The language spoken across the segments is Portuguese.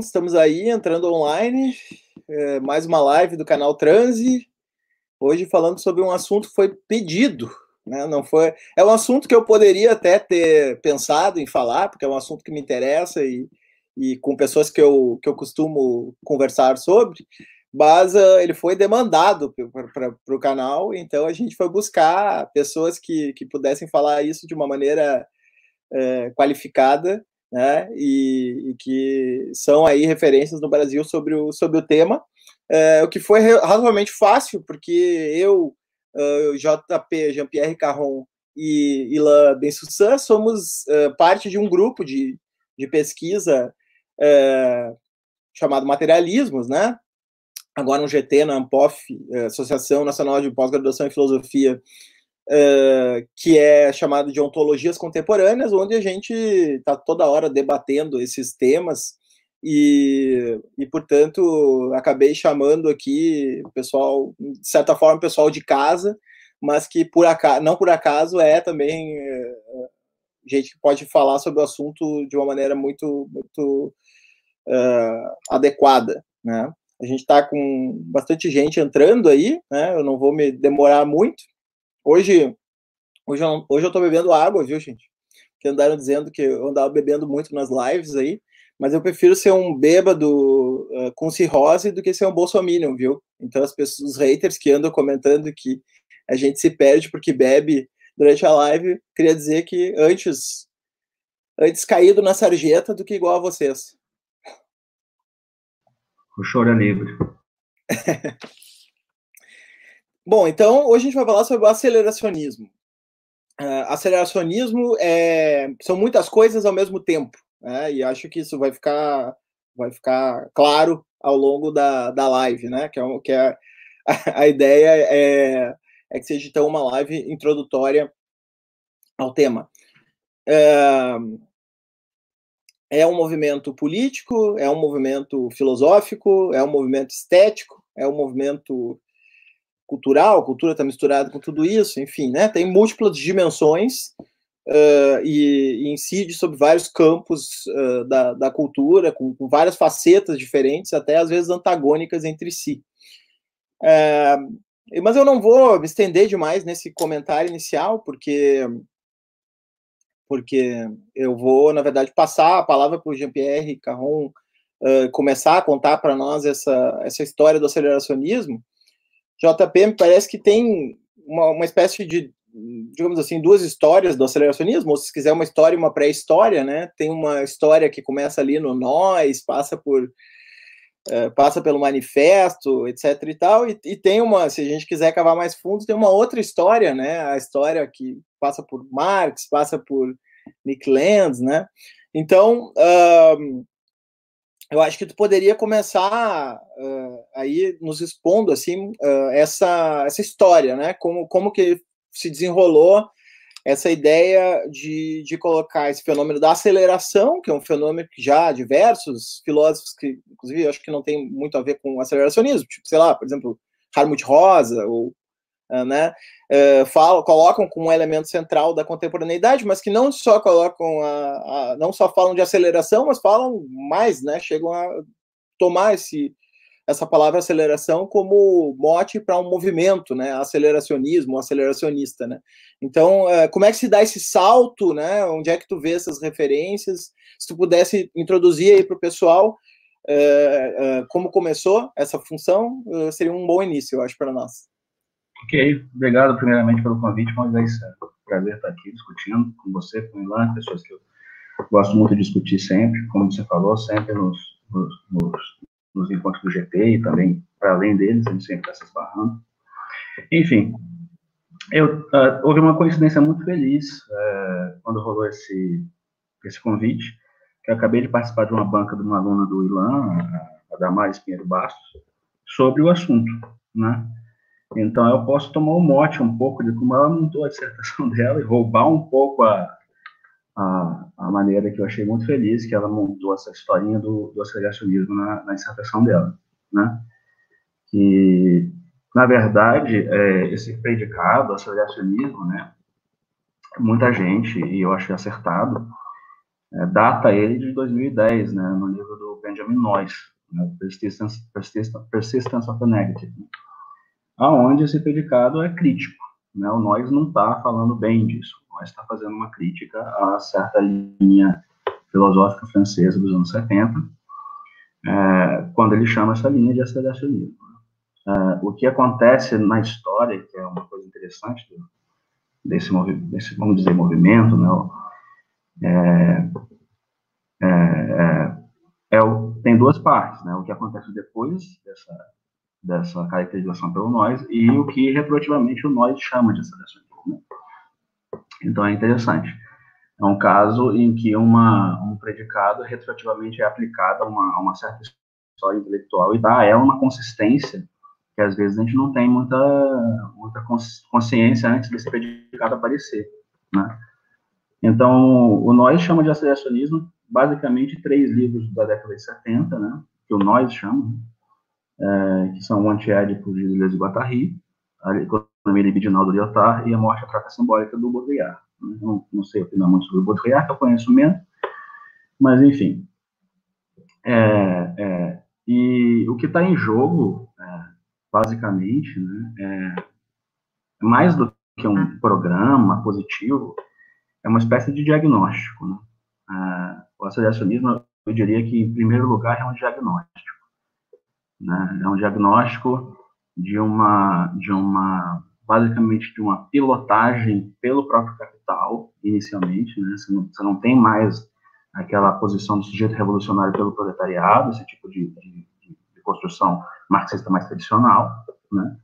Estamos aí entrando online, é, mais uma live do canal Transe. Hoje falando sobre um assunto que foi pedido, né? Não foi, é um assunto que eu poderia até ter pensado em falar, porque é um assunto que me interessa e, e com pessoas que eu, que eu costumo conversar sobre, mas uh, ele foi demandado para o canal, então a gente foi buscar pessoas que, que pudessem falar isso de uma maneira uh, qualificada né, e, e, que são aí referências no Brasil sobre o, sobre o tema, é, o que foi razoavelmente fácil, porque eu, uh, JP, Jean-Pierre Carron e Ilan Bensussan somos parte de um grupo de, de pesquisa chamado Materialismos, né? agora um GT na ANPOF, Associação Nacional de Pós-Graduação em Filosofia, uh, que é chamado de Ontologias Contemporâneas, onde a gente está toda hora debatendo esses temas e, e, portanto, acabei chamando aqui o pessoal, de certa forma, o pessoal de casa, mas que por acaso, não por acaso é também é, gente que pode falar sobre o assunto de uma maneira muito, muito uh, adequada, né? A gente está com bastante gente entrando aí, né? Eu não vou me demorar muito, Hoje, hoje, eu, hoje eu tô bebendo água, viu, gente? Que andaram dizendo que eu andava bebendo muito nas lives aí, mas eu prefiro ser um bêbado uh, com cirrose do que ser um bolsominion, viu? Então, as pessoas, os haters que andam comentando que a gente se perde porque bebe durante a live, queria dizer que antes, antes caído na sarjeta do que igual a vocês. O choro é livre. Bom, então hoje a gente vai falar sobre o aceleracionismo. Uh, aceleracionismo é, são muitas coisas ao mesmo tempo, né? E acho que isso vai ficar, vai ficar claro ao longo da, da live, né? Que é, que é a, a ideia é, é que seja então uma live introdutória ao tema. É, é um movimento político, é um movimento filosófico, é um movimento estético, é um movimento cultural, cultura está misturada com tudo isso, enfim, né? Tem múltiplas dimensões uh, e, e, incide sobre vários campos uh, da, da cultura, com, com, várias facetas diferentes, até às vezes antagônicas entre si. Uh, mas eu não vou me estender demais nesse comentário inicial, porque porque eu vou, na verdade, passar a palavra para o Jean-Pierre Carron começar a contar para nós essa, essa história do aceleracionismo, JP me parece que tem uma, uma espécie de, digamos assim, duas histórias do aceleracionismo, ou se quiser uma história e uma pré-história, né? Tem uma história que começa ali no Nós, passa por uh, passa pelo manifesto, etc e tal, e, e, tem uma, se a gente quiser cavar mais fundo, tem uma outra história, né? A história que passa por Marx, passa por Nick Lenz, né? Então, uh, eu acho que tu poderia começar uh, aí nos expondo assim uh, essa essa história, né? Como como que se desenrolou essa ideia de, de colocar esse fenômeno da aceleração, que é um fenômeno que já diversos filósofos que inclusive eu acho que não tem muito a ver com aceleracionismo, tipo, sei lá, por exemplo, Harmut Rosa ou né, uh, falam, colocam como um elemento central da contemporaneidade, mas que não só colocam a, a, não só falam de aceleração, mas falam mais, né? Chegam a tomar esse essa palavra aceleração como mote para um movimento, né? Aceleracionismo, aceleracionista, né? Então, uh, como é que se dá esse salto, né? Onde é que tu vê essas referências? Se tu pudesse introduzir aí para o pessoal uh, como começou essa função, seria um bom início, eu acho, para nós. Ok, obrigado primeiramente pelo convite, Moisés. É um prazer estar aqui discutindo com você, com o Ilan, pessoas que eu gosto muito de discutir sempre, como você falou, sempre nos, nos, nos, nos encontros do GT e também para além deles, a gente sempre está se esbarrando. Enfim, eu, uh, houve uma coincidência muito feliz uh, quando rolou esse, esse convite, que eu acabei de participar de uma banca de uma aluna do Ilan, a Damares Pinheiro Bastos, sobre o assunto, né? Então, eu posso tomar o mote um pouco de como ela montou a dissertação dela e roubar um pouco a, a, a maneira que eu achei muito feliz que ela montou essa historinha do, do na, na dissertação dela, né? Que, na verdade, é, esse predicado, aceleracionismo, né? Muita gente, e eu achei acertado, é, data ele de 2010, né, no livro do Benjamin Noyes, né, Persistence, Persistence, Persistence of the Negative, né, aonde esse predicado é crítico. Né, o Noyes não está falando bem disso, Noyes está fazendo uma crítica a certa linha filosófica francesa dos anos 70, é, quando ele chama essa linha de aceleracionismo. É, o que acontece na história, que é uma coisa interessante desse, desse vamos dizer, movimento, né, é, é, é, é, tem duas partes, né? O que acontece depois dessa, dessa caracterização pelo nós e o que retroativamente o nós chama de aceleração né? Então é interessante. É um caso em que uma, um predicado retroativamente é aplicado a uma, a uma certa história intelectual e dá ela uma consistência que às vezes a gente não tem muita, muita consciência antes desse predicado aparecer, né? Então, o Nós chama de aceleracionismo basicamente três livros da década de 70, né, que o Nós chama, é, que são o Antiédipo de Deleuze e Guattari, a Economia Libidinal do Lyotard e a Morte a Simbólica do Baudrillard. Não, não sei opinar muito sobre o Baudrillard, que eu conheço menos, mas enfim. É, é, e o que está em jogo, é, basicamente, né, é mais do que um programa positivo, é uma espécie de diagnóstico. Né? Ah, o aceleracionismo, eu diria que, em primeiro lugar, é um diagnóstico. Né? É um diagnóstico de uma, de uma, basicamente, de uma pilotagem pelo próprio capital, inicialmente. Né? Você, não, você não tem mais aquela posição do sujeito revolucionário pelo proletariado, esse tipo de, de, de construção marxista mais tradicional, né?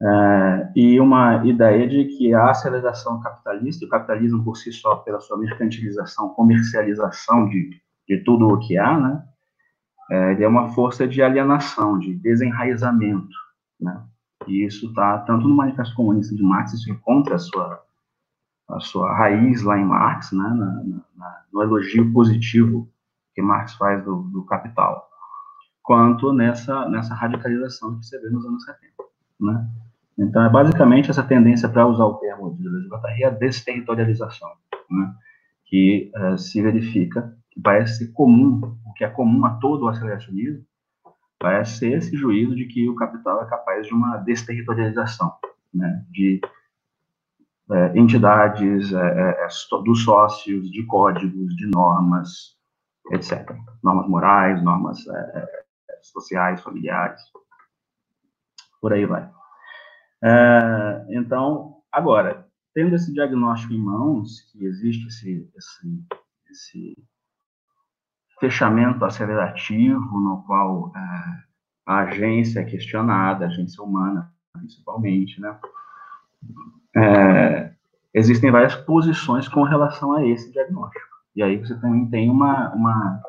É, e uma ideia de que a aceleração capitalista, o capitalismo por si só, pela sua mercantilização, comercialização de, de tudo o que há, né, é, ele é uma força de alienação, de desenraizamento, né, e isso está tanto no Manifesto Comunista de Marx, isso encontra a sua, a sua raiz lá em Marx, né, na, na, no elogio positivo que Marx faz do, do capital, quanto nessa, nessa radicalização que você vê nos anos 70, né. Então, é basicamente essa tendência, para usar o termo de Deleuze Guattari, a desterritorialização, né? que uh, se verifica, parece ser comum, o que é comum a todo o aceleracionismo, parece ser esse juízo de que o capital é capaz de uma desterritorialização, né? de é, entidades, é, é, dos sócios, de códigos, de normas, etc. Normas morais, normas sociais, familiares, por aí vai. É, então, agora, tendo esse diagnóstico em mãos, que existe esse, esse, esse fechamento acelerativo, no qual é, a agência é questionada, a agência humana, principalmente, né? É, existem várias posições com relação a esse diagnóstico. E aí você também tem uma, uma,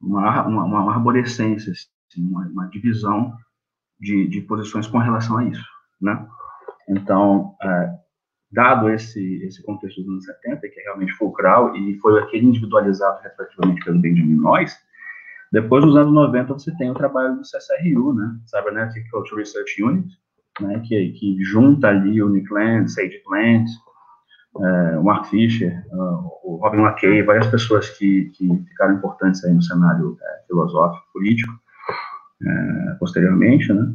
uma, uma, uma arborescência, assim, uma, uma divisão de, de posições com relação a isso né? Então, é, dado esse, esse contexto dos anos 70, que é realmente fulcral, e foi aquele individualizado retroativamente pelo Benjamin Noyes, depois, nos anos 90, você tem o trabalho do CSRU, né, Cybernetic Culture Research Unit, né, que, que junta ali o Nick Land, Sage Plant, é, o Mark Fisher, uh, o Robin McKay, várias pessoas que, que ficaram importantes aí no cenário é, filosófico, político, é, posteriormente, né,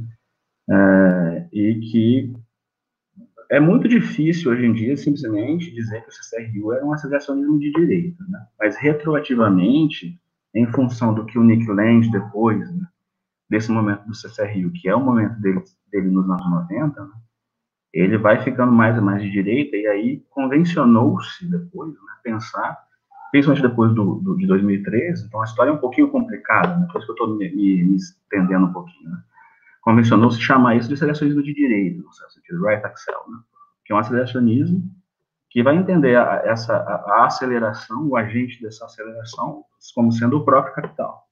é, e que é muito difícil hoje em dia simplesmente dizer que o CCRU era um aceleracionismo de direita, né? mas retroativamente, em função do que o Nick Land depois, né, desse momento do CCRU, que é o momento dele, dele nos anos 90, né, ele vai ficando mais e mais de direita, e aí convencionou-se depois, né, pensar, principalmente depois do, do, de 2013, então a história é um pouquinho complicada, né, por isso que eu estou me, me, me estendendo um pouquinho, né, convencionou-se chamar isso de aceleracionismo de direito, no sentido right axel, né? que é um aceleracionismo que vai entender a, essa a, a, aceleração, o agente dessa aceleração, como sendo o próprio capital.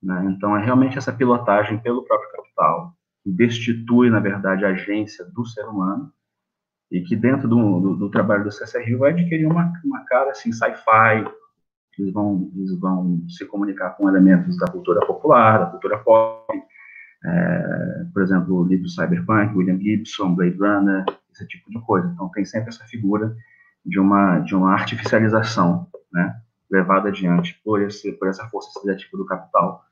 Né? Então, é realmente essa pilotagem pelo próprio capital, que destitui, na verdade, a agência do ser humano, e que dentro do, do, do trabalho do CSRU vai adquirir uma, uma cara assim, sci-fi, eles vão, eles vão se comunicar com elementos da cultura popular, da cultura pop, é, por exemplo, o livro Cyberpunk, William Gibson, Blade Runner, esse tipo de coisa. Então, tem sempre essa figura de uma, de uma artificialização né, levado adiante por, esse, por essa força seletiva do capital.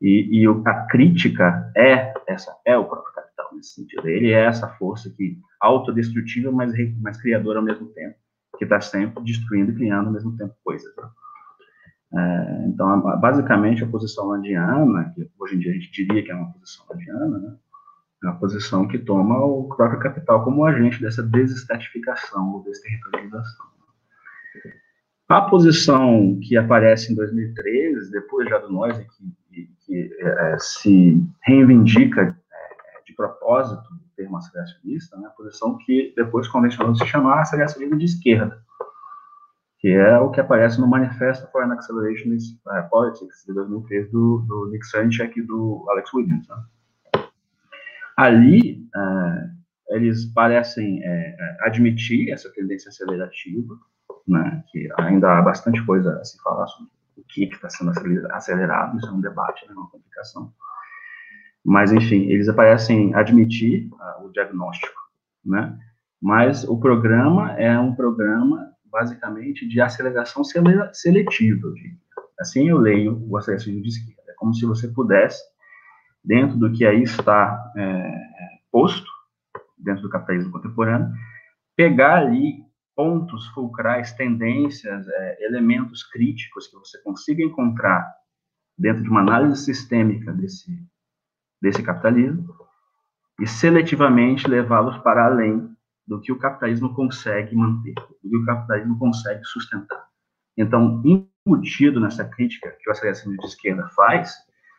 E, e a crítica é essa é o próprio capital nesse sentido. Ele é essa força que autodestrutiva, mas, mas criadora ao mesmo tempo, que está sempre destruindo e criando ao mesmo tempo coisas. É, então, basicamente, a posição landiana, que hoje em dia a gente diria que é uma posição landiana, né, é uma posição que toma o próprio capital como agente dessa desestatificação ou desterritorialização. A posição que aparece em 2013, depois já do Noise, que, que é, se reivindica é, de propósito o termo aceleracionista, né, a posição que depois convencionou se chamar aceleracionismo de esquerda que é o que aparece no Manifesto for an Acceleration in uh, Politics, de 2003, do, do Nick Sanchez e do Alex Williams. Né? Ali, uh, eles parecem uh, admitir essa tendência acelerativa, né, que ainda há bastante coisa a se falar sobre o que está sendo acelerado, isso é um debate, né, uma complicação. Mas, enfim, eles parecem admitir o diagnóstico, né, mas o programa é um programa basicamente, de aceleração seletiva. Assim eu leio o aceleracionismo de esquerda. É como se você pudesse, dentro do que aí está é, posto, dentro do capitalismo contemporâneo, pegar ali pontos fulcrais, tendências, é, elementos críticos que você consiga encontrar dentro de uma análise sistêmica desse, desse capitalismo e seletivamente levá-los para além do que o capitalismo consegue manter, do que o capitalismo consegue sustentar. Então, embutido nessa crítica que o aceleracionismo de esquerda faz,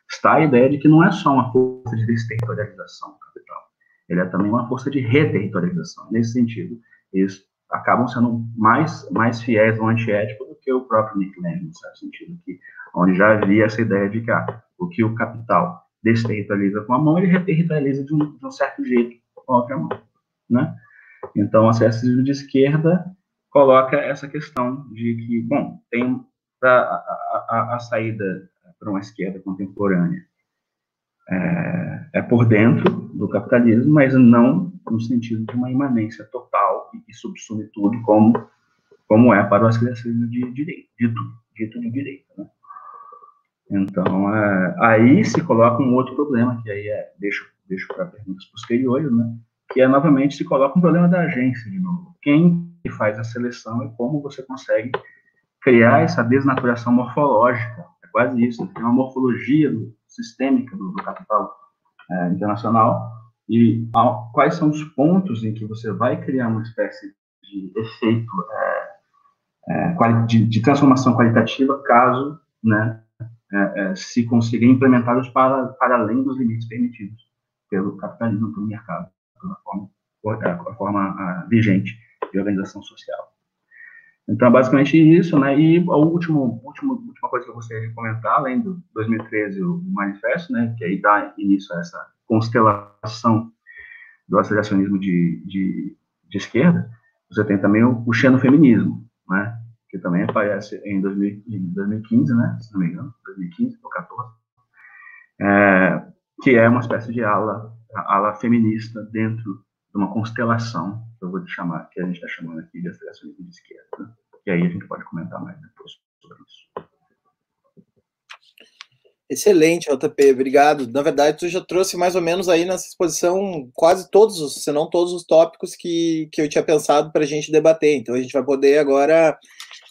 está a ideia de que não é só uma força de desterritorialização do capital, ele é também uma força de reterritorialização. Nesse sentido, eles acabam sendo mais, mais fiéis ao antiético do que o próprio Nick Lenin, no certo sentido, que, onde já havia essa ideia de que ah, o que o capital desterritorializa com a mão, ele reterritorializa de um, de um certo jeito com a outra mão, né? Então, o acessismo de esquerda coloca essa questão de que, bom, tem a, a, a saída para uma esquerda contemporânea é, é, por dentro do capitalismo, mas não no sentido de uma imanência total e que subsume tudo, como, como é para o acessismo de direito, dito, dito de direita. Né? Então, é, aí se coloca um outro problema, que aí é, deixo, deixo para perguntas posteriores, né? É novamente se coloca um problema da agência de novo. Quem faz a seleção e como você consegue criar essa desnaturação morfológica. É quase isso. Tem uma morfologia do, sistêmica do, do capital é, internacional e a, quais são os pontos em que você vai criar uma espécie de efeito é, é, de, de, transformação qualitativa caso né, é, é, se consiga implementá-los para, para além dos limites permitidos pelo capitalismo, pelo mercado da forma, a forma vigente de organização social. Então, basicamente isso, né? E a última, última, última coisa que eu gostaria de comentar, além do 2013, o manifesto, né? Que aí dá início a essa constelação do aceleracionismo de, de, de esquerda, você tem também o, o xenofeminismo, né? Que também aparece em, 2000, em 2015, né? Se não me engano, 2015 ou 14, é, que é uma espécie de ala ala feminista dentro de uma constelação, que eu vou chamar, que a gente está chamando aqui de aceleracionismo de esquerda. E aí a gente pode comentar mais depois sobre isso. Excelente, JP, obrigado. Na verdade, tu já trouxe mais ou menos aí nessa exposição quase todos, os, se não todos os tópicos que, que eu tinha pensado para a gente debater. Então, a gente vai poder agora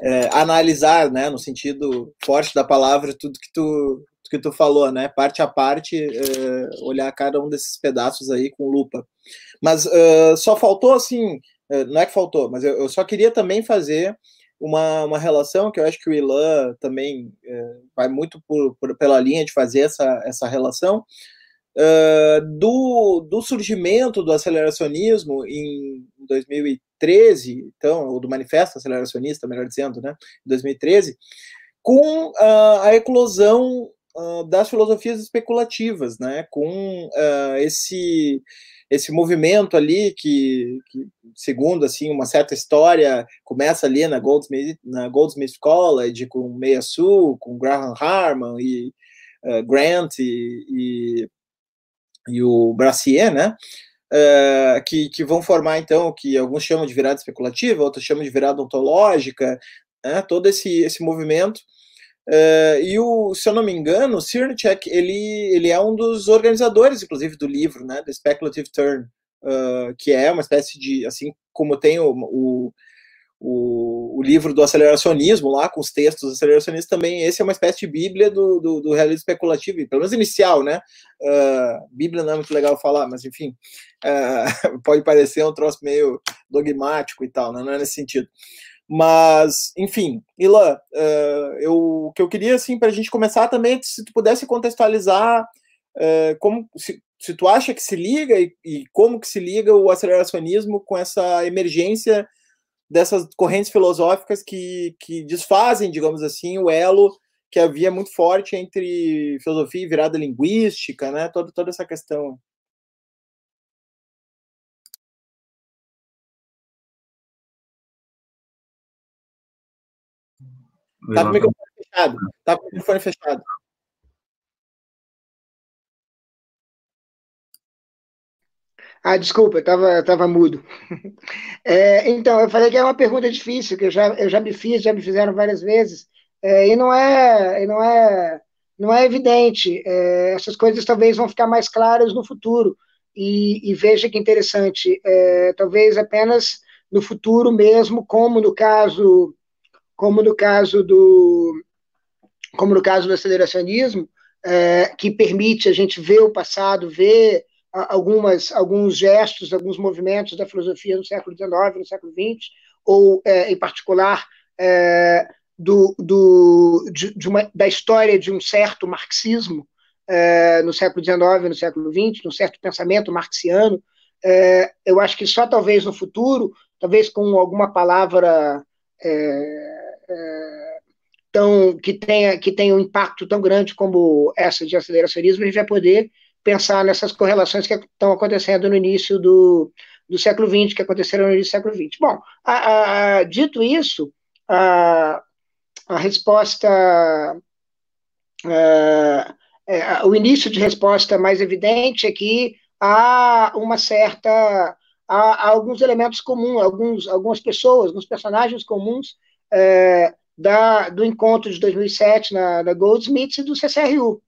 é, analisar, né, no sentido forte da palavra, tudo que tu, que tu falou, né? Parte a parte, uh, olhar cada um desses pedaços aí com lupa. Mas uh, só faltou, assim, uh, não é que faltou, mas eu, eu, só queria também fazer uma, uma relação que eu acho que o Ilan também vai muito por, por, pela linha de fazer essa, essa relação. do, do surgimento do aceleracionismo em 2013, então, ou do manifesto aceleracionista, melhor dizendo, né, em 2013, com uh, a eclosão uh, das filosofias especulativas, né? Com uh, esse esse movimento ali que, que, segundo assim uma certa história começa ali na Goldsmith na Goldsmith College com Meia Sul, com Graham Harman e uh, Grant e, e, e, o Brassier, né? Uh, que, que vão formar então o que alguns chamam de virada especulativa, outros chamam de virada ontológica, né, todo esse, esse movimento. Uh, e o, se eu não me engano, o Cernacek, ele, ele é um dos organizadores, inclusive, do livro, né, The Speculative Turn, uh, que é uma espécie de, assim como tem o, o, o, o, livro do aceleracionismo lá, com os textos aceleracionistas, também esse é uma espécie de bíblia do, do, do realismo especulativo, pelo menos inicial, né? Uh, bíblia não é muito legal falar, mas enfim, pode parecer um troço meio dogmático e tal, né? não é nesse sentido. Mas, enfim, Ilan, uh, eu, o que eu queria, assim, para a gente começar também, se tu pudesse contextualizar como, se, se tu acha que se liga e, e como que se liga o aceleracionismo com essa emergência dessas correntes filosóficas que, que desfazem, digamos assim, o elo que havia muito forte entre filosofia e virada linguística, né? Toda, toda essa questão. Tá com o microfone fechado. Tá com o microfone fechado. Ah, desculpa, eu estava tava mudo. É, então, eu falei que é uma pergunta difícil, que eu já, eu já me fiz, já me fizeram várias vezes, é, e não é, não é, não é evidente. É, essas coisas talvez vão ficar mais claras no futuro. E, e veja que interessante, é, talvez apenas no futuro mesmo, como no caso, como no caso do, como no caso do aceleracionismo, é, que permite a gente ver o passado, ver algumas, alguns gestos, alguns movimentos da filosofia no século XIX, no século XX, ou, é, em particular, é, do, do, de, de uma, da história de um certo marxismo é, no século XIX, no século XX, um certo pensamento marxiano. É, eu acho que só talvez no futuro, talvez com alguma palavra é, é, tão, que, tenha, que tenha um impacto tão grande como essa de aceleracionismo, a gente vai poder pensar nessas correlações que estão acontecendo no início do, do século XX, que aconteceram no início do século XX. Bom, a, a, dito isso, a, a resposta, é, o início de resposta mais evidente é que há uma certa, há, há alguns elementos comuns, alguns, algumas pessoas, alguns personagens comuns é, da, do encontro de 2007 na, na Goldsmiths e do CCRU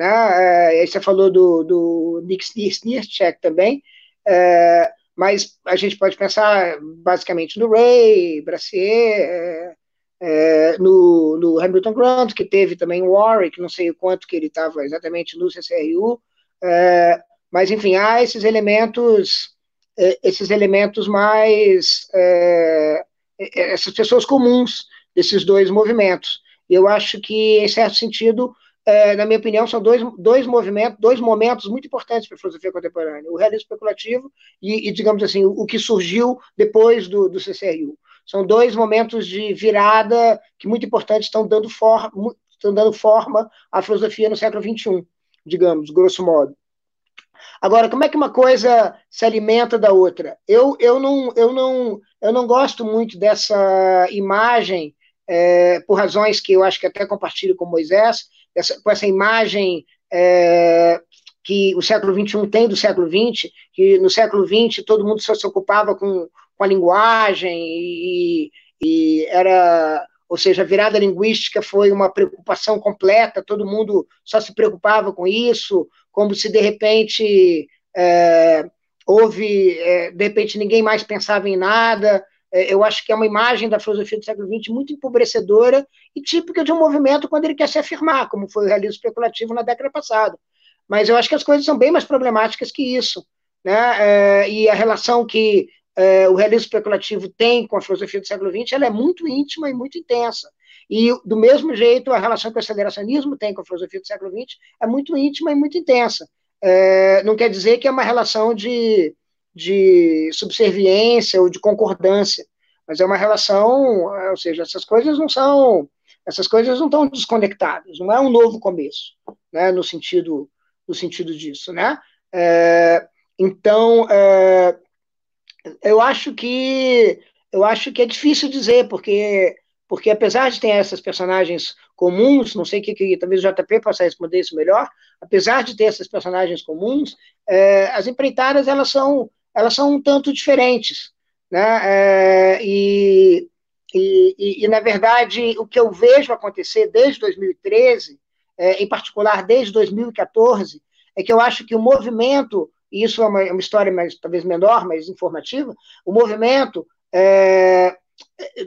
né? É, você falou do, do Nick Sneercheck também, é, mas a gente pode pensar basicamente no Ray, Brassier, é, é, no, no, Hamilton Grant, que teve também o Warwick, não sei o quanto que ele estava exatamente no CCRU, é, mas enfim, há esses elementos, esses elementos mais, essas pessoas comuns desses dois movimentos. Eu acho que, em certo sentido, é, na minha opinião, são dois, dois movimentos, dois momentos muito importantes para a filosofia contemporânea: o realismo especulativo e, e digamos assim, o, o, que surgiu depois do, do CCRU. São dois momentos de virada que muito importantes estão dando, for, estão dando forma à filosofia no século XXI, digamos, grosso modo. Agora, como é que uma coisa se alimenta da outra? Eu, eu, não, eu, não, eu não gosto muito dessa imagem, é, por razões que eu acho que até compartilho com Moisés, essa, com essa imagem é, que o século XXI tem do século XX, que no século XX todo mundo só se ocupava com, com a linguagem e, e era ou seja, a virada linguística foi uma preocupação completa, todo mundo só se preocupava com isso, como se de repente é, houve, é, de repente ninguém mais pensava em nada, é, eu acho que é uma imagem da filosofia do século XX muito empobrecedora e típica de um movimento quando ele quer se afirmar, como foi o realismo especulativo na década passada. Mas eu acho que as coisas são bem mais problemáticas que isso. Né? É, e a relação que é, o realismo especulativo tem com a filosofia do século XX ela é muito íntima e muito intensa. E, do mesmo jeito, a relação que o aceleracionismo tem com a filosofia do século XX é muito íntima e muito intensa. É, não quer dizer que é uma relação de, de subserviência ou de concordância, mas é uma relação, ou seja, essas coisas não são, essas coisas não estão desconectadas, não é um novo começo, né, no sentido, no sentido disso, né? É, então, é, eu acho que eu acho que é difícil dizer, porque porque apesar de ter essas personagens comuns, não sei o que, que talvez o JP possa responder isso melhor, apesar de ter essas personagens comuns, é, as empreitadas elas são elas são um tanto diferentes, né? É, e, e, e, na verdade, o que eu vejo acontecer desde 2013, é, em particular desde 2014, é que eu acho que o movimento, e isso é uma, uma história mais, talvez menor, mas informativa, o movimento é,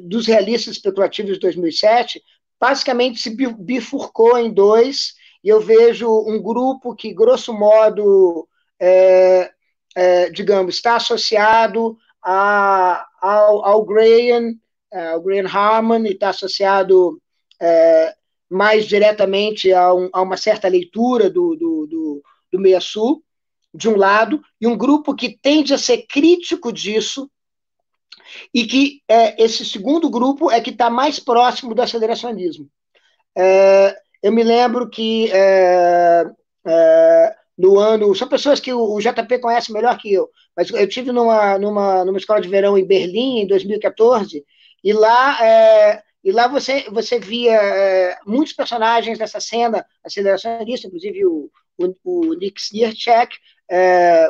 dos realistas especulativos de 2007 basicamente se bifurcou em dois, e eu vejo um grupo que, grosso modo, é, é, digamos, está associado a, ao, ao Graham, é, ao Graham Harman, e está associado é, mais diretamente a, um, a, uma certa leitura do, do, do, do Meia Sul, de um lado, e um grupo que tende a ser crítico disso, e que é, esse segundo grupo é que está mais próximo do aceleracionismo. É, eu me lembro que é, é no ano. São pessoas que o, JP conhece melhor que eu, mas eu tive numa, numa, numa escola de verão em Berlim, em 2014, e lá. É, e lá você, você via é, muitos personagens dessa cena aceleracionista, inclusive o, o, o Nick Sneercheck,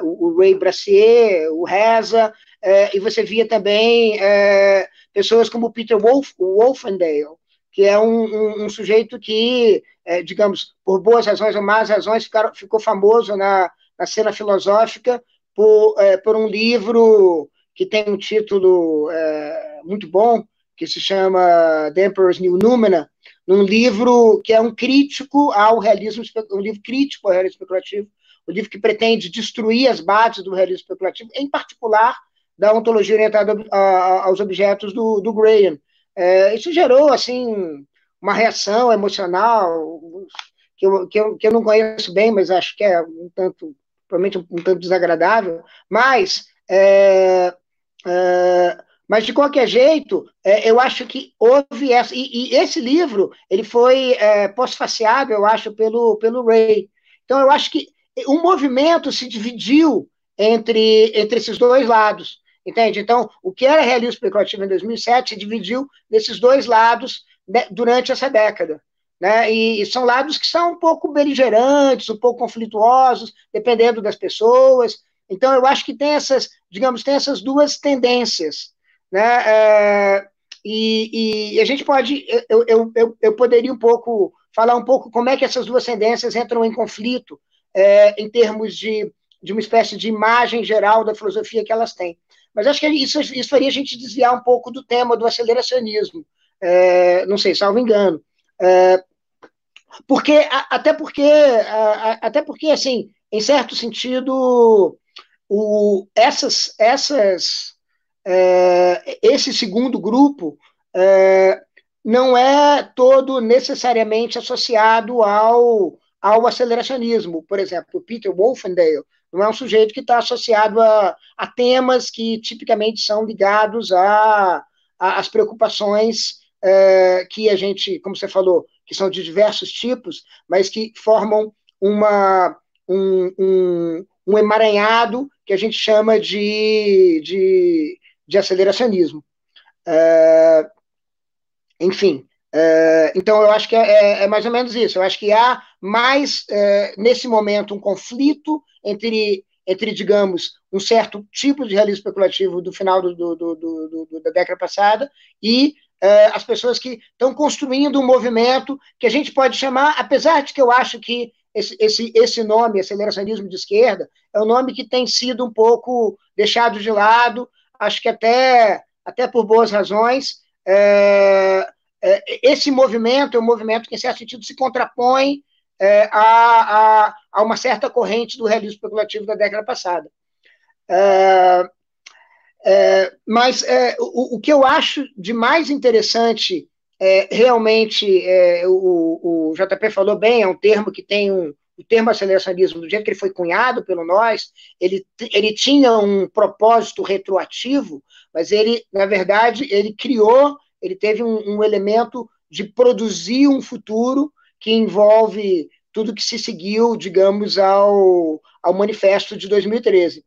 o, o, Ray Brassier, o Reza, é, e você via também é, pessoas como Peter Wolf, Wolfendale, que é um, um, um sujeito que, é, digamos, por boas razões ou más razões, ficou famoso na, na cena filosófica por, por um livro que tem um título muito bom, que se chama The Emperor's New Numina, num livro que é um crítico ao realismo, um livro crítico ao realismo especulativo, um livro que pretende destruir as bases do realismo especulativo, em particular da ontologia orientada aos objetos do, do Graham. É, isso gerou, assim, uma reação emocional que eu, que, eu, que eu não conheço bem, mas acho que é um tanto, provavelmente um tanto desagradável, mas é, é, mas, de qualquer jeito, é, eu acho que houve essa. E, e esse livro ele foi é, pós-faciado, eu acho, pelo, pelo Ray. Então, eu acho que o movimento se dividiu entre, entre esses dois lados. Entende? Então, o que era realismo especulativo em 2007 se dividiu nesses dois lados né, durante essa década. Né? E, e, são lados que são um pouco beligerantes, um pouco conflituosos, dependendo das pessoas. Então, eu acho que tem essas, digamos, tem essas duas tendências. Né? É, e, e, a gente pode, eu, eu, eu, eu, poderia um pouco falar um pouco como é que essas duas tendências entram em conflito é, em termos de, de uma espécie de imagem geral da filosofia que elas têm. Mas acho que isso, isso faria a gente desviar um pouco do tema do aceleracionismo. É, não sei, salvo engano. É, porque, até porque, até porque, assim, em certo sentido, o, essas, essas, é, esse segundo grupo é, não é todo necessariamente associado ao, ao aceleracionismo. Por exemplo, Peter Wolfendale não é um sujeito que está associado a, a, temas que tipicamente são ligados às preocupações é, que a gente, como você falou, que são de diversos tipos, mas que formam uma, um, um, um emaranhado que a gente chama de, de, de aceleracionismo. É, enfim, é, então eu acho que é, é, é, mais ou menos isso. Eu acho que há mais, é, nesse momento, um conflito entre, entre, digamos, um certo tipo de realismo especulativo do final do, do, do, da década passada e é, as pessoas que estão construindo um movimento que a gente pode chamar, apesar de que eu acho que esse, esse, esse nome, aceleracionismo de esquerda, é um nome que tem sido um pouco deixado de lado, acho que até, até por boas razões. É, esse movimento é um movimento que, em certo sentido, se contrapõe é, a, a, a, uma certa corrente do realismo especulativo da década passada. É, é mas é, o, o, que eu acho de mais interessante, é, realmente, o, o, JP falou bem, é um termo que tem um. O termo aceleracionismo, do jeito que ele foi cunhado pelo nós, ele, ele tinha um propósito retroativo, mas ele, na verdade, ele criou, ele teve um, um elemento de produzir um futuro que envolve tudo que se seguiu, digamos, ao, ao manifesto de 2013.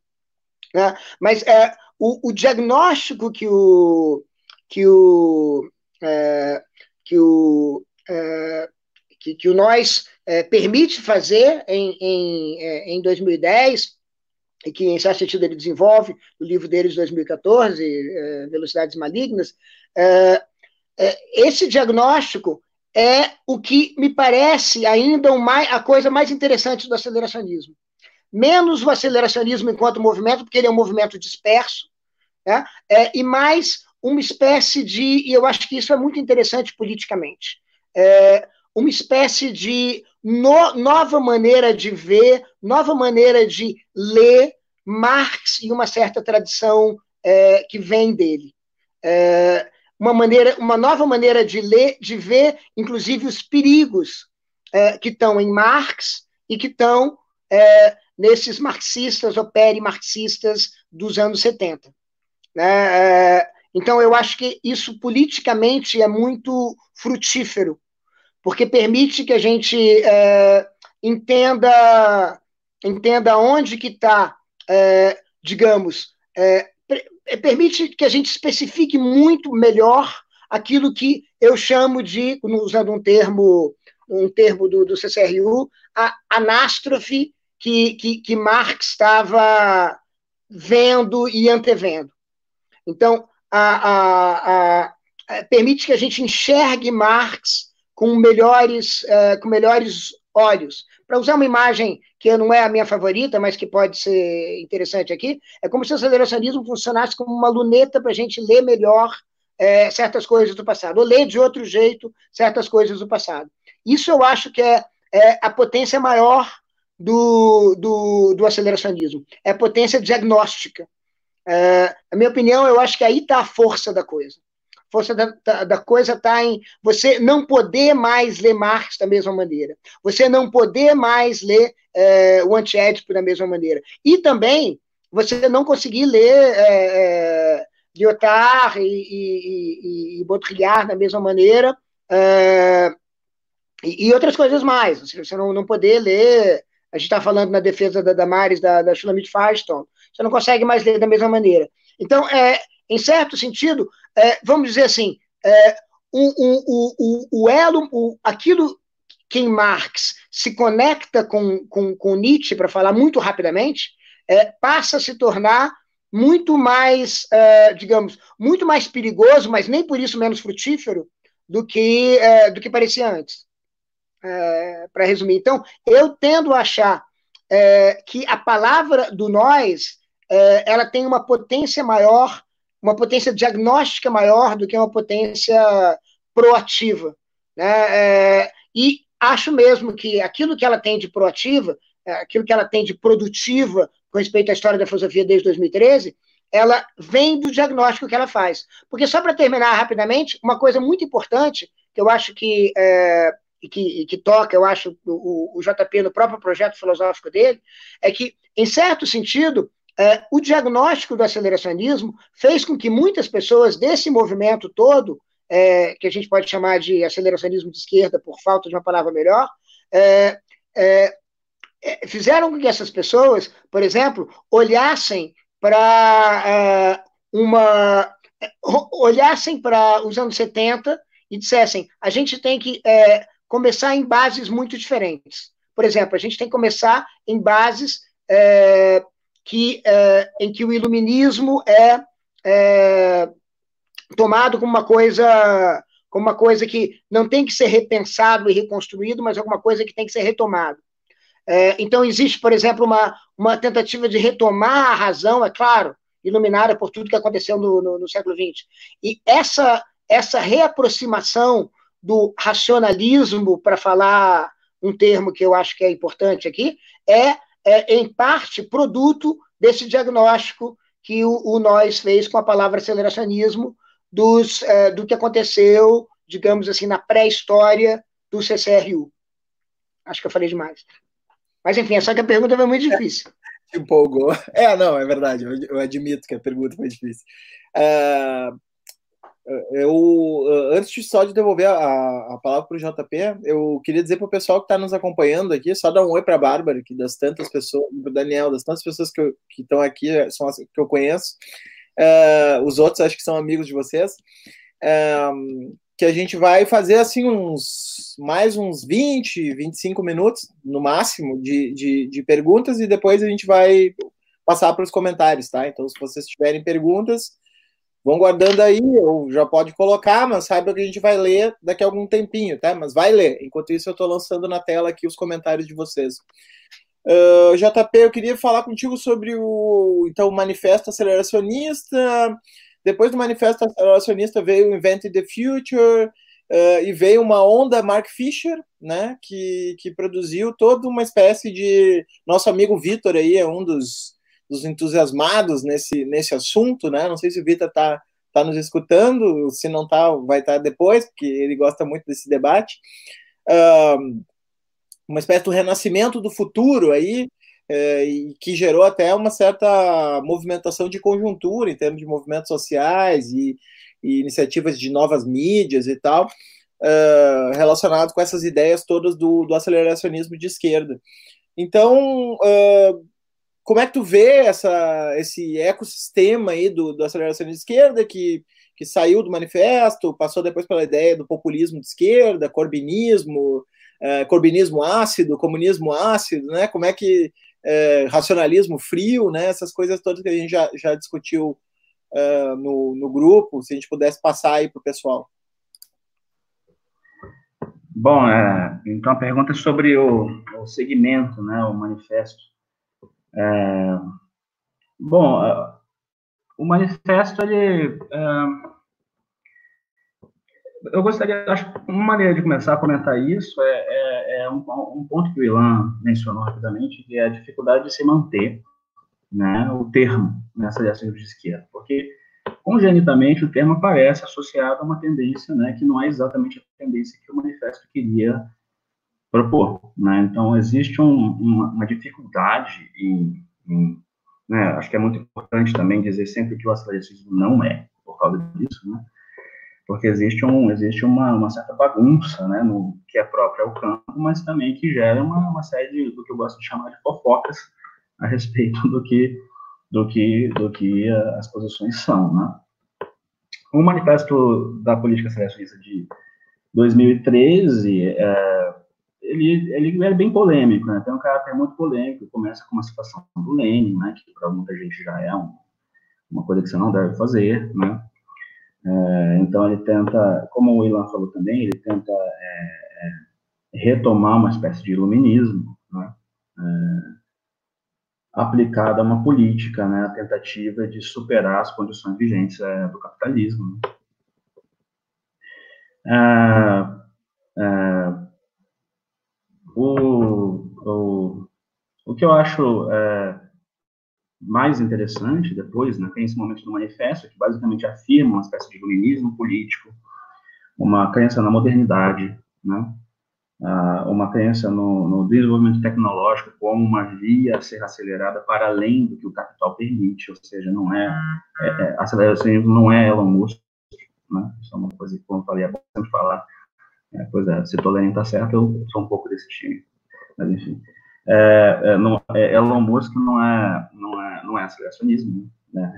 Né? Mas é, o, o, diagnóstico que o que o é, que o é, que, que, o nós é, permite fazer em, em, é, em 2010 e que em certo sentido ele desenvolve no livro dele de 2014 é, Velocidades Malignas é, esse diagnóstico é o que me parece ainda mais, a coisa mais interessante do aceleracionismo. Menos o aceleracionismo enquanto movimento, porque ele é um movimento disperso, né? e mais uma espécie de, e eu acho que isso é muito interessante politicamente, uma espécie de no, nova maneira de ver, nova maneira de ler Marx e uma certa tradição é, que vem dele. É, uma maneira, uma nova maneira de ler, de ver, inclusive os perigos é, que estão em Marx e que estão é, nesses marxistas ou peri-marxistas dos anos 70. Né? É, então, eu acho que isso politicamente é muito frutífero, porque permite que a gente é, entenda, entenda onde que está, é, digamos, é, permite que a gente especifique muito melhor aquilo que eu chamo de, usando um termo, um termo do, do CCRU, a anástrofe que, que, que Marx estava vendo e antevendo. Então, a, a, a, permite que a gente enxergue Marx com melhores, uh, com melhores olhos. Para usar uma imagem que não é a minha favorita, mas que pode ser interessante aqui, é como se o aceleracionismo funcionasse como uma luneta para a gente ler melhor é, certas coisas do passado, ou ler de outro jeito certas coisas do passado. Isso eu acho que é, é a potência maior do, do, do, aceleracionismo, é a potência diagnóstica. É, a minha opinião, eu acho que aí está a força da coisa força da, da, da coisa está em você não poder mais ler Marx da mesma maneira, você não poder mais ler é, o antiédipo da mesma maneira. E também você não conseguir ler é, é, Lyotard e, e, e, e, Baudrillard da mesma maneira, e, outras coisas mais. Você não, não poder ler. A gente está falando na defesa da Damares, da, da Shulamit Firestone. Você não consegue mais ler da mesma maneira. Então, é, em certo sentido, é, vamos dizer assim, é, o, o, o, o, elo, o, aquilo que em Marx se conecta com, com, com Nietzsche, para falar muito rapidamente, é, passa a se tornar muito mais, é, digamos, muito mais perigoso, mas nem por isso menos frutífero do que, é, do que parecia antes. É, para resumir. Então, eu tendo a achar que a palavra do nós ela tem uma potência maior uma potência diagnóstica maior do que uma potência proativa. Né? É, e acho mesmo que aquilo que ela tem de proativa, é, aquilo que ela tem de produtiva com respeito à história da filosofia desde 2013, ela vem do diagnóstico que ela faz. Porque, só para terminar rapidamente, uma coisa muito importante, que eu acho que, é, que, que toca, eu acho, o, o JP no próprio projeto filosófico dele, é que, em certo sentido, é, o diagnóstico do aceleracionismo fez com que muitas pessoas desse movimento todo, é, que a gente pode chamar de aceleracionismo de esquerda, por falta de uma palavra melhor, é, é, é fizeram com que essas pessoas, por exemplo, olhassem para é, uma. olhassem para os anos 70 e dissessem: a gente tem que começar em bases muito diferentes. Por exemplo, a gente tem que começar em bases que, é, em que o iluminismo é, é, tomado como uma coisa como uma coisa que não tem que ser repensado e reconstruído, mas alguma coisa que tem que ser retomado. É, então existe, por exemplo, uma, uma tentativa de retomar a razão, é claro, iluminada por tudo que aconteceu no, no, no século XX. E essa essa reaproximação do racionalismo, para falar um termo que eu acho que é importante aqui, é é, em parte, produto desse diagnóstico que o, o Nós fez com a palavra aceleracionismo dos, é, do que aconteceu, digamos assim, na pré-história do CCRU. Acho que eu falei demais. Mas, enfim, só que a pergunta foi muito difícil. empolgou. É, não, é verdade, eu, admito que a pergunta foi difícil. Uh, eu, antes de só de devolver a, a palavra para o JP, eu queria dizer para o pessoal que está nos acompanhando aqui, só dar um oi para a Bárbara, que das tantas pessoas, para o Daniel, das tantas pessoas que estão aqui, são as que eu conheço, uh, os outros acho que são amigos de vocês, uh, que a gente vai fazer assim uns mais uns 20, 25 minutos no máximo de, de, de perguntas e depois a gente vai passar para os comentários, tá? Então, se vocês tiverem perguntas, vão guardando aí, ou já pode colocar, mas saiba que a gente vai ler daqui a algum tempinho, tá? Mas vai ler. Enquanto isso, eu estou lançando na tela aqui os comentários de vocês. Uh, ah, JP, eu queria falar contigo sobre o então, manifesto aceleracionista. Depois do manifesto aceleracionista veio o Invent the Future, Uh, e veio uma onda Mark Fisher, né, que, que produziu toda uma espécie de. Nosso amigo Vitor aí é um dos, dos entusiasmados nesse, nesse assunto, né? Não sei se o Vitor está tá nos escutando, se não está, vai estar tá depois, porque ele gosta muito desse debate. Uh, uma espécie do renascimento do futuro aí, uh, que gerou até uma certa movimentação de conjuntura em termos de movimentos sociais e, e iniciativas de novas mídias e tal, uh, relacionado com essas ideias todas do, do aceleracionismo de esquerda. Então, como é que tu vê essa, esse ecossistema aí do, do aceleracionismo de esquerda que, que saiu do manifesto, passou depois pela ideia do populismo de esquerda, corbinismo, uh, corbinismo ácido, comunismo ácido, né? Como é que racionalismo frio, né? Essas coisas todas que a gente já, já discutiu uh, no, no grupo, se a gente pudesse passar aí para o pessoal. Bom, é, então a pergunta é sobre o, o segmento, né, o manifesto. É, bom, é, o manifesto, ele... É, eu gostaria, acho que uma maneira de começar a comentar isso é, é, é um, um, ponto que o Ilan mencionou rapidamente, que é a dificuldade de se manter né, o termo nessa direção de esquerda, porque congenitamente o termo aparece associado a uma tendência né, que não é exatamente a tendência que o manifesto queria propor. Né? Então, existe um, uma, uma, dificuldade em, né, acho que é muito importante também dizer sempre que o aceleracismo não é por causa disso, né? porque existe, um, existe uma, uma certa bagunça né, no que é próprio ao campo, mas também que gera uma, uma série de, do que eu gosto de chamar de fofocas a respeito do que do que do que as posições são, né? O manifesto da política selecionista de 2013, é, ele, ele é bem polêmico, né? Tem um caráter muito polêmico, começa com uma citação do Lenin, né? Que para muita gente já é um, uma coisa que você não deve fazer, né? É, então ele tenta, como o Ilan falou também, ele tenta é, é retomar uma espécie de iluminismo, né? É, aplicada a uma política, né, a tentativa de superar as condições vigentes é, do capitalismo. É, é, o, o, o que eu acho é, mais interessante depois, né, tem esse momento do manifesto, que basicamente afirma uma espécie de iluminismo político, uma crença na modernidade, né, uma crença no, no, desenvolvimento tecnológico como uma via a ser acelerada para além do que o capital permite, ou seja, não é, é, é aceleração não é Elon Musk, né? Isso é uma coisa que, como eu falei, é bom sempre falar. É, pois é, se Toledo está certo, eu sou um pouco desse time. Mas, enfim. É, é, não, é, Elon Musk não é, não é, não é aceleracionismo, né.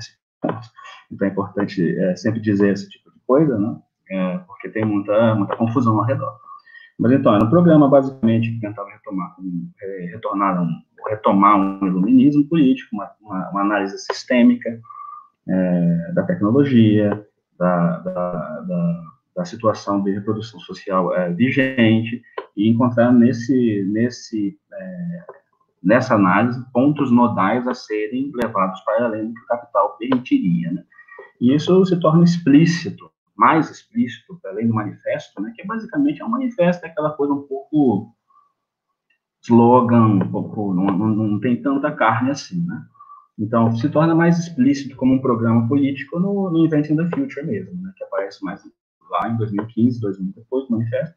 Então é importante é, sempre dizer esse tipo de coisa, né, é, porque tem muita, muita confusão ao redor. Mas então, era um programa basicamente que tentava retomar, é, retornar um, retomar um iluminismo político, uma, uma, uma análise sistêmica é, da tecnologia, da, da, da, da, situação de reprodução social é, vigente, e encontrar nesse, nesse, é, nessa análise pontos nodais a serem levados para além do que o capital permitiria. Né? E isso se torna explícito mais explícito, além do manifesto, né, que basicamente é um manifesto, é aquela coisa um pouco slogan, um pouco, não, não, não, tem tanta carne assim, né? Então, se torna mais explícito como um programa político no, no Inventing the Future mesmo, né, que aparece mais lá em 2015, 2000 depois do manifesto,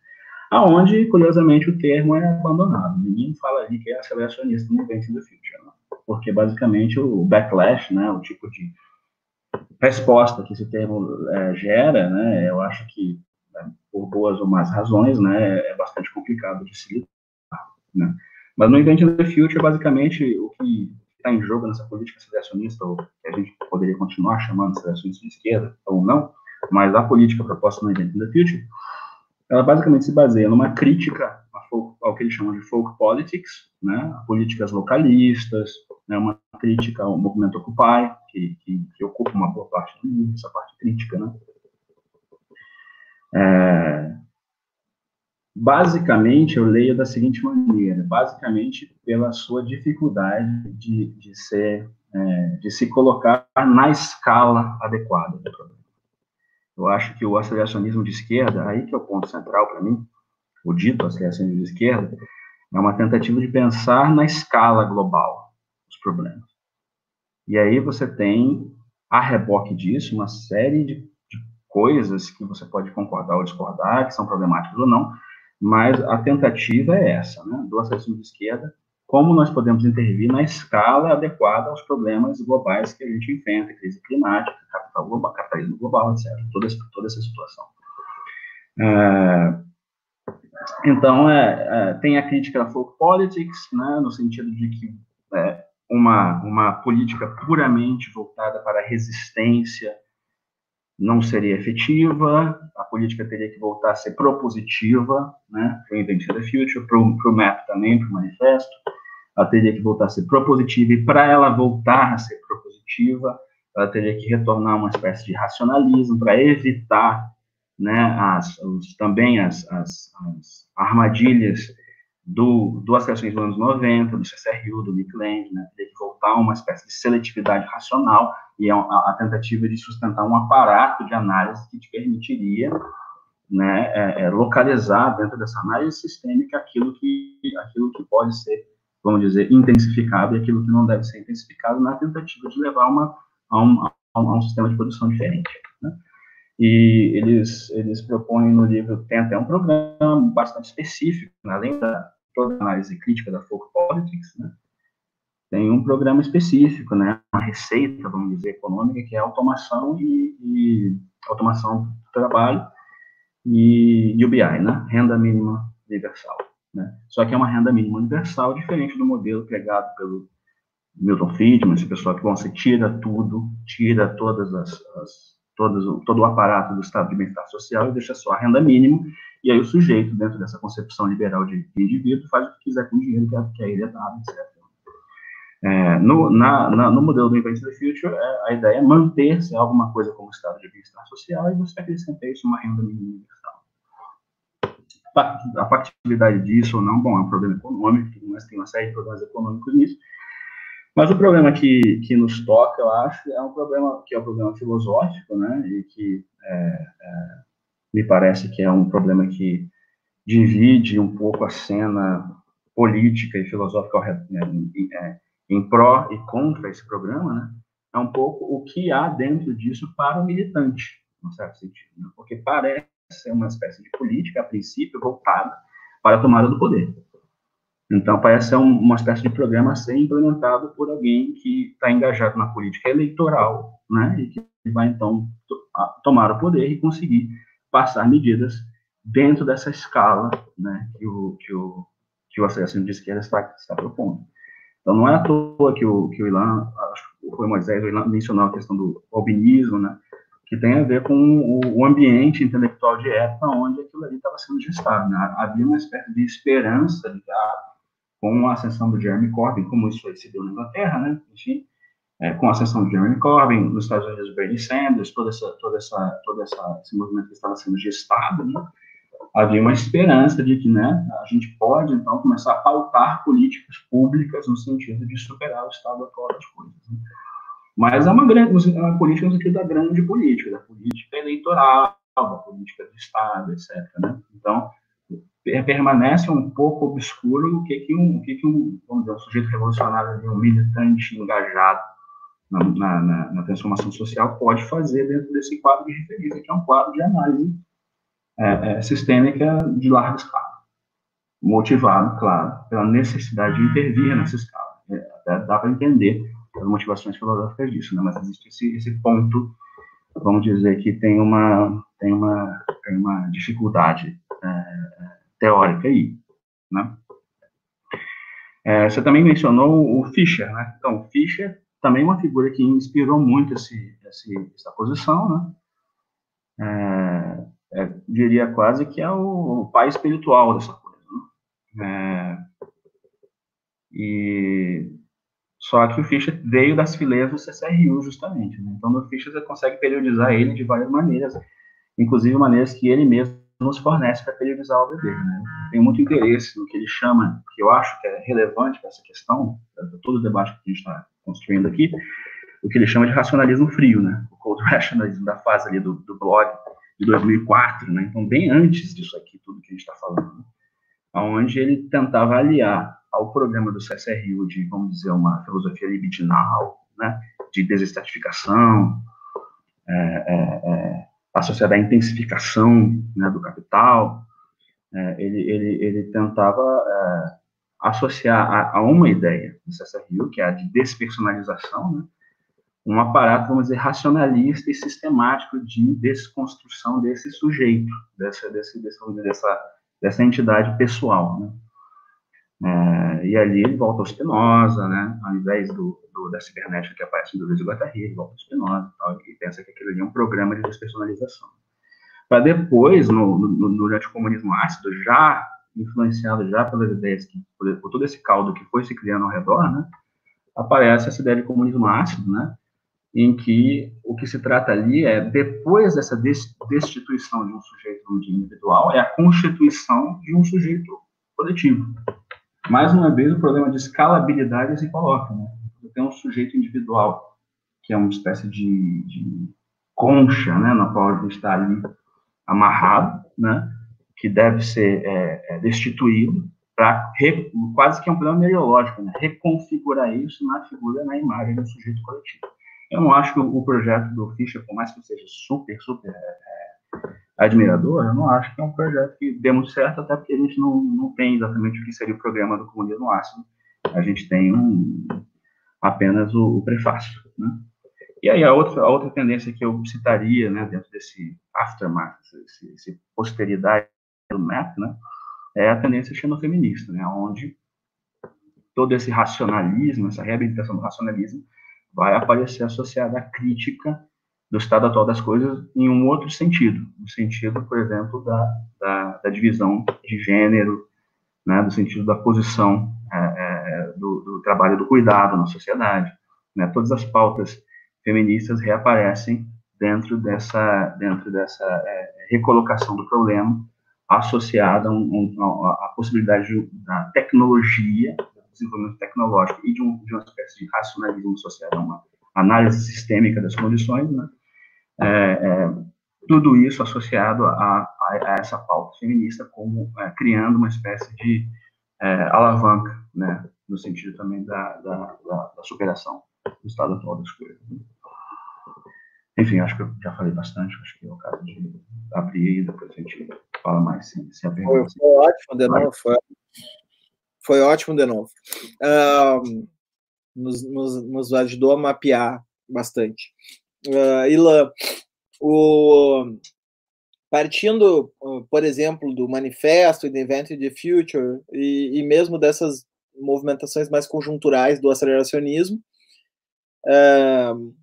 aonde, curiosamente, o termo é abandonado. Ninguém fala ali que é aceleracionista no Inventing the Future, né? porque basicamente o backlash, né, o tipo de resposta que esse termo é, gera, né, eu acho que, né, por boas ou más razões, né, é bastante complicado de se lidar, né. Mas no Inventing the Future, basicamente, o que está em jogo nessa política selecionista, ou que a gente poderia continuar chamando de selecionista de esquerda, ou não, mas a política proposta no Inventing the Future, ela basicamente se baseia numa crítica ao que eles chamam de folk politics, né, políticas localistas, né, uma crítica ao movimento Occupy, que, que, que ocupa uma boa parte do essa parte crítica, né? É, basicamente, eu leio da seguinte maneira, basicamente pela sua dificuldade de, de ser, é, de se colocar na escala adequada do problema. Eu acho que o aceleracionismo de esquerda, aí que é o ponto central para mim, o dito aceleracionismo de esquerda, é uma tentativa de pensar na escala global os problemas. E aí você tem, a reboque disso, uma série de, de coisas que você pode concordar ou discordar, que são problemáticas ou não, mas a tentativa é essa, né, do aceleracionismo de esquerda, como nós podemos intervir na escala adequada aos problemas globais que a gente enfrenta, crise climática, capital global, capitalismo global, etc., toda, toda essa situação. É, então, é, é, tem a crítica da folk politics, né, no sentido de que é, uma, uma política puramente voltada para a resistência não seria efetiva, a política teria que voltar a ser propositiva, né, para o Invent the Future, para o MAP também, para o manifesto, ela teria que voltar a ser propositiva, e para ela voltar a ser propositiva, ela teria que retornar uma espécie de racionalismo para evitar né, as, os, também as, as, as, armadilhas do, do acessões dos anos 90, do CCRU, do Nick Land, né, teria que voltar a uma espécie de seletividade racional e a, a, tentativa de sustentar um aparato de análise que te permitiria né, é, é, localizar dentro dessa análise sistêmica aquilo que, aquilo que pode ser, vamos dizer, intensificado e aquilo que não deve ser intensificado na tentativa de levar uma, a, um, a um sistema de produção diferente. Né? E eles, eles propõem no livro, tem até um programa bastante específico, né, além da toda a análise crítica da folk politics, né, tem um programa específico, né, uma receita, vamos dizer, econômica, que é automação e, e automação do trabalho e UBI, né, renda mínima universal. Né. Só que é uma renda mínima universal diferente do modelo pregado pelo Milton Friedman, esse pessoal que, bom, você tira tudo, tira todas as, as todo, todo o aparato do Estado de bem-estar social e deixa só a renda mínima, e aí o sujeito, dentro dessa concepção liberal de, indivíduo, faz o que quiser com o dinheiro que, é, que a ele é dado, etc. É, no, na, na, no modelo do Invent the Future, é, a ideia é manter-se alguma coisa como Estado de bem-estar social e você acrescentar isso uma renda mínima universal. A factibilidade disso ou não, bom, é um problema econômico, mas tem uma série de problemas econômicos nisso, mas o problema que, que nos toca, eu acho, é um problema que é um problema filosófico, né? E que é, é, me parece que é um problema que divide um pouco a cena política e filosófica né, em, é, em pró e contra esse programa, né? É um pouco o que há dentro disso para o militante, no certo sentido, né? porque parece ser uma espécie de política, a princípio, voltada para a tomada do poder. Então, parece ser uma espécie de programa a ser implementado por alguém que está engajado na política eleitoral, né, e que vai, então, tomar o poder e conseguir passar medidas dentro dessa escala né, que, o, que, o, que o Associação de Esquerda está, está propondo. Então, não é à toa que o, que o Ilan, acho que foi Moisés, o Ilan mencionou a questão do albinismo, né, que tem a ver com o, ambiente intelectual de época onde aquilo ali estava sendo gestado. Né? Havia uma espécie de esperança ah, com a ascensão do Jeremy Corbyn, como isso foi se deu na Inglaterra, né? Enfim, é, com a ascensão do Jeremy Corbyn, nos Estados Unidos, Bernie Sanders, toda essa, toda essa, todo essa, esse movimento que estava sendo gestado, né? havia uma esperança de que, né, a gente pode então começar a pautar políticas públicas no sentido de superar o estado atual das coisas. Né? Mas é uma grande, é uma política no sentido da grande política, da política eleitoral, da política de estado, etc. Né? Então permanece um pouco obscuro o que que um, o que que um, vamos dizer, um sujeito revolucionário, um militante engajado na, na, na, transformação social pode fazer dentro desse quadro de referência, que é um quadro de análise é, é, sistêmica de larga escala, motivado, claro, pela necessidade de intervir nessa escala. É, até dá para entender as motivações filosóficas disso, né? mas existe esse, esse ponto, vamos dizer, que tem uma, tem uma, tem uma dificuldade teórica aí, né? É, você também mencionou o Fischer, né? Então, Fischer também é uma figura que inspirou muito esse, esse essa posição, né? É, é, diria quase que é o, o, pai espiritual dessa coisa, né? É, e Só que o Fischer veio das fileiras do CCRU, justamente. Né? Então, no Fischer você consegue periodizar ele de várias maneiras, inclusive maneiras que ele mesmo nos fornece para periodizar obra dele. Né? Muito interesse no que ele chama, que eu acho que é relevante para essa questão, para todo o debate que a gente está construindo aqui, o que ele chama de racionalismo frio, né? o cold rationalism da fase ali do, do blog de 2004, né? então bem antes disso aqui, tudo que a gente está falando, né? onde ele tentava aliar ao programa do CSRU de, vamos dizer, uma filosofia libidinal, né, de desestatificação, é, é, é, associada à intensificação né, do capital, é, ele, ele, ele tentava é, associar a, a, uma ideia do CSRU, que é a de despersonalização, né, um aparato, vamos dizer, racionalista e sistemático de desconstrução desse sujeito, dessa, desse, dessa, dessa, dessa entidade pessoal, né. É, e ali ele volta ao Spinoza, né? Ao invés do, do da cibernética que aparece Deleuze e Guattari, ele volta e, tal, e pensa que aquilo ali é um programa de despersonalização. Para depois, no, no, no anticomunismo ácido, já influenciado já pelas ideias, que, por, por, todo esse caldo que foi se criando ao redor, né? Aparece essa ideia de comunismo ácido, né? Em que o que se trata ali é, depois dessa destituição de um sujeito individual, é a constituição de um sujeito coletivo mais uma vez, o problema de escalabilidade se coloca. Né? Tem um sujeito individual, que é uma espécie de, de concha, né, na qual gente está ali amarrado, né, que deve ser é, é, destituído para quase que é um problema meteorológico, né, reconfigurar isso na figura, na imagem do sujeito coletivo. Eu não acho que o, o projeto do Fischer, por mais que seja super, super é, admirador, eu não acho que é um projeto que dê muito certo, até porque a gente não, não tem exatamente o que seria o programa do comunismo ácido. A gente tem um, apenas o, o prefácio. Né? E aí a outra, a outra tendência que eu citaria né, dentro desse aftermath, esse, esse posteridade do MEP, né, é a tendência xenofeminista, né, onde todo esse racionalismo, essa reabilitação do racionalismo, vai aparecer associada à crítica do estado atual das coisas em um outro sentido, no sentido, por exemplo, da, da, da divisão de gênero, né, do sentido da posição é, é, do, do, trabalho do cuidado na sociedade. Né, todas as pautas feministas reaparecem dentro dessa, dentro dessa é, recolocação do problema associada à um, possibilidade de, da tecnologia, do desenvolvimento tecnológico e de, um, de uma espécie de racionalismo social, uma análise sistêmica das condições, né, é, é, tudo isso associado a, a, a, essa pauta feminista, como é, criando uma espécie de é, alavanca, né, no sentido também da, da, da, da, superação do estado atual das coisas. Né. Enfim, acho que eu já falei bastante, acho que é o caso de abrir e depois a gente fala mais se, se a pergunta... Foi, foi ótimo de novo, foi, foi ótimo de novo. Nos, nos, nos ajudou a mapear bastante uh, Ilan, o, partindo, por exemplo, do manifesto e do Invent the Future, e, e, mesmo dessas movimentações mais conjunturais do aceleracionismo, uh,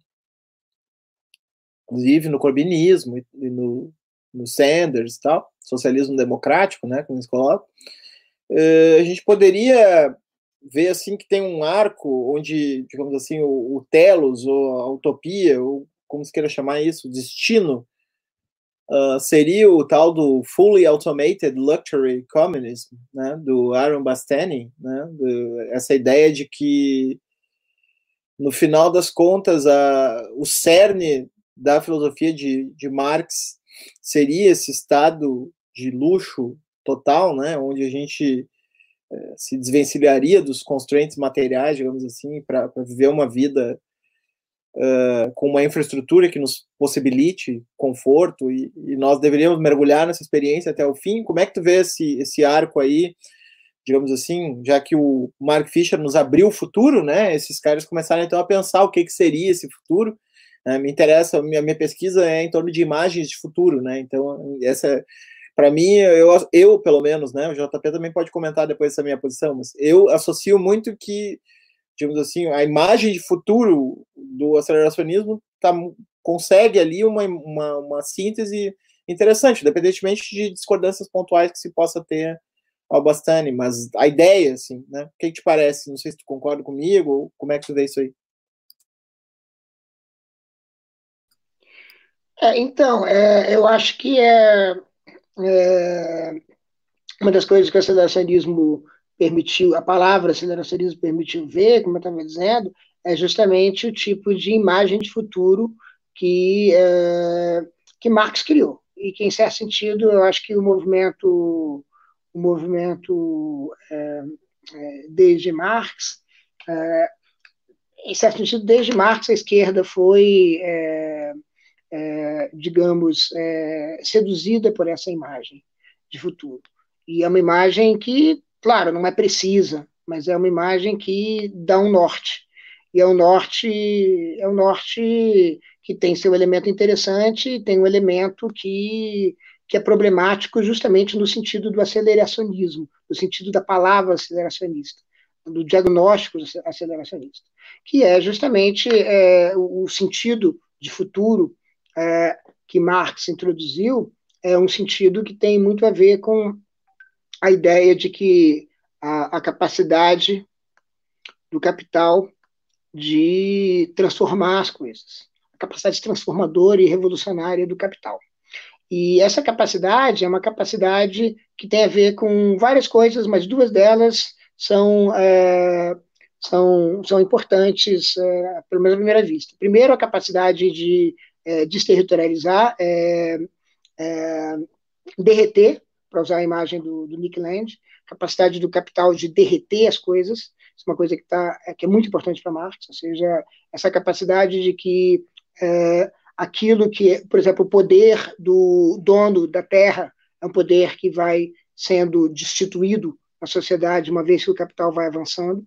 inclusive no corbinismo e no, no Sanders e tal, socialismo democrático, né, como eles colocam, uh, a gente poderia ver assim que tem um arco onde, digamos assim, o, o telos ou a utopia, ou como se queira chamar isso, o destino, uh, seria o tal do Fully Automated Luxury Communism, né, do Aaron Bastani, né, do, essa ideia de que no final das contas a, o cerne da filosofia de, de Marx seria esse estado de luxo total, né, onde a gente é, se desvencilharia dos constraints materiais, digamos assim, para viver uma vida uh, com uma infraestrutura que nos possibilite conforto e, e, nós deveríamos mergulhar nessa experiência até o fim. Como é que tu vê esse, esse arco aí, digamos assim, já que o Mark Fisher nos abriu o futuro, né? Esses caras começaram então a pensar o que, que seria esse futuro. Uh, me interessa, minha, minha pesquisa é em torno de imagens de futuro, né? Então, essa para mim, eu, eu, pelo menos, né, o JP também pode comentar depois essa minha posição, mas eu associo muito que, digamos assim, a imagem de futuro do aceleracionismo tá, consegue ali uma, uma, uma síntese interessante, independentemente de discordâncias pontuais que se possa ter ao Bastani, mas a ideia, assim, né? O que, te parece? Não sei se tu concorda comigo ou como é que tu vê isso aí. É, então, é, eu acho que é, é, uma das coisas que o aceleracionismo permitiu, a palavra aceleracionismo permitiu ver, como eu estava dizendo, é justamente o tipo de imagem de futuro que, é, que Marx criou. E que, em certo sentido, eu acho que o movimento, o movimento é, é, desde Marx, é, em certo sentido, desde Marx, a esquerda foi é, é, digamos, seduzida por essa imagem de futuro. E é uma imagem que, claro, não é precisa, mas é uma imagem que dá um norte. E é um norte, é um norte que tem seu elemento interessante, tem um elemento que, que é problemático justamente no sentido do aceleracionismo, no sentido da palavra aceleracionista, do diagnóstico aceleracionista, que é justamente é, o sentido de futuro é, que Marx introduziu é um sentido que tem muito a ver com a ideia de que a, a capacidade do capital de transformar as coisas, a capacidade transformadora e revolucionária do capital. E essa capacidade é uma capacidade que tem a ver com várias coisas, mas duas delas são, é, são, são importantes, é, pelo menos à primeira vista. Primeiro, a capacidade de é, desterritorializar, é, é, derreter, para usar a imagem do, do Nick Land, capacidade do capital de derreter as coisas, isso é uma coisa que, tá, é, que é muito importante para Marx, ou seja, essa capacidade de que é, aquilo que, por exemplo, o poder do dono da terra é um poder que vai sendo destituído na sociedade uma vez que o capital vai avançando.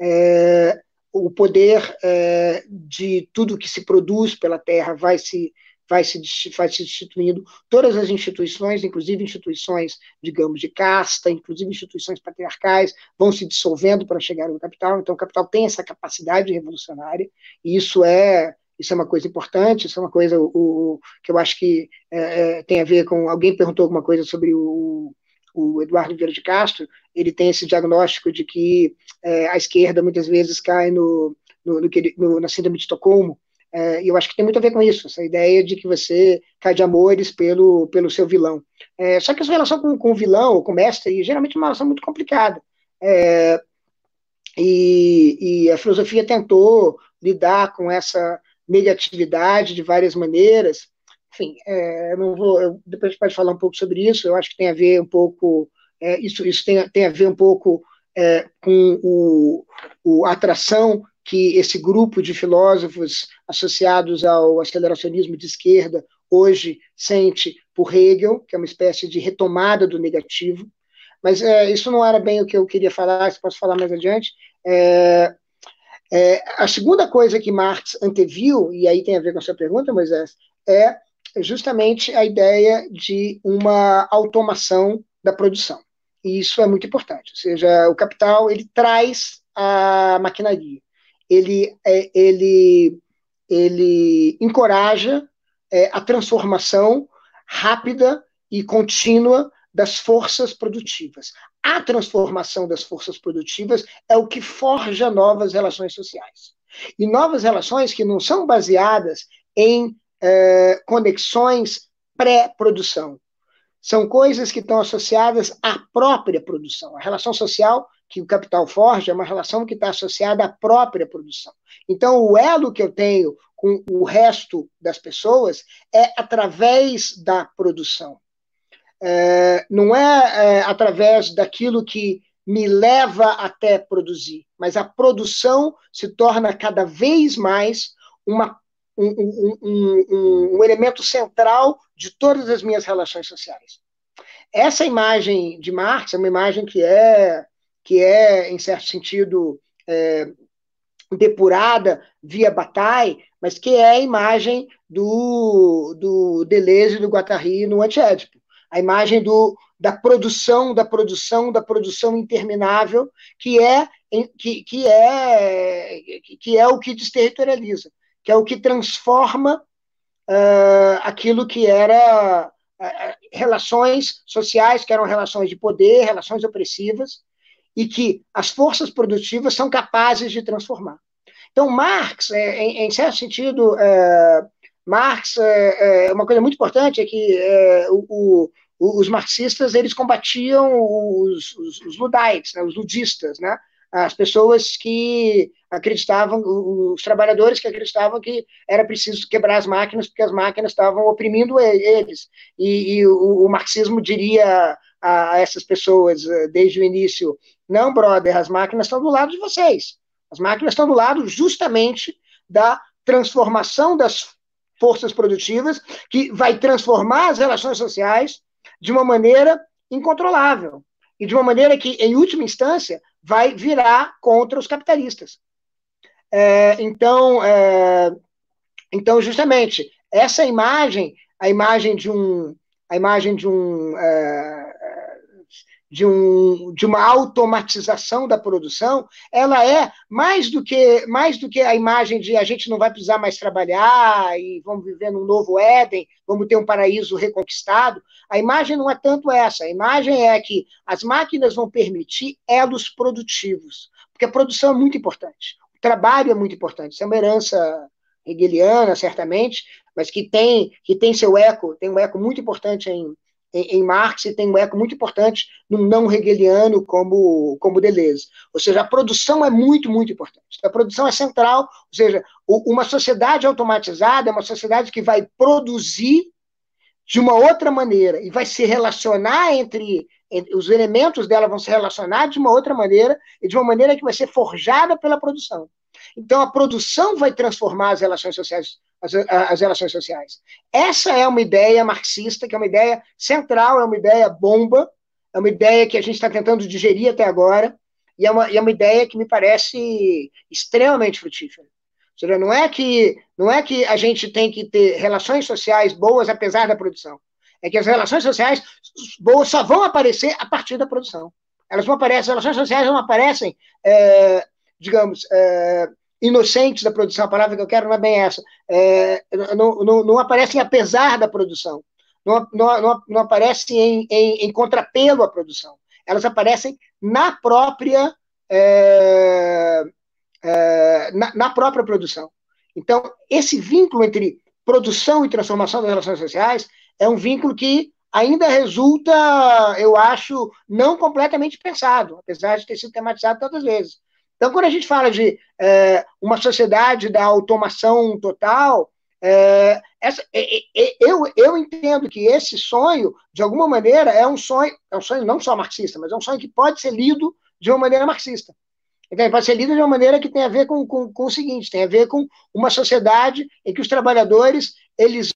É, o poder é, de tudo que se produz pela terra vai se vai se, vai se destituindo, todas as instituições, inclusive instituições, digamos, de casta, inclusive instituições patriarcais, vão se dissolvendo para chegar ao capital, então o capital tem essa capacidade revolucionária, e isso é isso é uma coisa importante, isso é uma coisa o, o que eu acho que é, é tem a ver com, alguém perguntou alguma coisa sobre o, o Eduardo Vieira de Castro, ele tem esse diagnóstico de que é, a esquerda muitas vezes cai no, no, no, no na síndrome de Estocolmo, é, eu acho que tem muito a ver com isso, essa ideia de que você cai de amores pelo, pelo seu vilão. É, só que essa relação com, com o vilão com o mestre geralmente é uma relação muito complicada. É, e, e, a filosofia tentou lidar com essa negatividade de várias maneiras, enfim, é, não vou, eu, depois a gente pode falar um pouco sobre isso, eu acho que tem a ver um pouco, é, isso, isso tem, tem a ver um pouco é, com o, o, atração que esse grupo de filósofos associados ao aceleracionismo de esquerda hoje sente por Hegel, que é uma espécie de retomada do negativo, mas é, isso não era bem o que eu queria falar, se posso falar mais adiante. É, é, a segunda coisa que Marx anteviu, e aí tem a ver com a sua pergunta, Moisés, é justamente a ideia de uma automação da produção. E isso é muito importante. Ou seja, o capital ele traz a maquinaria, ele, é, ele, ele encoraja é, a transformação rápida e contínua das forças produtivas. A transformação das forças produtivas é o que forja novas relações sociais. E novas relações que não são baseadas em é, conexões pré-produção. São coisas que estão associadas à própria produção. A relação social que o capital forja é uma relação que está associada à própria produção. Então, o elo que eu tenho com o resto das pessoas é através da produção. É, não é, é através daquilo que me leva até produzir, mas a produção se torna cada vez mais uma um, um, um, um elemento central de todas as minhas relações sociais. Essa imagem de Marx é uma imagem que é, que é em certo sentido, é, depurada via Bataille, mas que é a imagem do, do Deleuze e do Guattari no Antiédipo. A imagem do, da produção, da produção, da produção interminável, que é, que, que é, que é o que desterritorializa que é o que transforma uh, aquilo que era. Uh, relações sociais que eram relações de poder, relações opressivas, e que as forças produtivas são capazes de transformar. Então, Marx, é, em, em, certo sentido, é, Marx, é, uma coisa muito importante é que o, o, os marxistas eles combatiam os, os, os luddites, né, os ludistas, né, as pessoas que acreditavam, os trabalhadores que acreditavam que era preciso quebrar as máquinas porque as máquinas estavam oprimindo eles. E, e o, o, marxismo diria a, a essas pessoas eh, desde o início: não, brother, as máquinas estão do lado de vocês. As máquinas estão do lado justamente da transformação das forças produtivas, que vai transformar as relações sociais de uma maneira incontrolável. E de uma maneira que, em última instância, vai virar contra os capitalistas. É, então, é, então, justamente, essa imagem, a imagem de um, a imagem de um, é, de, um, de uma automatização da produção, ela é mais do que mais do que a imagem de a gente não vai precisar mais trabalhar e vamos viver num novo Éden, vamos ter um paraíso reconquistado. A imagem não é tanto essa. A imagem é que as máquinas vão permitir elos produtivos, porque a produção é muito importante. O trabalho é muito importante. Isso é uma herança hegeliana, certamente, mas que tem que tem seu eco, tem um eco muito importante em em, em Marx e tem um eco muito importante no não hegeliano como, como Deleuze. Ou seja, a produção é muito, muito importante. A produção é central, ou seja, uma sociedade automatizada é uma sociedade que vai produzir de uma outra maneira e vai se relacionar entre, entre, os elementos dela vão se relacionar de uma outra maneira e de uma maneira que vai ser forjada pela produção. Então a produção vai transformar as relações sociais as, as relações sociais. Essa é uma ideia marxista, que é uma ideia central, é uma ideia bomba, é uma ideia que a gente está tentando digerir até agora, e é, uma, e é uma ideia que me parece extremamente frutífera. Seja, não é que não é que a gente tem que ter relações sociais boas apesar da produção. É que as relações sociais boas só vão aparecer a partir da produção. Elas não aparecem, as relações sociais não aparecem, é, digamos, é, inocentes da produção, a palavra que eu quero não é bem essa, é, não, não, não, aparecem apesar da produção, não, não, não aparecem em, em, em, contrapelo à produção, elas aparecem na própria, é, é, na, na própria produção. Então, esse vínculo entre produção e transformação das relações sociais é um vínculo que ainda resulta, eu acho, não completamente pensado, apesar de ter sido tematizado tantas vezes. Então, quando a gente fala de é, uma sociedade da automação total, é, essa, eu, eu entendo que esse sonho, de alguma maneira, é um sonho, é um sonho não só marxista, mas é um sonho que pode ser lido de uma maneira marxista. Então, pode ser lido de uma maneira que tem a ver com, com, com o seguinte, tem a ver com uma sociedade em que os trabalhadores eles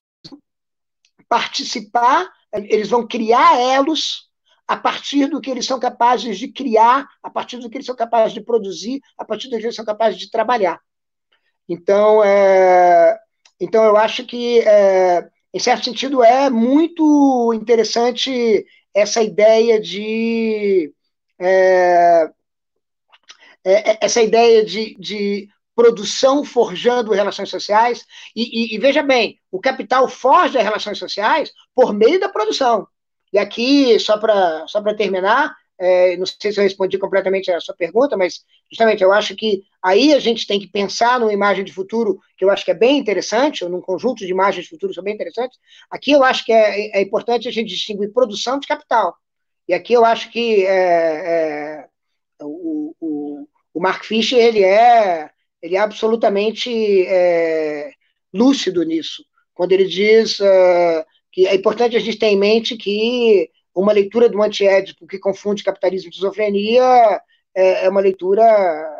participar, eles vão criar elos a partir do que eles são capazes de criar, a partir do que eles são capazes de produzir, a partir do que eles são capazes de trabalhar. Então, é, então eu acho que, é, em certo sentido, é muito interessante essa ideia de. É, é, é essa ideia de, de produção forjando relações sociais, e, e, e veja bem, o capital forja relações sociais por meio da produção. E aqui, só para só terminar, é, não sei se eu respondi completamente a sua pergunta, mas justamente eu acho que aí a gente tem que pensar numa imagem de futuro que eu acho que é bem interessante, ou num conjunto de imagens de futuro que são bem interessantes. Aqui eu acho que é, é importante a gente distinguir produção de capital. E aqui eu acho que é, é o, o, o, Mark Fisher ele é, ele é absolutamente é, lúcido nisso, quando ele diz uh, que é importante a gente ter em mente que uma leitura do antiédipo que confunde capitalismo e esquizofrenia é, é uma leitura,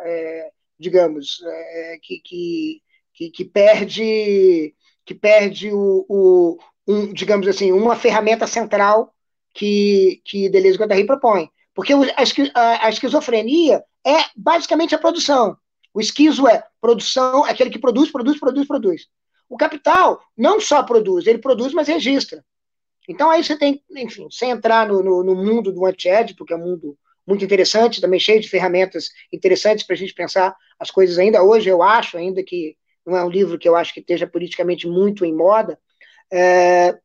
é, digamos, é, que, que, que, que, perde que perde o, o um, digamos assim, uma ferramenta central que, que Deleuze e Guattari propõe. Porque a, a esquizofrenia é basicamente a produção. O esquizo é produção, aquele que produz, produz, produz, produz. O capital não só produz, ele produz, mas registra. Então aí você tem, enfim, sem entrar no, no, no mundo do anti-édipo, que é um mundo muito interessante, também cheio de ferramentas interessantes para a gente pensar as coisas ainda hoje, eu acho, ainda que não é um livro que eu acho que esteja politicamente muito em moda. É,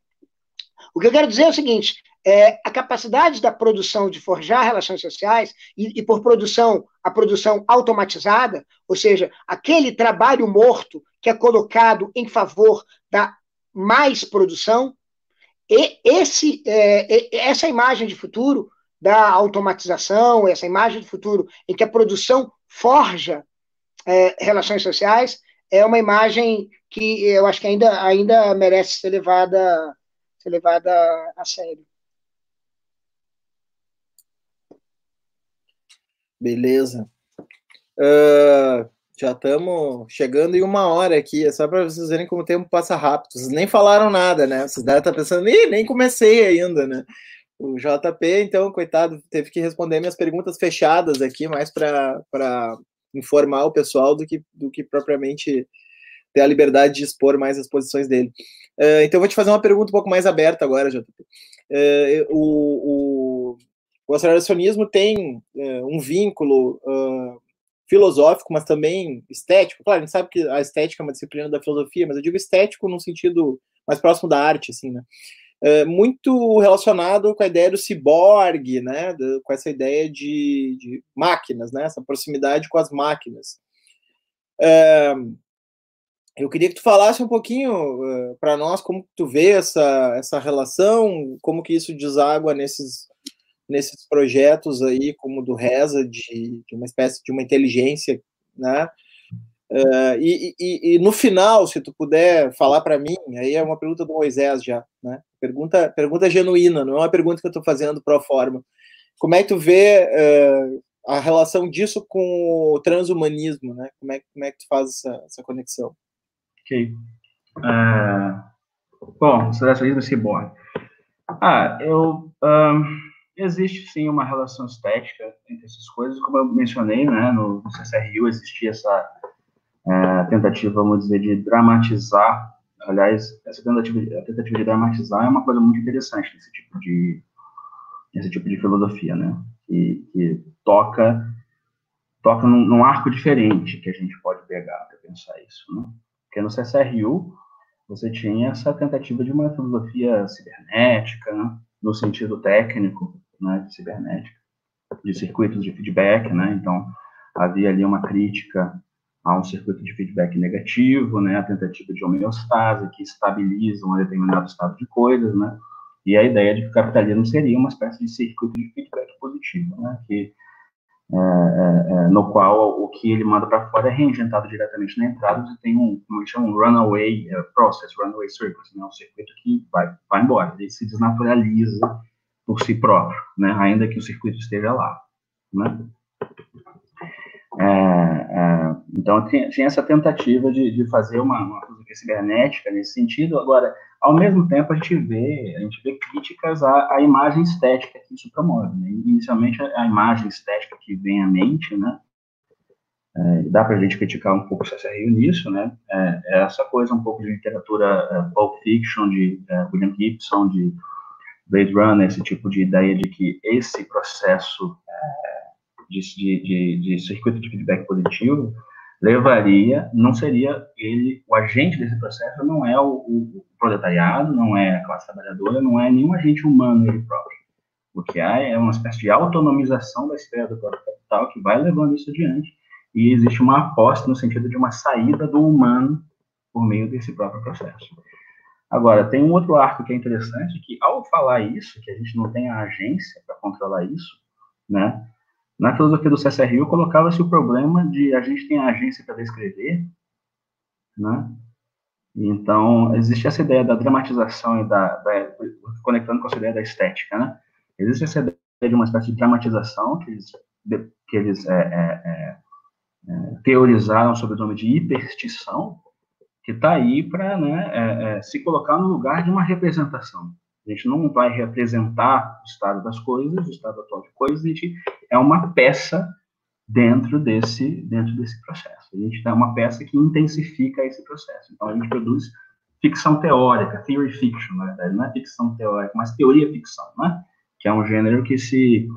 O que eu quero dizer é o seguinte: é, a capacidade da produção de forjar relações sociais, e, e, por produção, a produção automatizada, ou seja, aquele trabalho morto que é colocado em favor da mais produção, e esse, é, essa imagem de futuro da automatização, essa imagem de futuro em que a produção forja é, relações sociais, é uma imagem que eu acho que ainda, ainda merece ser levada, ser levada a sério. Beleza. Uh, já estamos chegando em uma hora aqui. É só para vocês verem como o tempo passa rápido. Vocês nem falaram nada, né? Vocês devem estar pensando, Ih, nem comecei ainda, né? O JP, então, coitado, teve que responder minhas perguntas fechadas aqui, mais para informar o pessoal do que, do que propriamente ter a liberdade de expor mais as posições dele. Uh, então, vou te fazer uma pergunta um pouco mais aberta agora, JP. Uh, o, o, o aceleracionismo tem uh, um vínculo filosófico, mas também estético. Claro, a gente sabe que a estética é uma disciplina da filosofia, mas eu digo estético num sentido mais próximo da arte, assim, né? É, muito relacionado com a ideia do ciborgue, né? Com essa ideia de, de, máquinas, né? Essa proximidade com as máquinas. É, eu queria que tu falasse um pouquinho uh, é, para nós como tu vê essa, essa relação, como que isso deságua nesses nesses projetos aí, como do Reza, de, de uma espécie de uma inteligência, né? Uh, e, e, e, no final, se tu puder falar para mim, aí é uma pergunta do Moisés já, né? Pergunta, pergunta genuína, não é uma pergunta que eu estou fazendo pro forma. Como é que tu vê uh, a relação disso com o transhumanismo, né? Como é, como é que tu faz essa, essa conexão? Ok. Uh, bom, selecionismo ciborgue. Ah, eu... existe sim uma relação estética entre essas coisas, como eu mencionei, né, no, CCRU existia essa é, tentativa, vamos dizer, de dramatizar, aliás, essa tentativa, a tentativa de dramatizar é uma coisa muito interessante nesse tipo de, nesse tipo de filosofia, né, que, que toca, toca num, num, arco diferente que a gente pode pegar para pensar isso, né, porque no CCRU você tinha essa tentativa de uma filosofia cibernética, né, no sentido técnico, né, de cibernética, de circuitos de feedback, né, então havia ali uma crítica a um circuito de feedback negativo, né, a tentativa de homeostase que estabiliza um determinado estado de coisas, né, e a ideia de que o capitalismo seria uma espécie de circuito de feedback positivo, né, que é, é, é no qual o que ele manda para fora é reinjentado diretamente na entrada e tem um, como eles chamam, um runaway uh, process, runaway circuit, né, um circuito que vai, vai embora, ele se desnaturaliza por si próprio, né, ainda que o circuito esteja lá, né. É, é, então, tinha, tinha, essa tentativa de, de fazer uma, uma física cibernética nesse sentido. Agora, ao mesmo tempo, a gente vê, a gente vê críticas à, à imagem estética que isso promove. Né? Inicialmente, a, imagem estética que vem à mente, né? É, dá para a gente criticar um pouco o CCRU nisso, né? É, é, essa coisa um pouco de literatura é, Pulp Fiction, de William Gibson, de Blade Runner, esse tipo de ideia de que esse processo é, de, de, de, circuito de feedback positivo levaria, não seria ele, o agente desse processo não é o, o, proletariado, não é a classe trabalhadora, não é nenhum agente humano ele próprio. O que há é uma espécie de autonomização da esfera do próprio capital que vai levando isso adiante, e existe uma aposta no sentido de uma saída do humano por meio desse próprio processo. Agora, tem um outro arco que é interessante, que ao falar isso, que a gente não tem a agência para controlar isso, né? Na filosofia do CSRU colocava-se o problema de a gente tem a agência para descrever, né? Então, existe essa ideia da dramatização e da, da, conectando com essa ideia da estética, né? Existe essa ideia de uma espécie de dramatização que eles, que eles é, é, é, é teorizaram sobre o nome de hiperstição, que está aí para né, é, é, se colocar no lugar de uma representação. A gente não vai representar o estado das coisas, o estado atual de coisas, a gente é uma peça dentro desse, dentro desse processo. A gente é uma peça que intensifica esse processo. Então, a gente produz ficção teórica, theory fiction, na verdade, não é ficção teórica, mas teoria ficção, né? que é um gênero que se,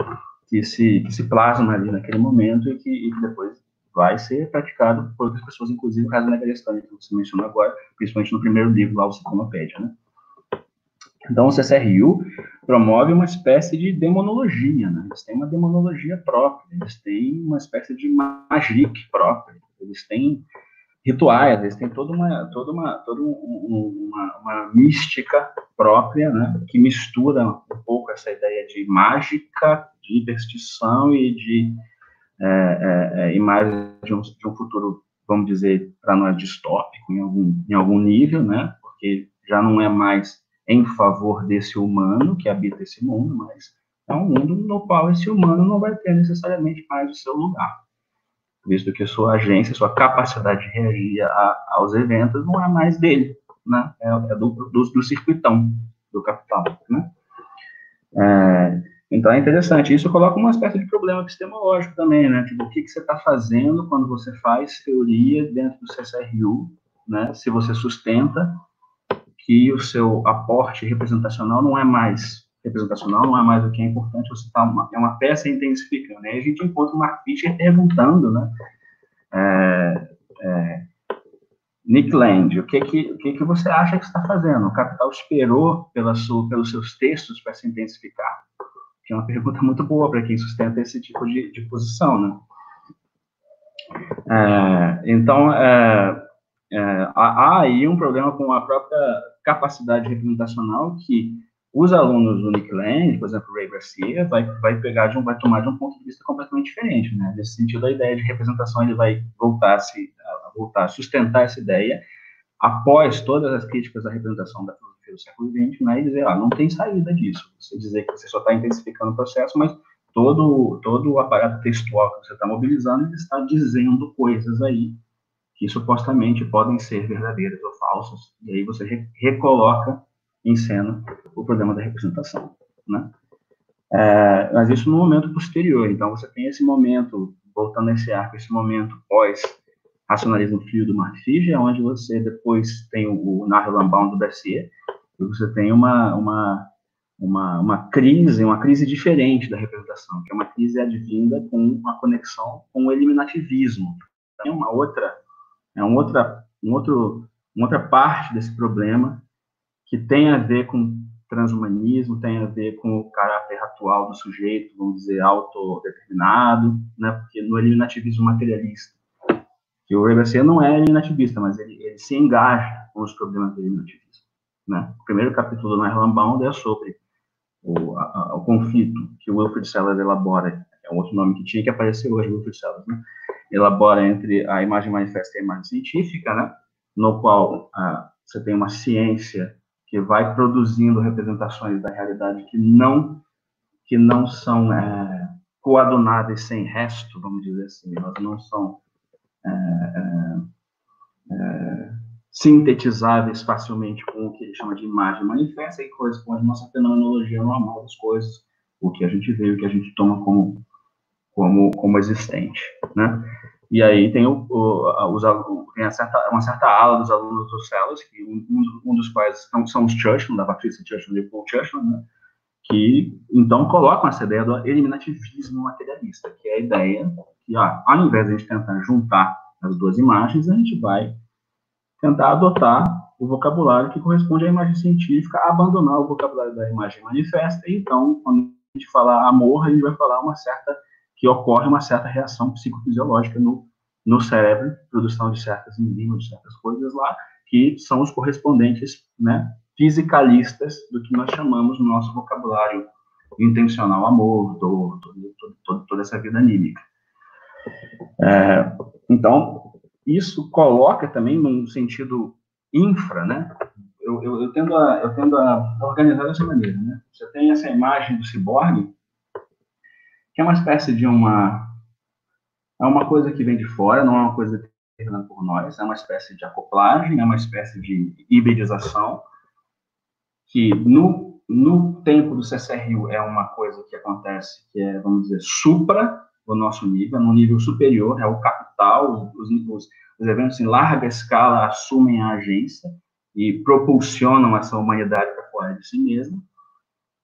que se, que se plasma ali naquele momento e que, e que depois vai ser praticado por outras pessoas, inclusive o caso da Negrestânia, que você mencionou agora, principalmente no primeiro livro, lá, o Ciclonopédia, né? Então, o CCRU promove uma espécie de demonologia, né? Eles têm uma demonologia própria, eles têm uma espécie de magic própria, eles têm rituais, eles têm toda uma, toda uma, toda uma, uma mística própria, né? Que mistura um pouco essa ideia de mágica, de superstição e de é, é, é, imagem de um, de um futuro, vamos dizer, para nós distópico em algum, em algum nível, né? Porque já não é mais em favor desse humano que habita esse mundo, mas é um mundo no qual esse humano não vai ter necessariamente mais o seu lugar, visto que sua agência, sua capacidade de reagir a, aos eventos não é mais dele, né? É, é do, do, do, circuitão do capital, né? É, então é interessante. Isso coloca uma espécie de problema epistemológico também, né? Tipo, o que, que você está fazendo quando você faz teoria dentro do CCRU, né? Se você sustenta que o seu aporte representacional não é mais representacional, não é mais o que é importante, você tá uma, é uma peça intensificando. Aí a gente encontra o Mark Fisher perguntando, né? É, é, Nick Land, o que que, o que que você acha que está fazendo? O Capital esperou pela sua, pelos seus textos para se intensificar? Que é uma pergunta muito boa para quem sustenta esse tipo de, de posição, né? É, então, é, é, há aí um problema com a própria capacidade representacional que os alunos do Nick Land, por exemplo, Ray Garcia, vai, vai pegar de um, vai tomar de um ponto de vista completamente diferente, né? Nesse sentido, a ideia de representação ele vai voltar a, se, a voltar a sustentar essa ideia após todas as críticas à representação da filosofia do século XX, né? E dizer, ah, não tem saída disso. Você dizer que você só está intensificando o processo, mas todo todo o aparato textual que você está mobilizando está dizendo coisas aí que supostamente podem ser verdadeiras ou falsas, e aí você re recoloca em cena o problema da representação, né? É, mas isso no momento posterior, então você tem esse momento, voltando a esse arco, esse momento pós racionalismo frio do Fisher, onde você depois tem o, o Narro Lambaum do Bercier, e você tem uma, uma, uma, uma crise, uma crise diferente da representação, que é uma crise advinda com uma conexão com o eliminativismo. Tem uma outra é um outra, um outro, uma outra parte desse problema que tem a ver com transhumanismo, tem a ver com o caráter atual do sujeito, vamos dizer, autodeterminado, né? porque no eliminativismo materialista, que o Reverser não é eliminativista, mas ele, ele se engaja com os problemas do eliminativismo. Né? O primeiro capítulo do Bound é sobre o, a, o conflito que o Wilfred Sellers elabora, é um outro nome que tinha que aparecer hoje, Wilfred Sellers, né? elabora entre a imagem manifesta e a imagem científica, né, no qual você tem uma ciência que vai produzindo representações da realidade que não que não são é, coadunáveis sem resto, vamos dizer assim, elas não são é, é, é, sintetizáveis facilmente com o que ele chama de imagem manifesta e corresponde à nossa fenomenologia normal das coisas, o que a gente vê, o que a gente toma como como, como existente, né? E aí tem, o, o, os, tem certa, uma certa ala dos alunos do Celos, que um, um, dos quais são, são os Churchill, da Patrícia Churchill e Paul Churchill, né? que então colocam essa ideia do eliminativismo materialista, que é a ideia que, ó, ao invés de a gente tentar juntar as duas imagens, a gente vai tentar adotar o vocabulário que corresponde à imagem científica, abandonar o vocabulário da imagem manifesta, e então, quando a gente falar amor, a gente vai falar uma certa que ocorre uma certa reação psicofisiológica no, no cérebro, produção de certas enzimas, de certas coisas lá, que são os correspondentes, né, fisicalistas do que nós chamamos no nosso vocabulário intencional amor, dor, toda essa vida anímica. É, então, isso coloca também num sentido infra, né? Eu, eu, eu, tendo a, eu tendo a organizar dessa maneira, né? Você tem essa imagem do ciborgue, que é uma espécie de uma é uma coisa que vem de fora, não é uma coisa determinada por nós, é uma espécie de acoplagem, é uma espécie de hibridização que no, no tempo do CCRU é uma coisa que acontece que é, vamos dizer, supra o nosso nível, no nível superior, é o capital, os, os, os eventos em larga escala assumem a agência e propulsionam essa humanidade para fora de si mesma.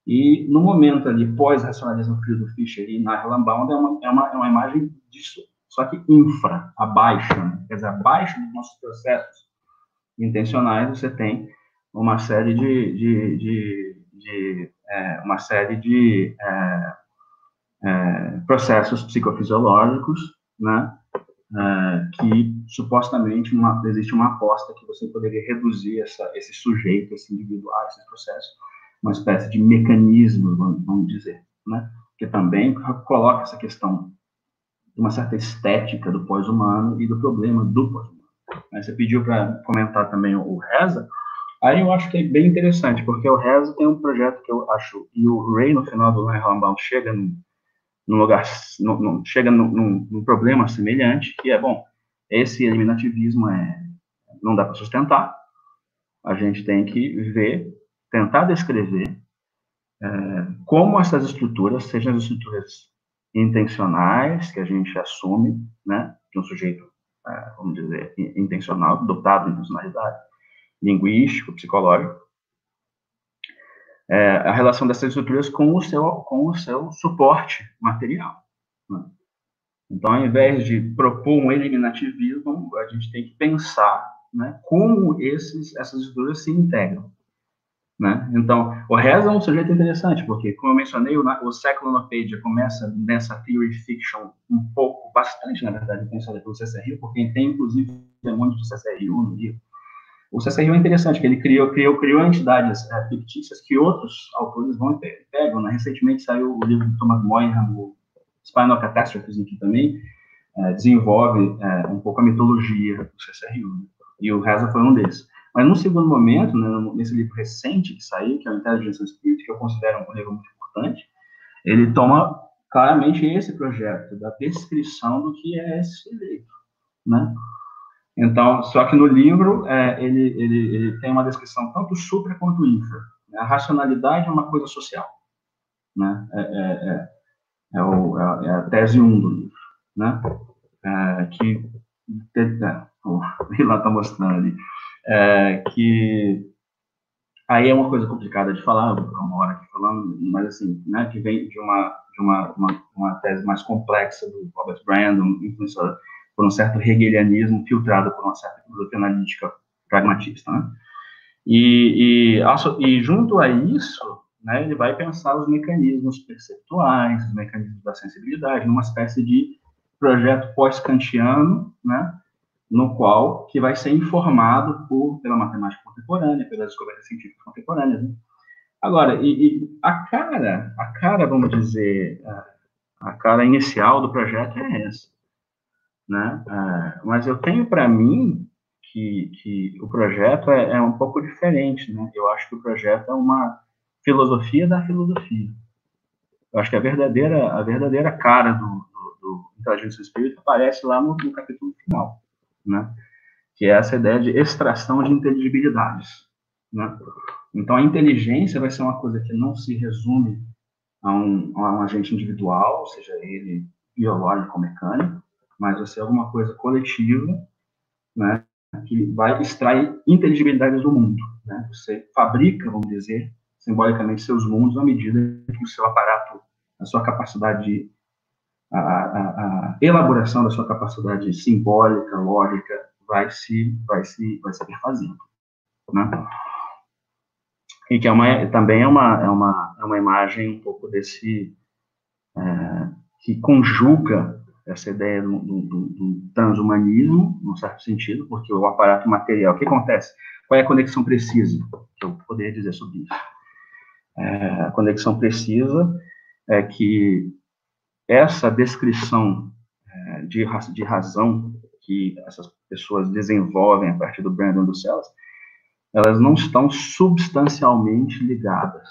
E no momento ali, pós-racionalismo frio do Fischer e na Lambaum, é uma, é, uma, é uma imagem disso, só que infra, abaixo, né? quer dizer, abaixo dos nossos processos intencionais, você tem uma série de, de, de, de é, uma série de é, é, processos psicofisiológicos, né, é, que supostamente uma, existe uma aposta que você poderia reduzir essa, esse sujeito, esse indivíduo a esses processos, uma espécie de mecanismo, vamos dizer, né, que também coloca essa questão de uma certa estética do pós-humano e do problema do pós-humano. Você pediu para comentar também o Reza, Aí eu acho que é bem interessante, porque o Reza tem um projeto que eu acho, e o Ray, no final do Rambam, chega num, num lugar, chega num, num, problema semelhante, que é, bom, esse eliminativismo é, não dá para sustentar, a gente tem que ver, tentar descrever é, como essas estruturas, sejam as estruturas intencionais, que a gente assume, né, de um sujeito, é, vamos dizer, intencional, dotado de intencionalidade, linguístico, psicológico, é, a relação dessas estruturas com o seu, com o seu suporte material. Né? Então, ao invés de propor um eliminativismo, a gente tem que pensar né, como esses, essas estruturas se integram. Né? Então, o Reza é um sujeito interessante, porque, como eu mencionei, o, o Page começa nessa theory fiction um pouco, bastante, na verdade, pensada pelo CCRU, porque tem, inclusive, demônios do CCRU no livro, o CCRU é interessante, que ele criou, criou, criou entidades é, fictícias que outros autores vão e pegam. Né? Recentemente saiu o livro de Thomas Moynihan, o Spinal Catastrophes, que também é, desenvolve é, um pouco a mitologia do CCRU. Né? E o Reza foi um desses. Mas, num segundo momento, né, nesse livro recente que saiu, que é o Intelligence and Spirit, que eu considero um livro muito importante, ele toma claramente esse projeto da descrição do que é esse eleito, né? Então, só que no livro é, ele, ele, ele, tem uma descrição tanto supra quanto infra. Né? A racionalidade é uma coisa social. Né? É, é, é, é o, é, é a tese 1 um do livro. Né? Que o Vila está mostrando ali. que aí é uma coisa complicada de falar, uma hora aqui falando, mas assim, né, que vem de uma, de uma, uma, uma tese mais complexa do Robert Brandon, influenciador por um certo hegelianismo filtrado por uma certa filosofia analítica pragmatista, né? E, e, e, junto a isso, né, ele vai pensar os mecanismos perceptuais, os mecanismos da sensibilidade, numa espécie de projeto pós-kantiano, né, no qual que vai ser informado por, pela matemática contemporânea, pelas descobertas científicas contemporâneas. Né? Agora, e, e, a cara, a cara, vamos dizer, a, a cara inicial do projeto é essa né? É, mas eu tenho para mim que, que o projeto é, é, um pouco diferente, né? Eu acho que o projeto é uma filosofia da filosofia. Eu acho que a verdadeira, a verdadeira cara do, do, do Inteligência do Espírito aparece lá no, no capítulo final, né? Que é essa ideia de extração de inteligibilidades, né? Então, a inteligência vai ser uma coisa que não se resume a um, a um agente individual, seja ele biológico ou mecânico, mas vai ser alguma coisa coletiva, né, que vai extrair inteligibilidades do mundo. Né? Você fabrica, vamos dizer, simbolicamente seus mundos à medida que o seu aparato, a sua capacidade de a, a, a, elaboração da sua capacidade simbólica, lógica, vai se vai se vai se perfazendo, né? E que é uma, também é uma é uma é uma imagem um pouco desse é, que conjuga essa ideia do, do, do, transhumanismo, num certo sentido, porque o aparato material, o que acontece? Qual é a conexão precisa? Eu poderia dizer sobre isso. É, a conexão precisa é que essa descrição é, de, de razão que essas pessoas desenvolvem a partir do Brandon do Cells, elas não estão substancialmente ligadas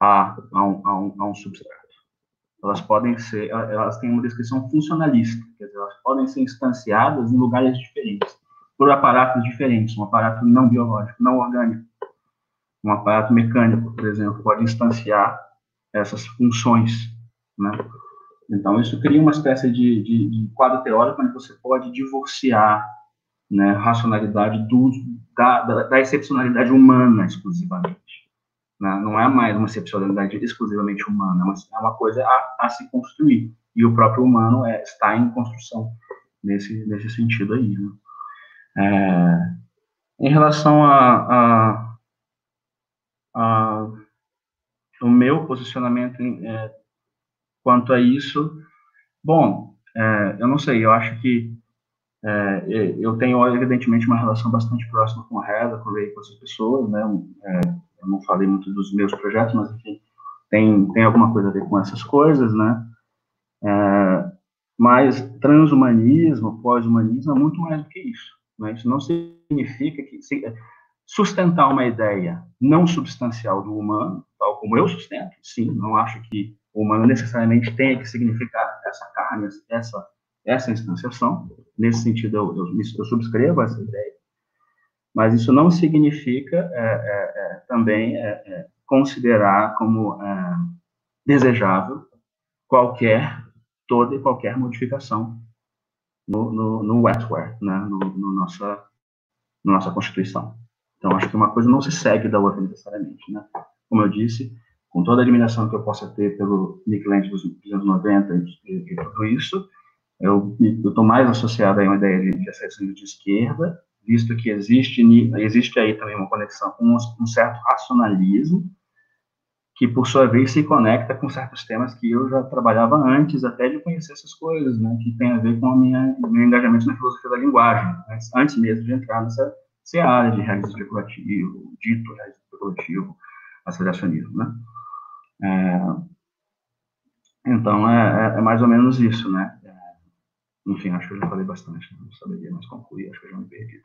a, a, um, a, um, a um substrato elas podem ser, elas têm uma descrição funcionalista, quer dizer, elas podem ser instanciadas em lugares diferentes, por aparatos diferentes, um aparato não biológico, não orgânico, um aparato mecânico, por exemplo, pode instanciar essas funções, né? Então, isso cria uma espécie de, de, de quadro teórico onde você pode divorciar né, racionalidade do, da, da, da excepcionalidade humana exclusivamente. Né? Não é mais uma excepcionalidade exclusivamente humana, mas é uma coisa a, a se construir. E o próprio humano é, está em construção nesse, nesse sentido aí. Né? É, em relação a, a, uh, o meu posicionamento em, é, quanto a isso, bom, é, eu não sei, eu acho que é, eu tenho, evidentemente, uma relação bastante próxima com a Reda, com o Ray, com essas pessoas, né? Não falei muito dos meus projetos, mas, enfim, tem, tem alguma coisa a ver com essas coisas, né? É, mas transhumanismo, pós-humanismo é muito mais do que isso. Né? Isso não significa que se, sustentar uma ideia não substancial do humano, tal como eu sustento, sim, não acho que o humano necessariamente tenha que significar essa carne, essa essa instanciação. Nesse sentido, eu, eu, eu subscrevo essa ideia. Mas isso não significa é, é, é, também é, é, considerar como desejável qualquer, toda e qualquer modificação no, no, no wetware, né, no, no nossa, no nossa Constituição. Então, acho que uma coisa não se segue da outra necessariamente. Né? Como eu disse, com toda a admiração que eu possa ter pelo Nick Land dos anos 90 e, e tudo isso, eu estou mais associado a uma ideia de, de de esquerda, visto que existe, existe aí também uma conexão com um, certo racionalismo, que por sua vez se conecta com certos temas que eu já trabalhava antes até de conhecer essas coisas, né, que tem a ver com minha meu engajamento na filosofia da linguagem, né, antes mesmo de entrar nessa área de realismo especulativo, dito realismo especulativo, aceleracionismo, né. É, então é, é, é, mais ou menos isso, né. Enfim, acho que eu já falei bastante, não saberia mais concluir, acho que eu já me perdi.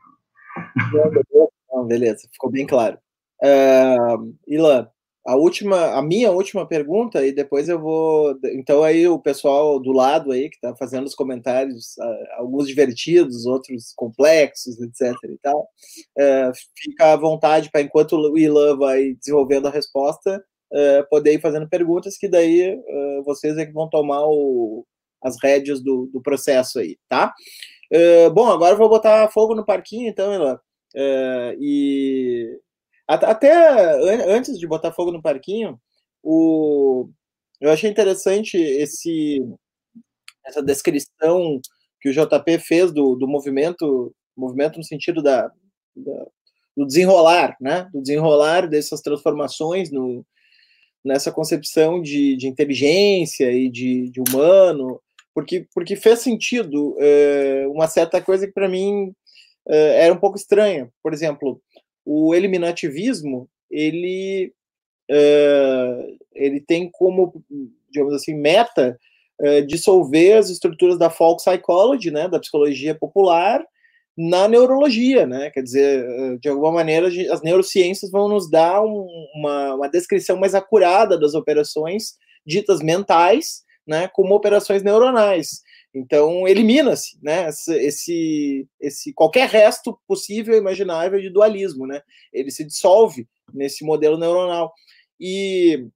Não, beleza, ficou bem claro. Uh, Ilan, a última, a minha última pergunta, e depois eu vou. Então, aí o pessoal do lado aí que está fazendo os comentários, alguns divertidos, outros complexos, etc. e tal, uh, fica à vontade para, enquanto o Ilan vai desenvolvendo a resposta, uh, poder ir fazendo perguntas, que daí vocês é que vão tomar o, as rédeas do, do processo aí, tá? Uh, bom, agora eu vou botar fogo no parquinho, então, Elan. Uh, e até antes de botar fogo no parquinho, o, eu achei interessante esse, essa descrição que o JP fez do, do movimento, movimento no sentido da, da, do desenrolar, né? Do desenrolar dessas transformações no, nessa concepção de, de inteligência e de, de humano, porque, porque fez sentido é, uma certa coisa que para mim é, era um pouco estranha. Por exemplo, o eliminativismo, ele, é, ele tem como, digamos assim, meta dissolver as estruturas da folk psychology, né, da psicologia popular, na neurologia, né? Quer dizer, de alguma maneira, as neurociências vão nos dar um, uma, uma descrição mais acurada das operações ditas mentais, né, como operações neuronais. Então elimina-se, né, esse, esse qualquer resto possível imaginável de dualismo, né? Ele se dissolve nesse modelo neuronal. E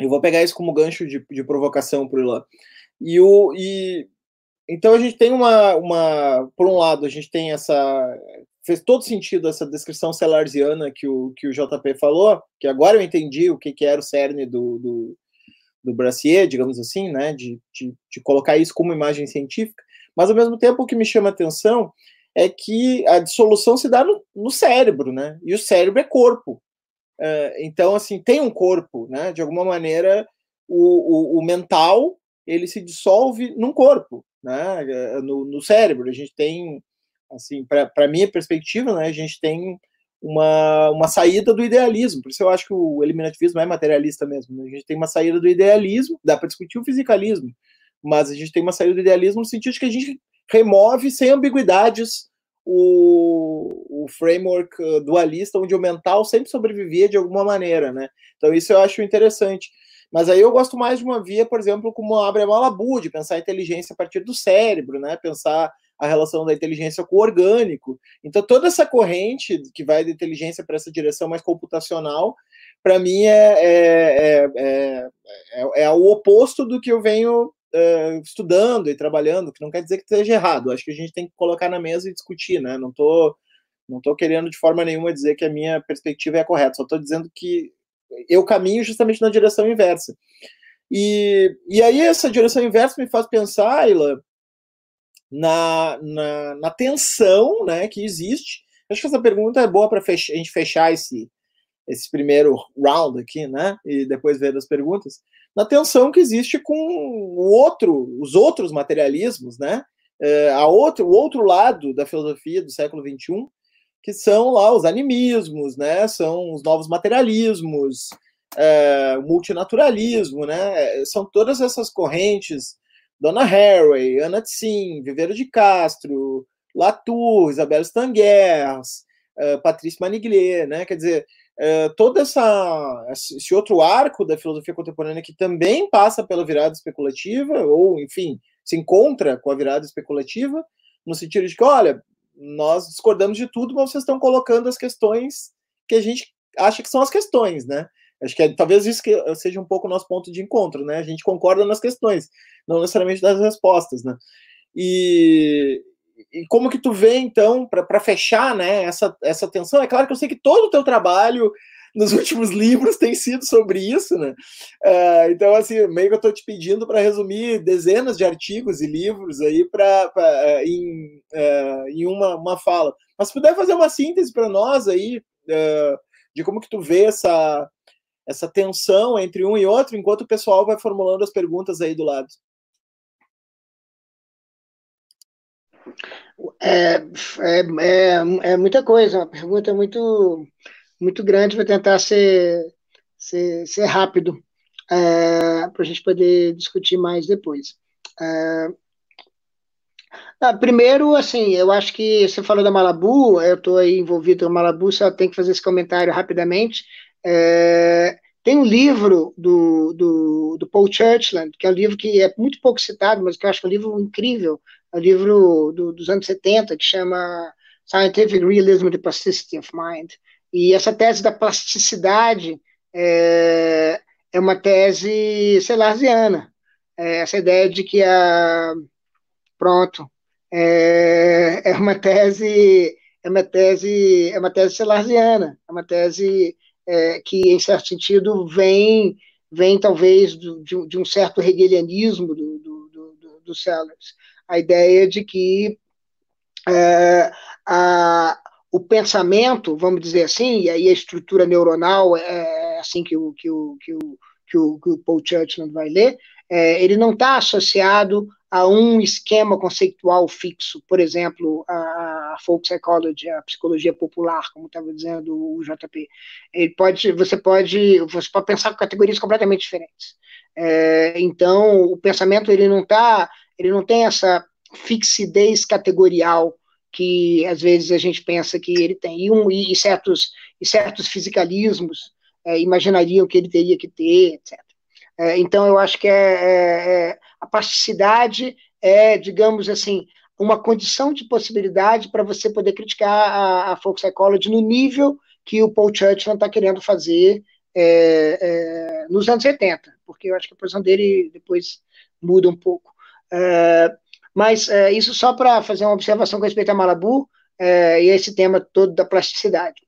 eu vou pegar isso como gancho de, de provocação para o Ilan. E e então a gente tem uma, uma por um lado a gente tem essa fez todo sentido essa descrição celarziana que o que o JP falou, que agora eu entendi o que, que era o cerne do, do do Brassier, digamos assim, né, de, de, de, colocar isso como imagem científica, mas ao mesmo tempo o que me chama a atenção é que a dissolução se dá no, no cérebro, né, e o cérebro é corpo. Uh, então, assim, tem um corpo, né, de alguma maneira o, o, o mental ele se dissolve num corpo, né, no, no cérebro. A gente tem, assim, para minha perspectiva, né, a gente tem uma, uma saída do idealismo. Por isso eu acho que o eliminativismo é materialista mesmo. Né? A gente tem uma saída do idealismo, dá para discutir o fisicalismo, mas a gente tem uma saída do idealismo no sentido de que a gente remove sem ambiguidades o, o framework uh, dualista, onde o mental sempre sobrevivia de alguma maneira, né? Então isso eu acho interessante. Mas aí eu gosto mais de uma via, por exemplo, como abre a Malabu, de pensar a inteligência a partir do cérebro, né? Pensar a relação da inteligência com o orgânico. Então, toda essa corrente que vai da inteligência para essa direção mais computacional, para mim, é, é, é, é, o oposto do que eu venho estudando e trabalhando, que não quer dizer que esteja errado. Acho que a gente tem que colocar na mesa e discutir, né? Não estou não tô querendo de forma nenhuma dizer que a minha perspectiva é a correta, só estou dizendo que eu caminho justamente na direção inversa. E, e aí essa direção inversa me faz pensar, Ayla, na, na, na tensão né, que existe. Acho que essa pergunta é boa para a gente fechar esse, esse primeiro round aqui, né? E depois ver as perguntas, na tensão que existe com o outro, os outros materialismos, né? É, a outro, o outro lado da filosofia do século XXI, que são lá os animismos, né? São os novos materialismos, é, o multinaturalismo, né? São todas essas correntes, Donna Haraway, Ana Tsin, Viveiro de Castro, Latour, Isabel Stangers, uh, Patrícia Maniglier, né? Quer dizer, uh, todo essa, esse outro arco da filosofia contemporânea que também passa pela virada especulativa, ou, enfim, se encontra com a virada especulativa, no sentido de que, olha, nós discordamos de tudo, mas vocês estão colocando as questões que a gente acha que são as questões, né? Acho que é, talvez isso que seja um pouco o nosso ponto de encontro, né? A gente concorda nas questões, não necessariamente das respostas, né? E, e como que tu vê, então, para fechar né, essa, essa tensão? É claro que eu sei que todo o teu trabalho nos últimos livros tem sido sobre isso, né? Uh, então, assim, meio que eu estou te pedindo para resumir dezenas de artigos e livros aí pra, pra uh, em, uh, em uma, uma fala. Mas se puder fazer uma síntese para nós aí de como que tu vê essa, essa tensão entre um e outro, enquanto o pessoal vai formulando as perguntas aí do lado. É, é, é, é muita coisa, uma pergunta muito, muito grande, vou tentar ser, ser, ser rápido é, para a gente poder discutir mais depois. É, ah, primeiro, assim, eu acho que você falou da Malabu, eu estou envolvido com Malabu, só tenho que fazer esse comentário rapidamente. É, tem um livro do, do, do, Paul Churchland, que é um livro que é muito pouco citado, mas que eu acho é um livro incrível, é um livro do, dos anos 70, que chama Scientific Realism the Plasticity of Mind. E essa tese da plasticidade é, é uma tese celarziana. É essa ideia de que a. Pronto. É, é uma tese. É uma tese, é uma tese celarziana, é uma tese é, que, em certo sentido, vem, vem talvez do, de, de, um certo hegelianismo do, do, do, do Sellers. A ideia de que é, a, o pensamento, vamos dizer assim, e aí a estrutura neuronal é assim que o, que o, que o, que o, que o Paul Churchland vai ler, é, ele não está associado a um esquema conceitual fixo, por exemplo, a, folk psychology, a psicologia popular, como estava dizendo o JP. Ele pode, você pode, você pode pensar categorias completamente diferentes. É, então, o pensamento ele não tá, ele não tem essa fixidez categorial que às vezes a gente pensa que ele tem e, um, e certos e certos fisicalismos é, imaginariam que ele teria que ter, etc. É, então, eu acho que é, é, é, a plasticidade é, digamos assim, uma condição de possibilidade para você poder criticar a, a folk psychology no nível que o Paul Churchland está querendo fazer é, é, nos anos 70, porque eu acho que a posição dele depois muda um pouco. É, mas isso só para fazer uma observação com respeito a Malabu e esse tema todo da plasticidade.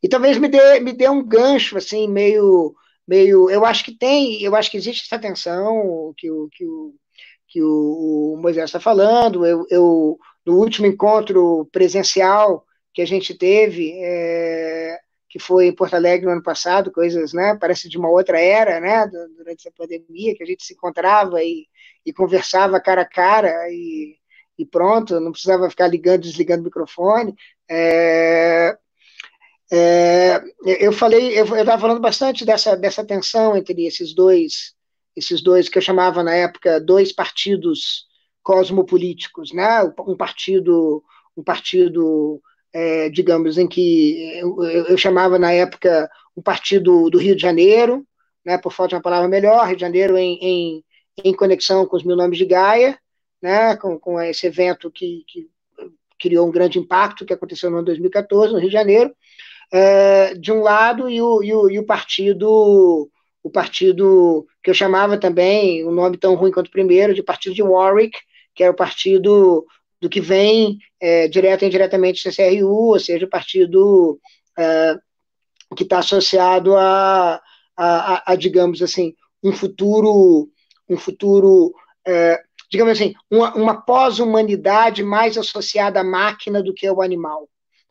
E talvez me dê, me dê um gancho, assim, meio meio. Eu acho que tem, eu acho que existe essa tensão que o, que o, que o, Moisés está falando. Eu, eu, no último encontro presencial que a gente teve, é, que foi em Porto Alegre no ano passado, coisas, né, parece de uma outra era, né, durante essa pandemia, que a gente se encontrava e, e conversava cara a cara e, e pronto, não precisava ficar ligando, desligando o microfone. É, é, eu falei, eu estava falando bastante dessa, dessa tensão entre esses dois, esses dois que eu chamava na época dois partidos cosmopolíticos, né? Um partido, um partido, é, digamos, em que eu, eu, chamava na época um partido do Rio de Janeiro, né? Por falta de uma palavra melhor, Rio de Janeiro em, em, em conexão com os mil nomes de Gaia, né? Com, com esse evento que, que criou um grande impacto que aconteceu no ano 2014 no Rio de Janeiro é, de um lado e o, e o, e o partido o partido que eu chamava também, um nome tão ruim quanto o primeiro, de partido de Warwick, que é o partido do que vem é, direto e indiretamente CCRU, ou seja, o partido é, que está associado a, a, a, a, digamos assim, um futuro, um futuro, é, digamos assim, uma, uma pós-humanidade mais associada à máquina do que ao animal.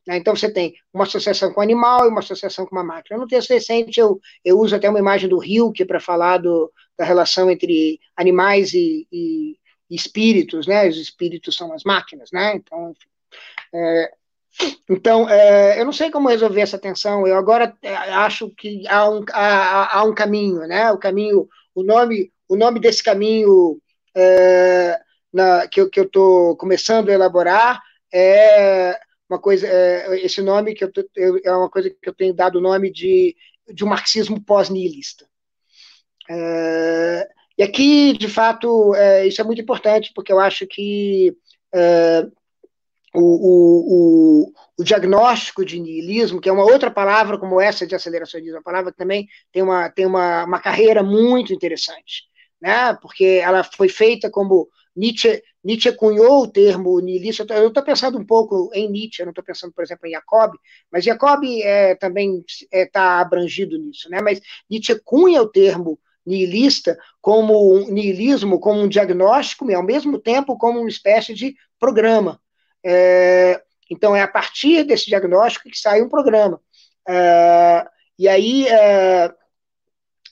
Né? Então, você tem uma associação com o animal e uma associação com uma máquina. No texto recente, eu, eu uso até uma imagem do Hilke para falar do, da relação entre animais e, e, espíritos, né? Os espíritos são as máquinas, né? Então, enfim. É, então, é, eu não sei como resolver essa tensão. Eu agora é, acho que há um, há, há um caminho, né? O caminho, o nome, o nome desse caminho é, na, que eu estou começando a elaborar é uma coisa, é, esse nome que eu, é uma coisa que eu tenho dado o nome de, de um marxismo pós-nihilista. É, e aqui, de fato, é, isso é muito importante, porque eu acho que o, o, o, diagnóstico de nihilismo, que é uma outra palavra como essa de aceleracionismo, uma palavra que também tem uma, tem uma, uma carreira muito interessante, né? porque ela foi feita como Nietzsche, Nietzsche cunhou o termo nihilista. Eu estou pensando um pouco em Nietzsche, eu não estou pensando, por exemplo, em Jacob, mas Jacob é, também está é, tá abrangido nisso. Né? Mas Nietzsche cunha o termo nihilista como um nihilismo, como um diagnóstico, e ao mesmo tempo como uma espécie de programa. É, então, é a partir desse diagnóstico que sai um programa. É, e aí, é,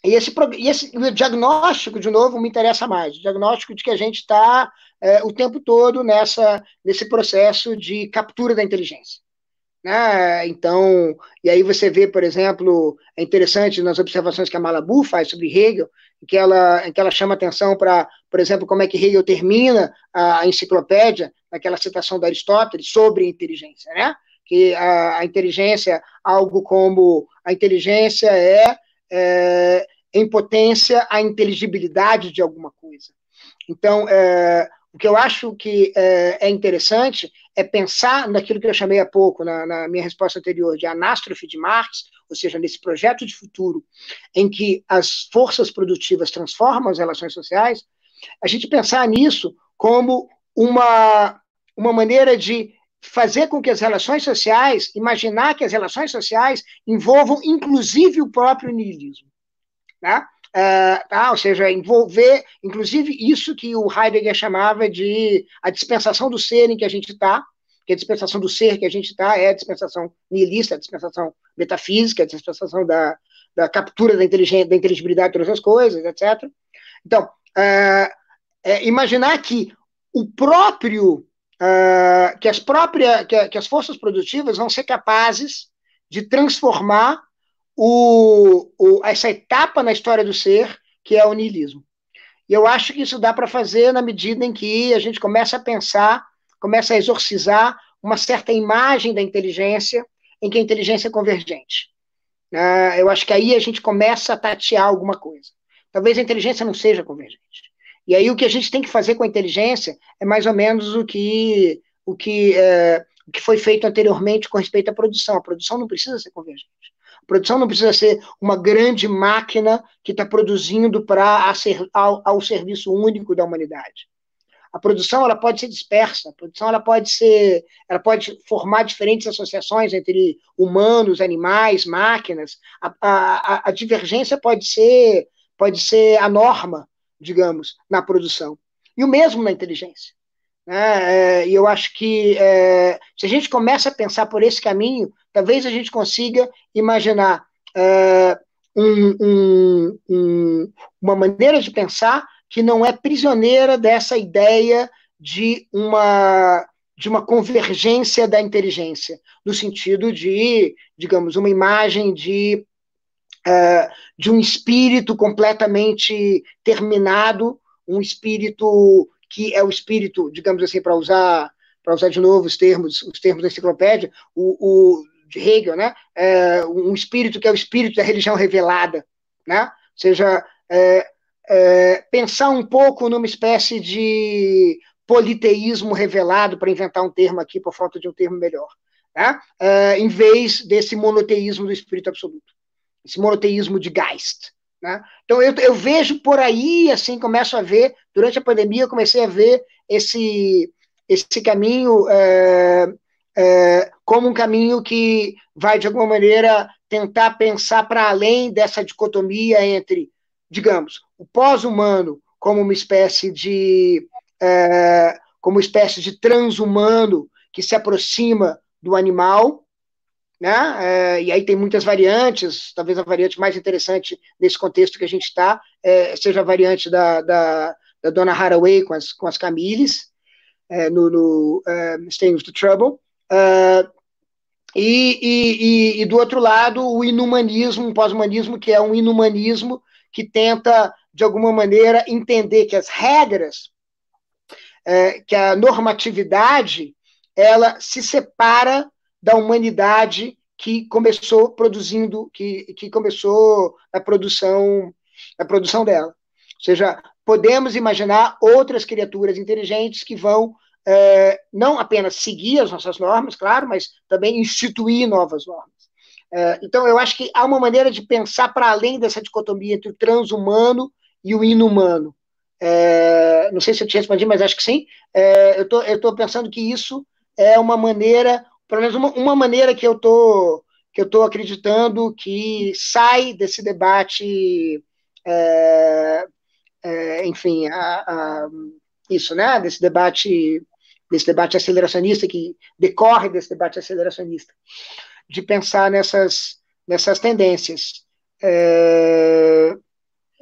e esse, esse diagnóstico, de novo, me interessa mais. O diagnóstico de que a gente está é, o tempo todo nessa, nesse processo de captura da inteligência. Né? Então, e aí você vê, por exemplo, é interessante nas observações que a Malabu faz sobre Hegel, que ela, que ela chama atenção para, por exemplo, como é que Hegel termina a enciclopédia, naquela citação da Aristóteles, sobre inteligência, né? que a, a inteligência, algo como a inteligência é, é em potência a inteligibilidade de alguma coisa. Então, é, o que eu acho que é, é, interessante é pensar naquilo que eu chamei há pouco, na, na, minha resposta anterior, de anástrofe de Marx, ou seja, nesse projeto de futuro em que as forças produtivas transformam as relações sociais, a gente pensar nisso como uma, uma maneira de fazer com que as relações sociais, imaginar que as relações sociais envolvam inclusive o próprio niilismo né? Uh, ou seja, envolver, inclusive, isso que o Heidegger chamava de a dispensação do ser em que a gente está, que a dispensação do ser que a gente está é a dispensação nihilista, a dispensação metafísica, a dispensação da, da captura da, inteligência, da inteligibilidade de todas as coisas, etc. Então, uh, é, imaginar que o próprio, uh, que as próprias, que, que as forças produtivas vão ser capazes de transformar o, o, essa etapa na história do ser, que é o niilismo. E eu acho que isso dá para fazer na medida em que a gente começa a pensar, começa a exorcizar uma certa imagem da inteligência, em que a inteligência é convergente. Uh, eu acho que aí a gente começa a tatear alguma coisa. Talvez a inteligência não seja convergente. E aí o que a gente tem que fazer com a inteligência é mais ou menos o que, o que, é, o que foi feito anteriormente com respeito à produção. A produção não precisa ser convergente. A produção não precisa ser uma grande máquina que está produzindo para ao, ao serviço único da humanidade. A produção ela pode ser dispersa, a produção ela pode ser, ela pode formar diferentes associações entre humanos, animais, máquinas. A, a, a divergência pode ser, pode ser a norma, digamos, na produção. E o mesmo na inteligência. Né? É, e eu acho que é, se a gente começa a pensar por esse caminho, talvez a gente consiga imaginar é, um, um, um, uma maneira de pensar que não é prisioneira dessa ideia de uma de uma convergência da inteligência, no sentido de, digamos, uma imagem de, uh, de um espírito completamente terminado, um espírito que é o espírito, digamos assim, para usar para usar de novo os termos os termos da enciclopédia, o, o de Hegel, né? É, um espírito que é o espírito da religião revelada, né? Ou seja, é, é, pensar um pouco numa espécie de politeísmo revelado, para inventar um termo aqui por falta de um termo melhor, né? É, em vez desse monoteísmo do espírito absoluto, esse monoteísmo de Geist. Né? Então eu, eu vejo por aí, assim, começo a ver, durante a pandemia eu comecei a ver esse, esse caminho é, é, como um caminho que vai, de alguma maneira, tentar pensar para além dessa dicotomia entre, digamos, o pós-humano como uma espécie de é, como uma espécie de transhumano que se aproxima do animal, né? É, e aí tem muitas variantes, talvez a variante mais interessante nesse contexto que a gente está é, seja a variante da, da, da, Dona Haraway com as, com as Camilles, é, no, no uh, with the Trouble. Uh, e, e, e, do outro lado, o inumanismo, um pós-humanismo, que é um inumanismo que tenta, de alguma maneira, entender que as regras, é, que a normatividade, ela se separa da humanidade que começou produzindo, que, que começou a produção, a produção dela. Ou seja, podemos imaginar outras criaturas inteligentes que vão é, não apenas seguir as nossas normas, claro, mas também instituir novas normas. É, então, eu acho que há uma maneira de pensar para além dessa dicotomia entre o transhumano e o inumano. É, não sei se eu te respondi, mas acho que sim. É, eu estou pensando que isso é uma maneira pelo menos uma, uma maneira que eu tô que eu estou acreditando que sai desse debate, é, é, enfim, a, a, isso, né? Desse debate, desse debate aceleracionista que decorre desse debate aceleracionista, de pensar nessas nessas tendências. É,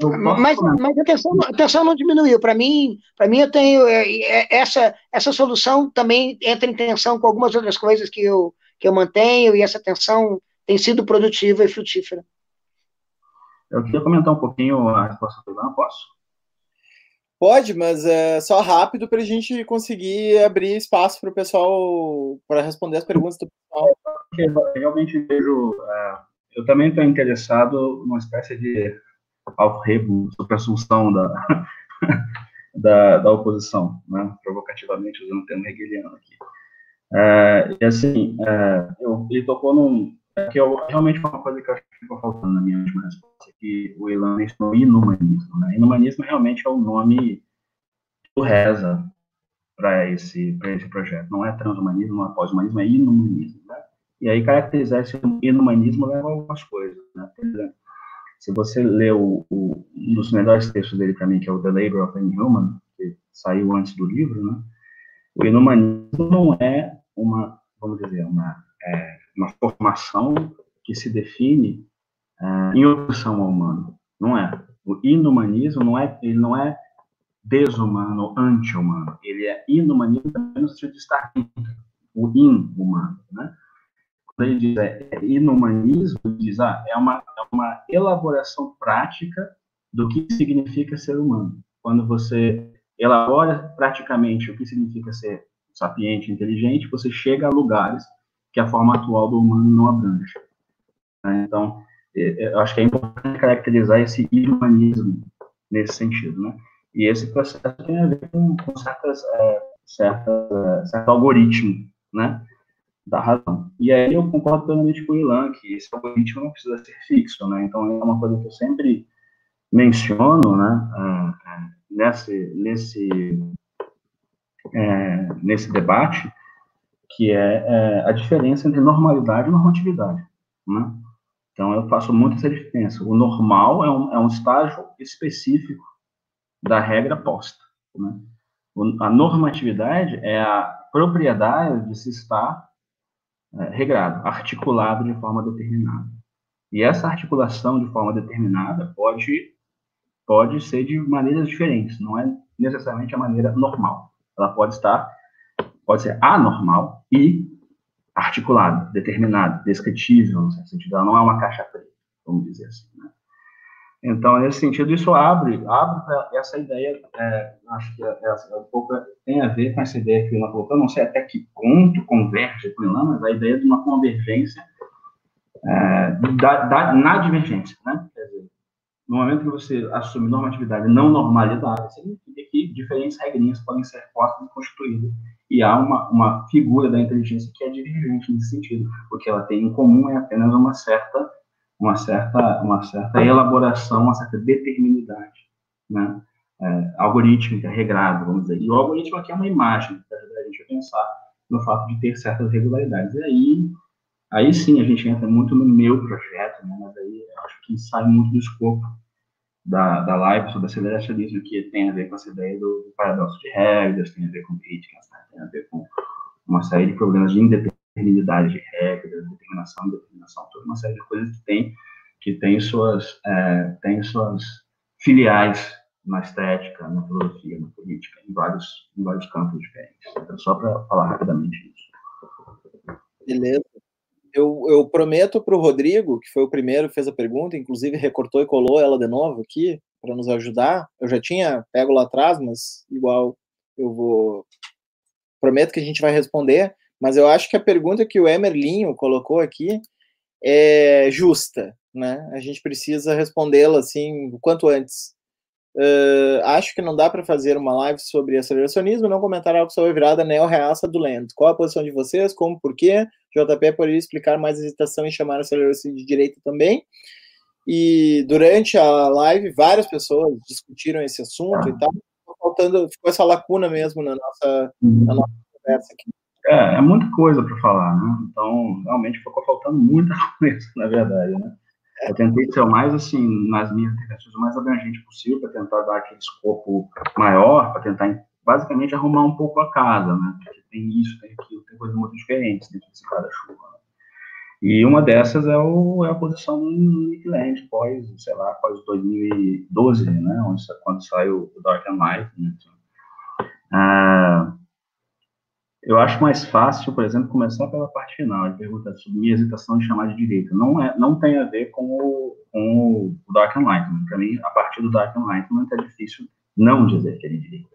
mas, mas a, tensão, a tensão não diminuiu. Para mim, para mim eu tenho é, é, essa essa solução também entra em tensão com algumas outras coisas que eu que eu mantenho e essa tensão tem sido produtiva e frutífera. Eu queria comentar um pouquinho a resposta do Ivan, posso? Pode, mas é só rápido para a gente conseguir abrir espaço para o pessoal para responder as perguntas do pessoal. Eu realmente vejo. Uh, eu também estou interessado numa espécie de alrebo sobre a assunção da, da, da, oposição, né? provocativamente, usando o termo hegeliano aqui. É, e assim, é, eu, ele tocou num. É que eu, realmente uma coisa que eu acho que ficou faltando na minha última resposta, que o Ilan mencionou inumanismo. Né? Inumanismo realmente é o nome do reza para esse, esse projeto. Não é transhumanismo, não é pós-humanismo, é inumanismo. Né? E aí, caracterizar esse inumanismo leva algumas coisas. Né? Se você lê o, o, um dos melhores textos dele para mim, que é o The Labor of the Inhuman, que saiu antes do livro, né? O inumanismo não é uma, vamos dizer, uma, é, uma formação que se define é, em oposição ao humano. Não é. O inumanismo não é, ele não é desumano, anti-humano. Ele é inumanismo no sentido de estar o in-humano, né? Quando ele diz é, é inumanismo, diz, ah, é uma, é uma elaboração prática do que significa ser humano. Quando você elabora praticamente o que significa ser sapiente, inteligente, você chega a lugares que a forma atual do humano não abrange. Né? Então, é, é, eu acho que é importante caracterizar esse inumanismo nesse sentido, né? E esse processo tem a ver com, certas, é, certa, certo algoritmo, né? Da razão. E aí eu concordo plenamente com o Ilan, que esse algoritmo não precisa ser fixo, né? Então é uma coisa que eu sempre menciono, né? É, é, nesse, nesse, é, nesse debate, que é, é, a diferença entre normalidade e normatividade, né? Então eu faço muito essa diferença. O normal é um, é um estágio específico da regra posta, né? a normatividade é a propriedade de se estar é, regrado, articulado de forma determinada. E essa articulação de forma determinada pode, pode ser de maneiras diferentes, não é necessariamente a maneira normal. Ela pode estar, pode ser anormal e articulada, determinada, descritível, no sentido, ela não é uma caixa preta, vamos dizer assim. Né? Então, nesse sentido, isso abre, abre essa ideia, é, acho que é, é, um pouco tem a ver com essa ideia que o Ilan colocou, não sei até que ponto converge com o Ilan, mas a ideia de uma convergência é, da, da, na divergência, né? Quer dizer, no momento que você assume normatividade não normalidade, significa que diferentes regrinhas podem ser postas e constituídas, e há uma, uma figura da inteligência que é divergente nesse sentido, porque ela tem em comum é apenas uma certa uma certa, uma certa elaboração, uma certa determinidade, né? É, algorítmica, regrada, vamos dizer. E o algoritmo aqui é uma imagem que ajuda a gente a pensar no fato de ter certas regularidades. E aí, aí sim a gente entra muito no meu projeto, né? mas aí acho que sai muito do escopo da, da live sobre aceleracionismo, que tem a ver com essa ideia do, do paradoxo de regras, tem a ver com críticas, tem a ver com uma série de problemas de independência paternidade de regras, determinação, determinação, toda uma série de coisas que tem, que tem suas, é, tem suas filiais na estética, na filosofia, na política, em vários, em vários campos diferentes. Então, só para falar rapidamente isso. Beleza. Eu, eu prometo para o Rodrigo, que foi o primeiro que fez a pergunta, inclusive recortou e colou ela de novo aqui, para nos ajudar. Eu já tinha pego lá atrás, mas igual eu vou. Prometo que a gente vai responder, mas eu acho que a pergunta que o Emerlinho colocou aqui é justa, né? A gente precisa respondê-la assim o quanto antes. Uh, acho que não dá para fazer uma live sobre aceleracionismo e não comentar algo sobre a virada neo-reaça do Land. Qual a posição de vocês? Como? Por quê? JP poderia explicar mais hesitação em chamar a aceleração de direita também. E durante a live, várias pessoas discutiram esse assunto e tal. Ficou faltando, ficou essa lacuna mesmo na nossa, na nossa conversa aqui. É, é muita coisa para falar, né? Então, realmente ficou faltando muita coisa, na verdade, né? Eu tentei ser o mais, assim, nas minhas intervenções, o mais abrangente possível, para tentar dar aquele escopo maior, para tentar, basicamente, arrumar um pouco a casa, né? Porque tem isso, tem aquilo, tem coisas muito diferentes dentro desse guarda-chuva. Né? E uma dessas é, o, é a posição do Nick Land, pós, sei lá, pós 2012, né? Onde, quando saiu o Dark and Light. Né? Ah, eu acho mais fácil, por exemplo, começar pela parte final e perguntar sobre minha hesitação de chamar de direita. Não, é, não tem a ver com o, com o Dark Enlightenment. Para mim, a partir do Dark Enlightenment é difícil não dizer que é de direita.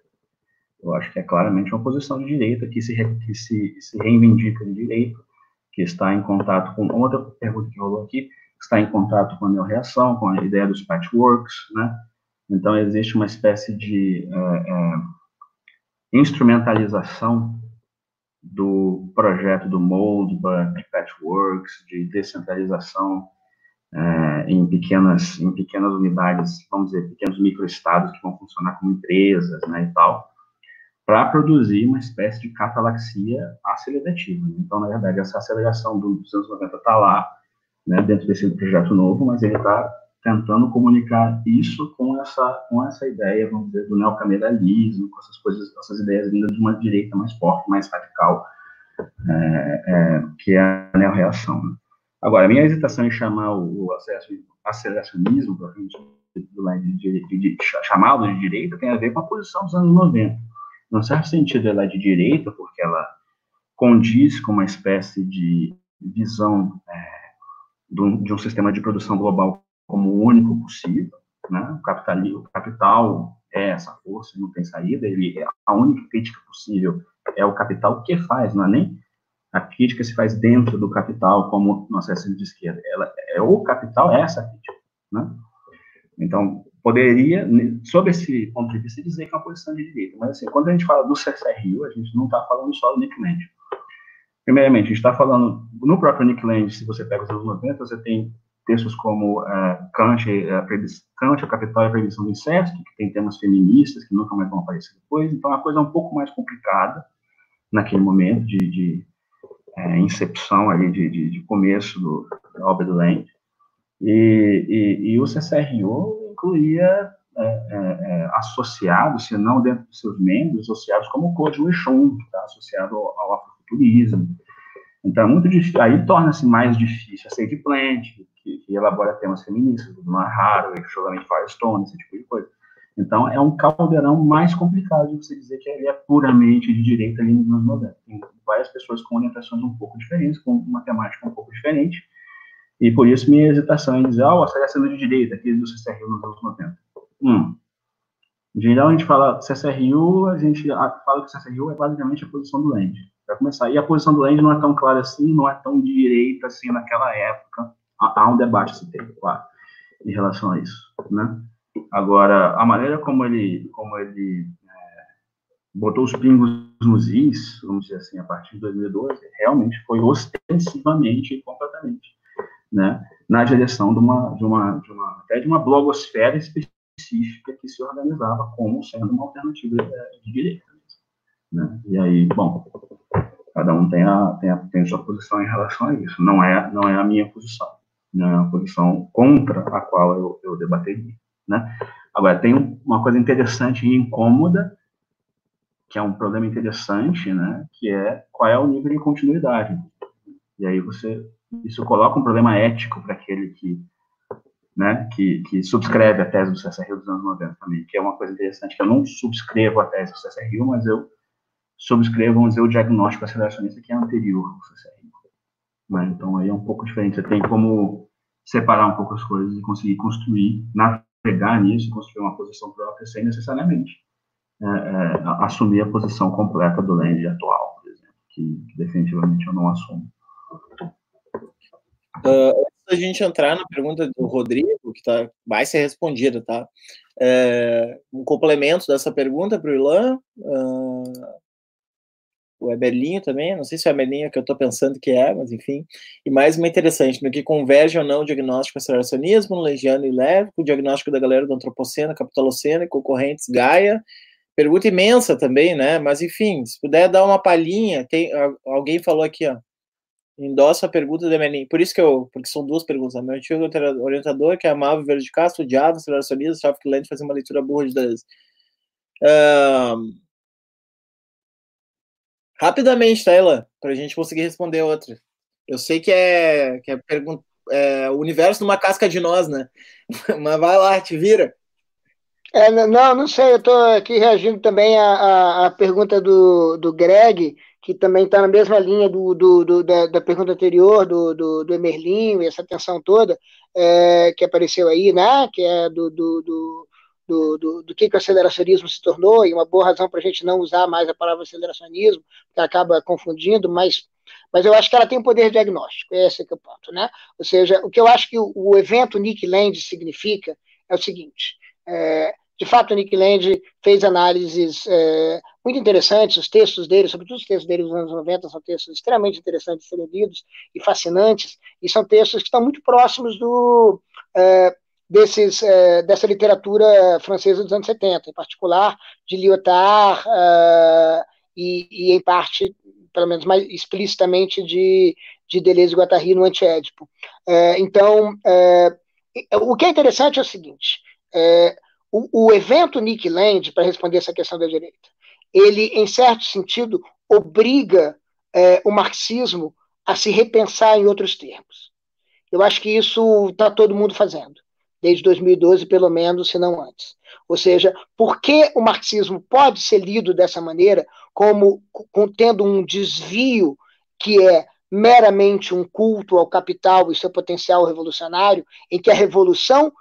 Eu acho que é claramente uma posição de direita que se, que se, se reivindica de direita, que está em contato com outra pergunta que rolou aqui, está em contato com a neorreação, com a ideia dos patchworks, né? Então, existe uma espécie de é, é, instrumentalização do projeto do Moldbug, de Patchworks, de descentralização é, em, pequenas, em pequenas unidades, vamos dizer, pequenos microestados que vão funcionar como empresas, né, e tal, para produzir uma espécie de catalaxia acelerativa. Então, na verdade, essa aceleração dos anos 90 está lá, né, dentro desse projeto novo, mas ele está tentando comunicar isso com essa, com essa ideia, vamos dizer, do neocameralismo, com essas coisas, essas ideias vindas de uma direita mais forte, mais radical, é, é, que é a neorreação. Né? Agora, a minha hesitação em chamar o, o aceleracionismo, de, de, de, chamá-lo de direita, tem a ver com a posição dos anos 90. Num certo sentido, ela é de direita, porque ela condiz com uma espécie de visão é, de um sistema de produção global como o único possível, né? O capital, o capital é essa força, não tem saída. Ele é a única crítica possível é o capital que faz, não é nem a crítica se faz dentro do capital, como nossa de esquerda. Ela é o capital é essa crítica, né? Então poderia, sob esse ponto de vista, dizer que é uma posição de direita. Mas assim, quando a gente fala do CCRU, a gente não está falando só do Nick Land. Primeiramente, a gente está falando no próprio Nick Land, se você pega os anos 90, você tem textos como uh, Kant, uh, Kant, o Capital e a Prevenção do Incesto, que tem temas feministas que nunca mais vão aparecer depois, então a coisa é um pouco mais complicada naquele momento de, de é, incepção ali, de, de, de, começo do, da obra do Land. E, e, e o CCRO incluía é, é, é, associados, se não dentro dos seus membros, associados como o Code Lechon, está associado ao, ao afrofuturismo. Então, é muito difícil, aí torna-se mais difícil a Sage Plant, que, que elabora temas feministas, do Noah Haraway, Sugarman Firestone, esse tipo de coisa. Então, é um caldeirão mais complicado de você dizer que ele é puramente de direita ali nos anos 90. Tem várias pessoas com orientações um pouco diferentes, com uma temática um pouco diferente, e por isso minha hesitação em dizer, ó, oh, a sendo de direita, aquele do CCRU nos anos 90. Hum. Em geral, a gente fala CCRU, a gente fala que CCRU é basicamente a posição do Land. Vai começar. E a posição do Land não é tão clara assim, não é tão direita assim naquela época há um debate esse tempo, claro, em relação a isso, né? Agora, a maneira como ele, como ele é, botou os pingos nos is, vamos dizer assim, a partir de 2012, realmente foi ostensivamente e completamente, né? Na direção de uma, de uma, de uma, até de uma blogosfera específica que se organizava como sendo uma alternativa de direita, né? E aí, bom, cada um tem a, tem a, tem a sua posição em relação a isso. Não é, não é a minha posição uma posição contra a qual eu, eu debateria. Né? Agora, tem uma coisa interessante e incômoda, que é um problema interessante, né, que é qual é o nível de continuidade. E aí você, isso coloca um problema ético para aquele que, né, que, que subscreve a tese do CSRU dos anos 90 também, que é uma coisa interessante, que eu não subscrevo a tese do CSRU, mas eu subscrevo, vamos dizer, o diagnóstico aceleracionista que é anterior ao CSRU. Né? Então aí é um pouco diferente, você tem como separar um pouco as coisas e conseguir construir, navegar nisso, construir uma posição própria sem necessariamente é, é, assumir a posição completa do Land atual, por exemplo, que, que definitivamente eu não assumo. Uh, antes da gente entrar na pergunta do Rodrigo, que tá, vai ser respondida, tá? É, um complemento dessa pergunta para o Ilan, uh, o Eberlinho também, não sei se é o que eu estou pensando que é, mas enfim. E mais uma interessante, no que converge ou não o diagnóstico aceleracionismo, no Legiano e Leve, o diagnóstico da galera do Antropoceno, Capitaloceno e concorrentes Gaia. Pergunta imensa também, né? Mas enfim, se puder dar uma palhinha, tem, alguém falou aqui, ó, endossa a pergunta do Eberlinho. Por isso que eu, porque são duas perguntas. Né? Meu antigo orientador, que é amável Verde Castro, odiava aceleracionismo, achava que Land fazia uma leitura burra de Deleuze. Uh, Rapidamente, tá, Para a gente conseguir responder outra. Eu sei que é, que é, é o universo numa casca de nós, né? Mas vai lá, te vira. É, não, não sei, eu estou aqui reagindo também à, à, pergunta do, do Greg, que também está na mesma linha do, do, do da, da, pergunta anterior, do, do, do Emerlinho, e essa tensão toda é, que apareceu aí, né? Que é do, do, do do, do, do que, que o aceleracionismo se tornou, e uma boa razão para a gente não usar mais a palavra aceleracionismo, que acaba confundindo, mas, mas eu acho que ela tem um poder diagnóstico, esse é, é o ponto. Né? Ou seja, o que eu acho que o, o evento Nick Land significa é o seguinte, é, de fato, o Nick Land fez análises é, muito interessantes, os textos dele, sobretudo os textos dele dos anos 90, são textos extremamente interessantes de lidos e fascinantes, e são textos que estão muito próximos do, é, desses, é, dessa literatura francesa dos anos 70, em particular de Lyotard uh, e, e, em parte, pelo menos mais explicitamente, de, de Deleuze e Guattari no Antiédipo. É, então, é, o que é interessante é o seguinte, o, o, evento Nick Land, para responder essa questão da direita, ele, em certo sentido, obriga o marxismo a se repensar em outros termos. Eu acho que isso está todo mundo fazendo desde 2012, pelo menos, se não antes. Ou seja, por que o marxismo pode ser lido dessa maneira, como tendo um desvio que é meramente um culto ao capital e seu potencial revolucionário, em que a revolução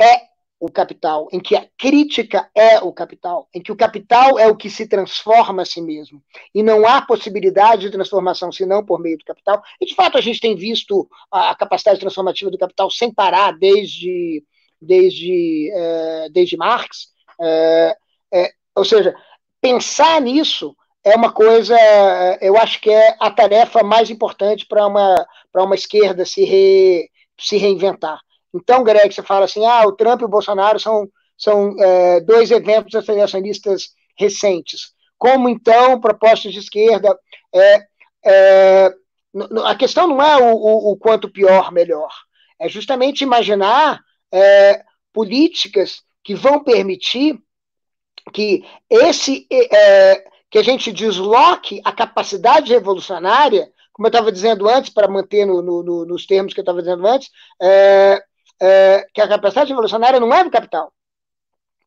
é o capital, em que a crítica é o capital, em que o capital é o que se transforma a si mesmo. E não há possibilidade de transformação senão por meio do capital. E, de fato, a gente tem visto a capacidade transformativa do capital sem parar desde, desde, é, desde Marx. É, é, ou seja, pensar nisso é uma coisa, eu acho que é a tarefa mais importante para uma, uma esquerda se, re, se reinventar. Então, Greg, você fala assim, ah, o Trump e o Bolsonaro são, são é, dois eventos aceleracionistas recentes. Como, então, propostas de esquerda... É, é, a questão não é o, o, o, quanto pior, melhor. É justamente imaginar é, políticas que vão permitir que esse é, que a gente desloque a capacidade revolucionária, como eu estava dizendo antes, para manter no, no, nos termos que eu estava dizendo antes, é, é, que a capacidade revolucionária não é do capital,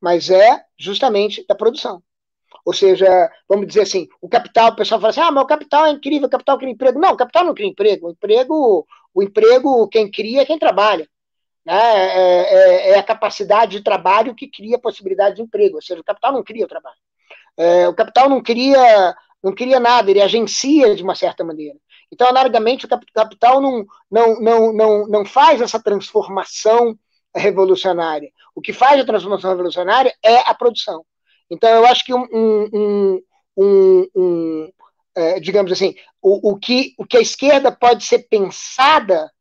mas é justamente da produção. Ou seja, vamos dizer assim, o capital, o pessoal fala assim, ah, mas o capital é incrível, o capital cria emprego. Não, o capital não cria emprego. O emprego, o emprego quem cria é quem trabalha. Né? É, é, é a capacidade de trabalho que cria a possibilidade de emprego. Ou seja, o capital não cria o trabalho. É, o capital não cria, não cria nada, ele agencia de uma certa maneira. Então, anaricamente, o capital não, não, não, não, não faz essa transformação revolucionária. O que faz a transformação revolucionária é a produção. Então, eu acho que um, um, um, um é, digamos assim, o, o, que, o que a esquerda pode ser pensada,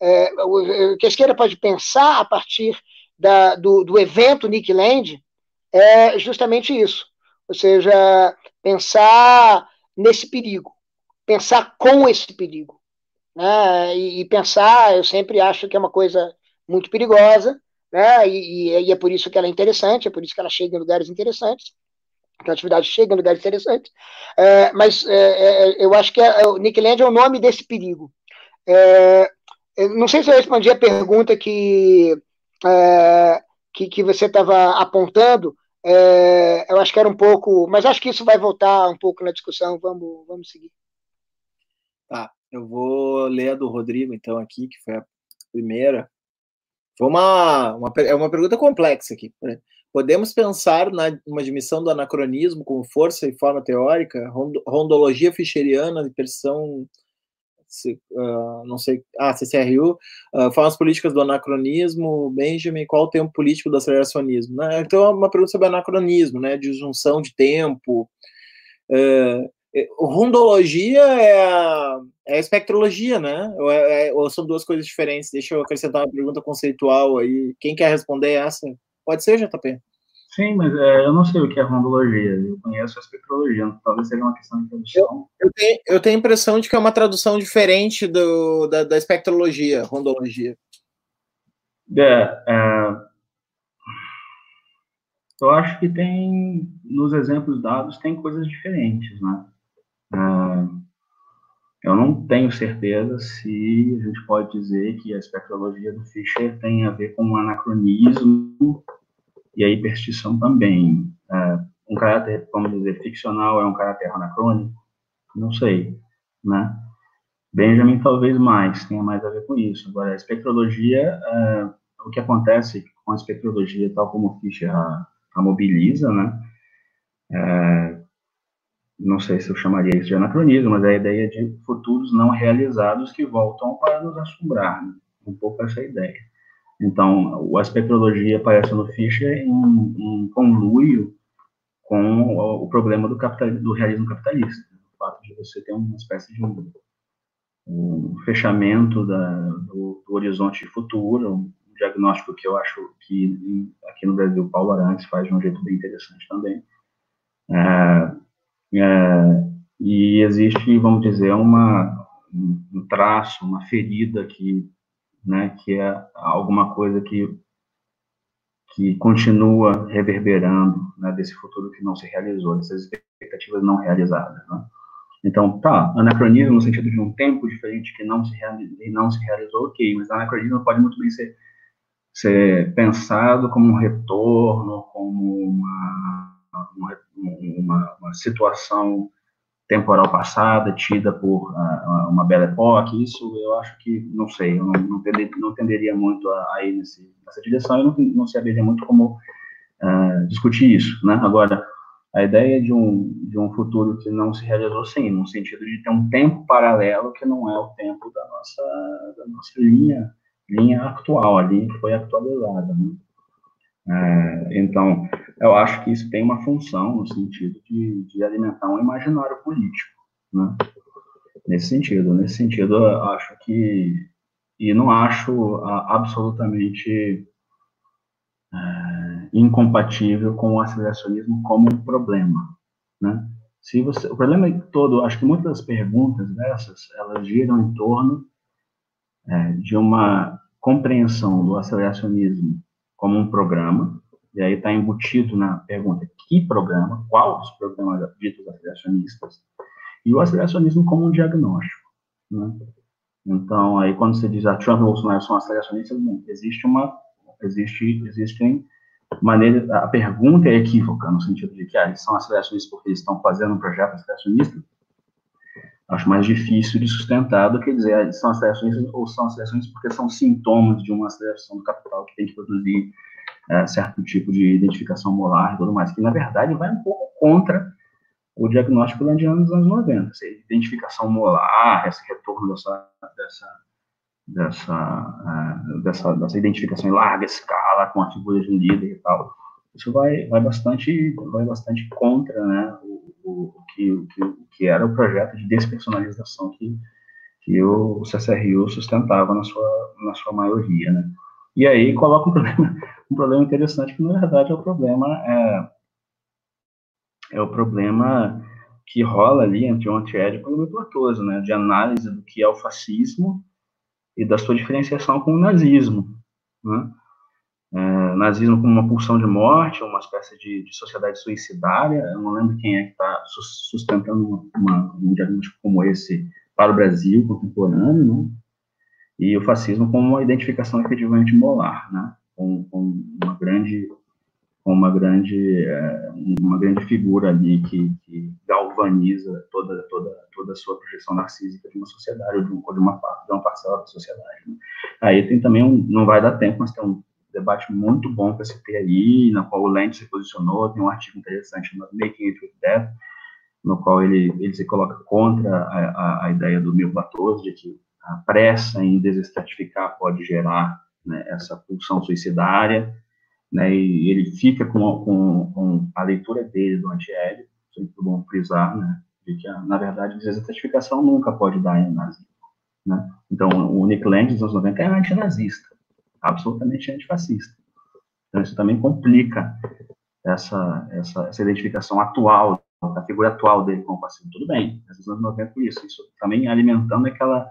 é, o, que a esquerda pode pensar a partir da, do, do evento Nick Land é justamente isso. Ou seja, pensar nesse perigo pensar com esse perigo. Né? E, e, pensar, eu sempre acho que é uma coisa muito perigosa, né? E, e, e, é por isso que ela é interessante, é por isso que ela chega em lugares interessantes. que a atividade chega em lugares interessantes, é, mas é, é, eu acho que é, o Nick Land é o nome desse perigo. não sei se eu respondi a pergunta que, que, que, você estava apontando, eu acho que era um pouco, mas acho que isso vai voltar um pouco na discussão, vamos, vamos seguir. Tá, eu vou ler a do Rodrigo, então, aqui, que foi a primeira. Foi uma, uma, é uma pergunta complexa aqui. Né? Podemos pensar na uma admissão do anacronismo como força e forma teórica, rondologia fischeriana de pressão, uh, não sei, ah, CCRU, uh, ah, formas políticas do anacronismo, Benjamin, qual o tempo político do aceleracionismo? Né? Então, é uma pergunta sobre anacronismo, né, de junção de tempo. Uh, rondologia é a, é a espectrologia, né? Ou, é, é, ou, são duas coisas diferentes? Deixa eu acrescentar uma pergunta conceitual aí. Quem quer responder essa? Pode ser, JP? Sim, mas é, eu não sei o que é rondologia. Eu conheço a espectrologia. Talvez seja uma questão de tradução. Eu, eu, tenho, eu tenho a impressão de que é uma tradução diferente do, da, da espectrologia, rondologia. É, é, eu acho que tem, nos exemplos dados, tem coisas diferentes, né? É, eu não tenho certeza se a gente pode dizer que a espectrologia do Fischer tem a ver com o anacronismo e a hiperstição também. É, um caráter, vamos dizer, ficcional é um caráter anacrônico? Não sei, né? Benjamin talvez mais, tenha mais a ver com isso. Agora, a espectrologia, é, o que acontece com a espectrologia, tal como o Fischer a, a mobiliza, né? É, não sei se eu chamaria isso de anacronismo, mas é a ideia de futuros não realizados que voltam para nos assombrar, né? um pouco essa ideia. Então, a espectrologia aparece no Fischer em, em conluio com o, problema do, capital, do realismo capitalista, o fato de você ter uma espécie de um, um fechamento da, do, do, horizonte futuro, um diagnóstico que eu acho que aqui no Brasil Paulo Arantes faz de um jeito bem interessante também. É, é, e existe, vamos dizer, uma, um traço, uma ferida que, né, que é alguma coisa que, que continua reverberando né, desse futuro que não se realizou, dessas expectativas não realizadas. Né? Então, tá, anacronismo no sentido de um tempo diferente que não se, não se realizou, ok, mas anacronismo pode muito bem ser, ser pensado como um retorno, como uma uma, uma, uma situação temporal passada, tida por uh, uma bela época, isso eu acho que, não sei, eu não, não, tenderia, não tenderia muito a, a ir nesse, nessa direção, eu não, não saberia muito como uh, discutir isso, né? Agora, a ideia de um, de um futuro que não se realizou, sim, no sentido de ter um tempo paralelo que não é o tempo da nossa, da nossa linha, linha atual, ali que foi atualizada, né? É, então, eu acho que isso tem uma função no sentido de, de alimentar um imaginário político, né? Nesse sentido, nesse sentido, eu acho que e não acho absolutamente é, incompatível com o aceleracionismo como um problema, né? Se você, o problema é todo, acho que muitas das perguntas dessas, elas giram em torno é, de uma compreensão do aceleracionismo como um programa, e aí está embutido na pergunta que programa, qual dos programas ditos aceleracionistas, e o aceleracionismo como um diagnóstico. Né? Então, aí quando você diz a ah, Trump e Bolsonaro são aceleracionistas, existe uma, existe, existem maneiras, a pergunta é equívoca, no sentido de que ah, eles são aceleracionistas porque eles estão fazendo um projeto aceleracionista, acho mais difícil de sustentar do que dizer ah, são acelerações ou são acelerações porque são sintomas de uma aceleração do capital que tem que produzir é, certo tipo de identificação molar e tudo mais, que na verdade vai um pouco contra o diagnóstico landiano dos anos 90, essa identificação molar, esse retorno dessa, dessa, dessa, uh, dessa, dessa identificação em larga escala com a figura de um líder e tal, isso vai, vai bastante vai bastante contra né, o, o, que, o, que, o que era o projeto de despersonalização que, que o CCRU sustentava na sua, na sua maioria. Né. E aí coloca um problema, um problema interessante, que na verdade é o problema é, é o problema que rola ali entre o antiédipo e o Platoso, né, de análise do que é o fascismo e da sua diferenciação com o nazismo, né? é, nazismo como uma pulsão de morte, uma espécie de, de sociedade suicidária. Eu não lembro quem é que está sustentando uma, um diagnóstico como esse para o Brasil contemporâneo, né? e o fascismo como uma identificação efetivamente molar, né? Com, com uma grande uma grande é, uma grande figura ali que, que, galvaniza toda toda toda a sua projeção narcísica de uma sociedade ou de, ou de uma parte de uma parcela da sociedade né? aí tem também um não vai dar tempo mas tem um debate muito bom para se ter aí na qual o Lente se posicionou tem um artigo interessante chamado Making It with Death no qual ele ele se coloca contra a, a, a ideia do Mil de que a pressa em desestratificar pode gerar né, essa pulsão suicidária né, e ele fica com, com, com a leitura dele do antiélico, sempre bom frisar, né, de que, na verdade, a desertificação nunca pode dar em nazismo. Né? Então, o Nick Land, dos anos 90, é antinazista, absolutamente antifascista. Então, isso também complica essa, essa, essa identificação atual, da figura atual dele como fascista. Tudo bem, nos anos 90 por isso. Isso também alimentando aquela,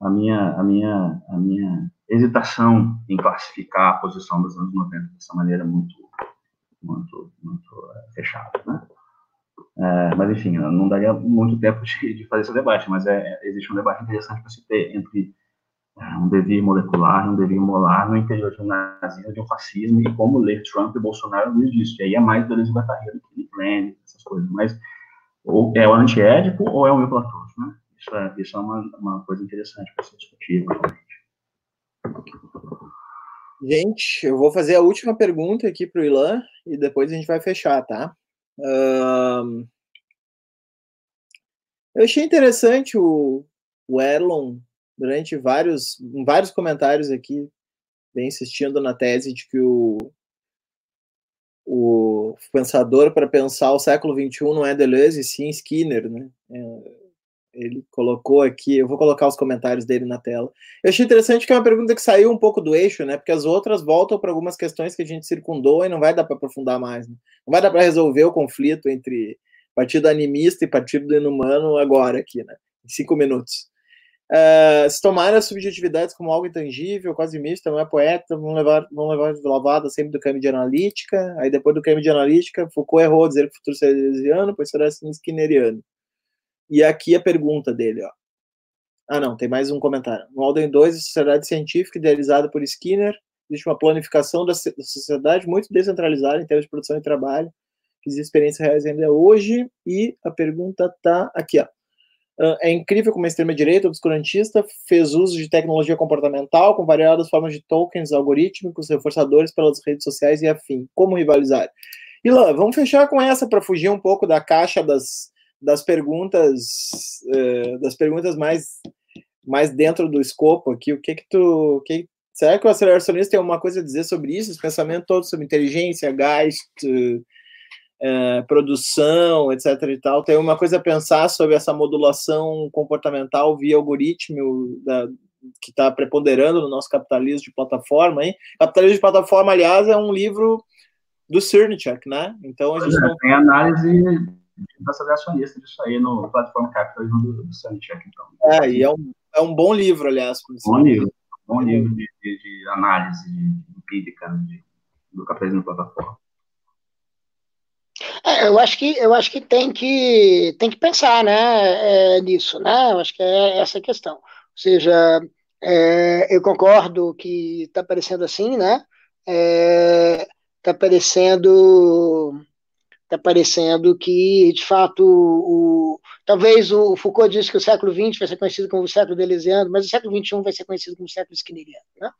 a minha, a minha, a minha hesitação em classificar a posição dos anos 90 dessa maneira muito, muito, muito é, fechada, né? É, mas, enfim, não daria muito tempo de, de fazer esse debate, mas é, existe um debate interessante para se ter entre é, um devir molecular e um devir molar no interior de um nazismo, de um fascismo, e como ler Trump e Bolsonaro diz disso. E aí é mais e Guattari do que Lenin, essas coisas. Mas ou é o antiédico ou é o meu Platão, né? Isso é, isso é uma, uma coisa interessante para ser discutida. Gente, eu vou fazer a última pergunta aqui para o Ilan e depois a gente vai fechar, tá? Um, eu achei interessante o, o Erlon, durante vários, vários comentários aqui, bem insistindo na tese de que o, o pensador para pensar o século XXI não é Deleuze, sim Skinner, né? É, ele colocou aqui, eu vou colocar os comentários dele na tela. Eu achei interessante que é uma pergunta que saiu um pouco do eixo, né? Porque as outras voltam para algumas questões que a gente circundou e não vai dar para aprofundar mais. Né? Não vai dar para resolver o conflito entre partido animista e partido do inumano agora aqui, né? Em cinco minutos. Uh, se tomarem as subjetividades como algo intangível, quase mista, não é poeta, vão levar, vão levar lavada sempre do caminho de analítica. Aí depois do caminho de analítica, Foucault errou dizer que o futuro seria pois será assim skinneriano. E aqui a pergunta dele, ó. Ah, não, tem mais um comentário. No Alden 2, a sociedade científica idealizada por Skinner, existe uma planificação da sociedade muito descentralizada em termos de produção e trabalho, que existe experiências reais ainda hoje, e a pergunta tá aqui, ó. É incrível como a extrema-direita obscurantista fez uso de tecnologia comportamental com variadas formas de tokens algorítmicos, reforçadores pelas redes sociais e afim. Como rivalizar? Ilan, vamos fechar com essa para fugir um pouco da caixa das, das perguntas uh, das perguntas mais mais dentro do escopo aqui o que que tu que, será que o aceleracionista tem alguma coisa a dizer sobre isso esse pensamento todo sobre inteligência gás uh, produção etc e tal tem uma coisa a pensar sobre essa modulação comportamental via algoritmo da, que está preponderando no nosso capitalismo de plataforma hein? capitalismo de plataforma aliás é um livro do Cernicek, né? Então a gente é, não... tem análise da acionista disso aí no Platform Capitalism do, do Suncheck, então. É, e é um, é um bom livro, aliás. Bom livro, bom livro de, de, de análise empírica de, do capitalismo plataforma. É, eu acho que eu acho que tem que tem que pensar, né, é, nisso, né? Eu acho que é essa a questão. Ou seja, é, eu concordo que está parecendo assim, né? Está é, parecendo está parecendo que, de fato, o, talvez o Foucault disse que o século XX vai ser conhecido como o século deleuziano, mas o século XXI vai ser conhecido como o século skinneriano. Né?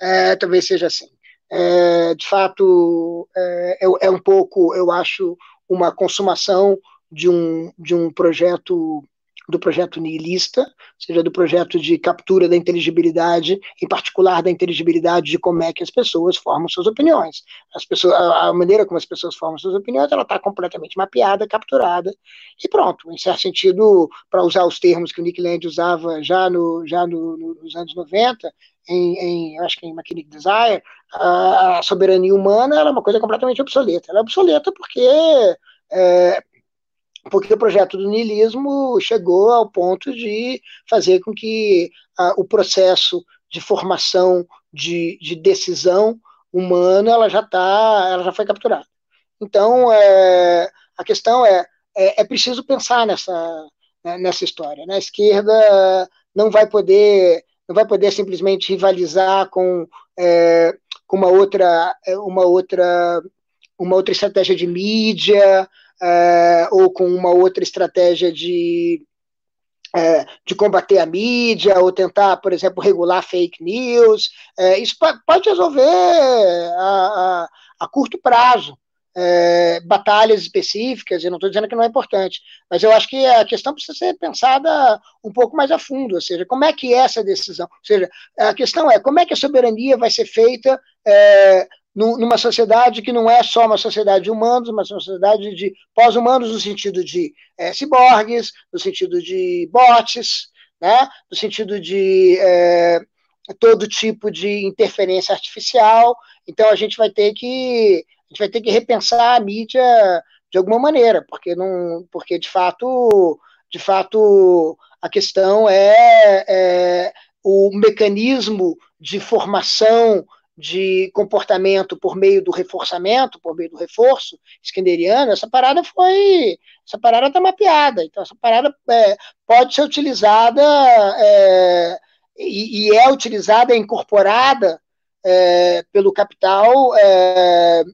É, talvez seja assim. É, de fato, é, é, é um pouco, eu acho, uma consumação de um, de um projeto do projeto nihilista, seja do projeto de captura da inteligibilidade, em particular da inteligibilidade de como é que as pessoas formam suas opiniões. As pessoas, a, maneira como as pessoas formam suas opiniões, ela está completamente mapeada, capturada, e pronto. Em certo sentido, para usar os termos que o Nick Land usava já, no, já no, nos anos 90, em, em, acho que em Mechanic Desire, a, soberania humana é uma coisa completamente obsoleta. Ela é obsoleta porque é, porque o projeto do niilismo chegou ao ponto de fazer com que o processo de formação de, de decisão humano, ela já tá, ela já foi capturada. Então, é, a questão é, é, é, preciso pensar nessa, né, nessa história. Né? A esquerda não vai poder não vai poder simplesmente rivalizar com, é, com uma outra uma outra uma outra estratégia de mídia é, ou com uma outra estratégia de é, de combater a mídia ou tentar, por exemplo, regular fake news. É, isso pode resolver a, a, a curto prazo. Batalhas específicas, e não estou dizendo que não é importante, mas eu acho que a questão precisa ser pensada um pouco mais a fundo, ou seja, como é que é essa decisão? Ou seja, a questão é como é que a soberania vai ser feita numa sociedade que não é só uma sociedade de humanos, uma sociedade de pós-humanos no sentido de é, ciborgues, no sentido de bots, né, no sentido de é, todo tipo de interferência artificial. Então a gente vai ter que a gente vai ter que repensar a mídia de alguma maneira, porque não, porque de fato, de fato a questão é, é o mecanismo de formação de comportamento por meio do reforçamento, por meio do reforço skinneriano, essa parada foi. Essa parada está mapeada. Então, essa parada é, pode ser utilizada é, e, e, é utilizada, é incorporada é, pelo capital é,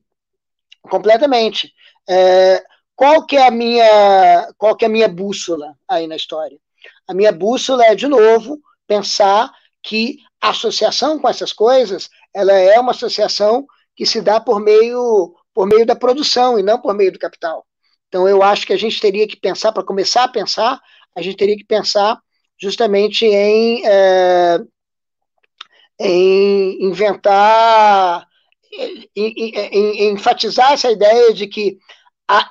completamente. É, qual que é a minha qual que é a minha bússola aí na história? A minha bússola é de novo pensar que associação com essas coisas ela é uma associação que se dá por meio, por meio da produção e não por meio do capital. Então, eu acho que a gente teria que pensar, para começar a pensar, a gente teria que pensar justamente em, é, em inventar, em, em, em, enfatizar essa ideia de que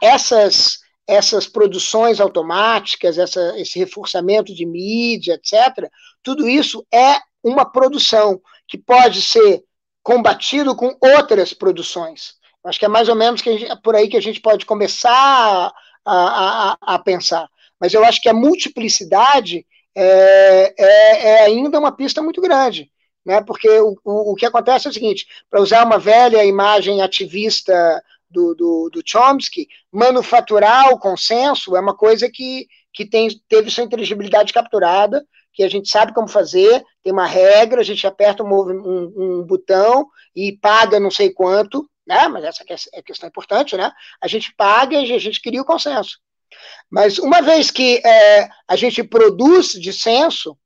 essas, essas produções automáticas, essa, esse reforçamento de mídia, etc., tudo isso é uma produção que pode ser combatido com outras produções. Acho que é mais ou menos gente, por aí que a gente pode começar a, a, a pensar. Mas eu acho que a multiplicidade é, é, é, ainda uma pista muito grande. Né? Porque o, o, o que acontece é o seguinte: para usar uma velha imagem ativista do, do, do, Chomsky, manufaturar o consenso é uma coisa que, que tem, teve sua inteligibilidade capturada, que a gente sabe como fazer, tem uma regra, a gente aperta um, um, um botão e paga não sei quanto, né? Mas essa é a questão importante, né? A gente paga e a gente cria o consenso. Mas uma vez que é, a gente produz dissenso,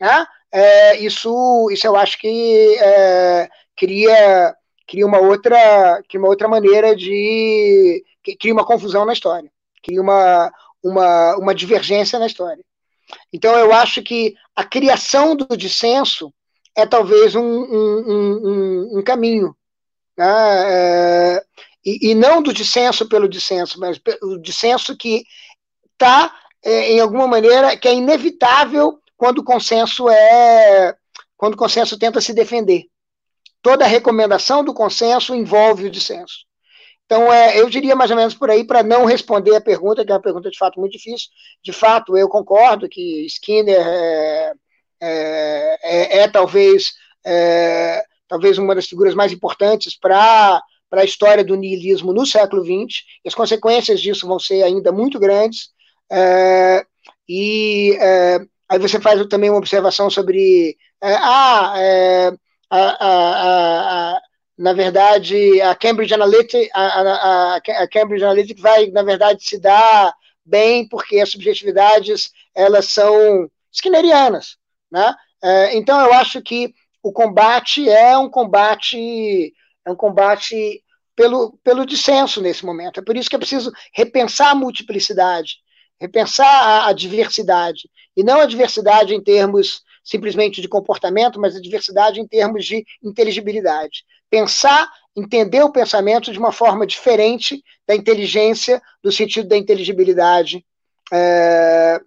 né? É, isso, isso eu acho que é, cria, cria uma outra, cria uma outra maneira de cria uma confusão na história, cria uma, uma, uma divergência na história. Então, eu acho que a criação do dissenso é talvez um, um, um, um caminho. Né? É, e, e, não do dissenso pelo dissenso, mas o dissenso que está, é, em alguma maneira, que é inevitável quando o consenso é quando o consenso tenta se defender. Toda recomendação do consenso envolve o dissenso. Então, é, eu diria mais ou menos por aí, para não responder a pergunta, que é uma pergunta de fato muito difícil. De fato, eu concordo que Skinner é, é, é, é talvez, é, talvez uma das figuras mais importantes para a história do niilismo no século XX, e as consequências disso vão ser ainda muito grandes. É, e aí você faz também uma observação sobre ah, a, a, a na verdade, a Cambridge Analytica, a, a, a, Cambridge Analytica vai, na verdade, se dar bem porque as subjetividades elas são skinnerianas, né? É, então, eu acho que o combate é um combate é um combate pelo, pelo dissenso nesse momento. É por isso que é preciso repensar a multiplicidade, repensar a, a diversidade, e não a diversidade em termos simplesmente de comportamento, mas a diversidade em termos de inteligibilidade pensar, entender o pensamento de uma forma diferente da inteligência, do sentido da inteligibilidade, é,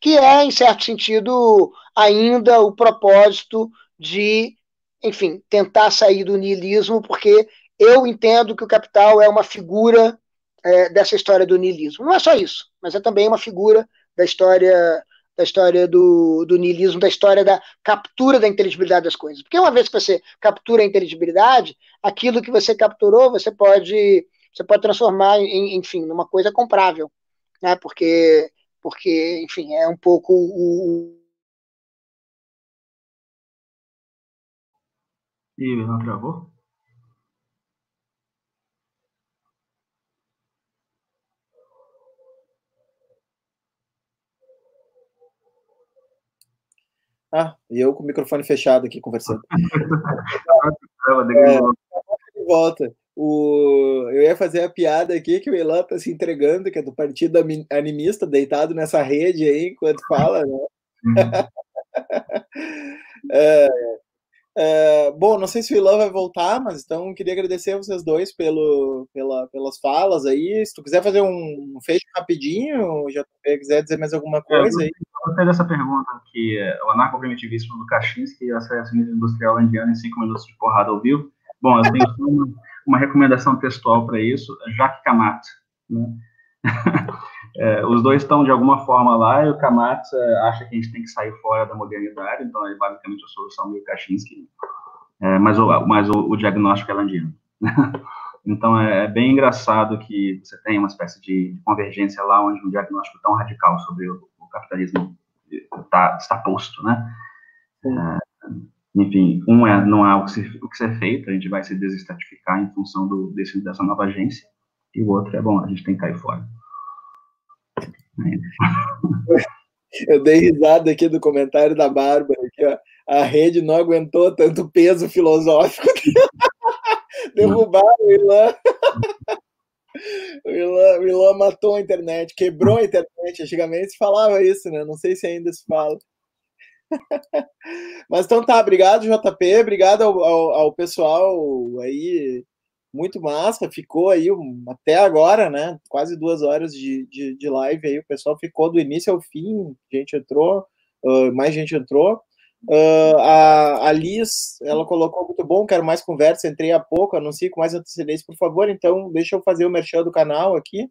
que é, em certo sentido, ainda o propósito de, enfim, tentar sair do niilismo, porque eu entendo que o capital é uma figura é, dessa história do niilismo. Não é só isso, mas é também uma figura da história da história do, do niilismo, da história da captura da inteligibilidade das coisas. Porque uma vez que você captura a inteligibilidade, aquilo que você capturou, você pode, você pode transformar em, enfim, numa coisa comprável, né? Porque, porque, enfim, é um pouco o. E não travou? Ah, e eu com o microfone fechado aqui conversando. é, volta. O, eu ia fazer a piada aqui que o Elan tá se entregando, que é do partido animista, deitado nessa rede aí enquanto fala, né? Uhum. é, é, bom, não sei se o Ilan vai voltar, mas então queria agradecer a vocês dois pelo, pela, pelas falas aí. Se tu quiser fazer um fecho rapidinho, já quiser dizer mais alguma coisa é, aí. Gostei dessa pergunta, que é, o anarco-primitivismo do Kaczynski e a associacionismo industrial indiana em cinco minutos de porrada ao vivo. Bom, eu tenho uma, uma recomendação textual para isso, Jacques Camat. Né? É, os dois estão de alguma forma lá e o Kamatz é, acha que a gente tem que sair fora da modernidade, então é basicamente a solução meio Kaczynski, é, mas, o, mas o, o diagnóstico é landino. então é, é, bem engraçado que você tem uma espécie de convergência lá onde um diagnóstico tão radical sobre o, o capitalismo está, está posto, né? É, enfim, um é não há o que, ser, o que ser feito, a gente vai se desestratificar em função do, desse, dessa nova agência, e o outro é, bom, a gente tem que cair fora. Eu dei risada aqui do comentário da Bárbara, que a rede não aguentou tanto peso filosófico. Derrubaram o Ilan. O Ilan, o Ilan matou a internet, quebrou a internet. Antigamente se falava isso, né? Não sei se ainda se fala. Mas então tá, obrigado, JP, obrigado ao, ao, ao pessoal aí muito massa, ficou aí até agora, né? Quase duas horas de, de, de, live aí, o pessoal ficou do início ao fim, gente entrou, uh, mais gente entrou. Uh, a, a Liz, ela colocou muito bom, quero mais conversa, entrei há pouco, anuncie com mais antecedência, por favor, então deixa eu fazer o merchan do canal aqui.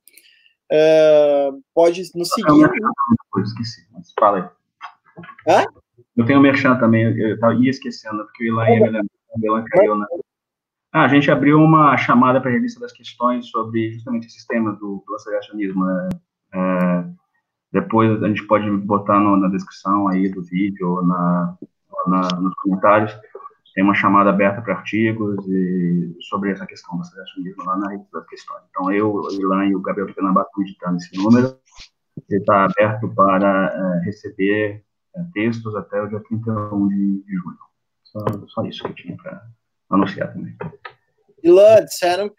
Uh, pode nos seguir. Eu esqueci, mas fala aí. Hã? Eu tenho o merchan também, eu ia esquecendo, porque o Ilan ia me lembrar, o Ilan caiu, né? Ah, a gente abriu uma chamada para a revista das questões sobre justamente esse tema do, do aceleracionismo. Né? É, depois a gente pode botar no, na descrição aí do vídeo na, na, nos comentários. Tem uma chamada aberta para artigos e sobre essa questão do aceleracionismo lá na revista das questões. Então, eu, o Ilan e o Gabriel Tucanabá estão editando esse número. Ele está aberto para é, receber é, textos até o dia 31 de, de julho. Só, só isso que eu tinha para anunciar também. Ilan, disseram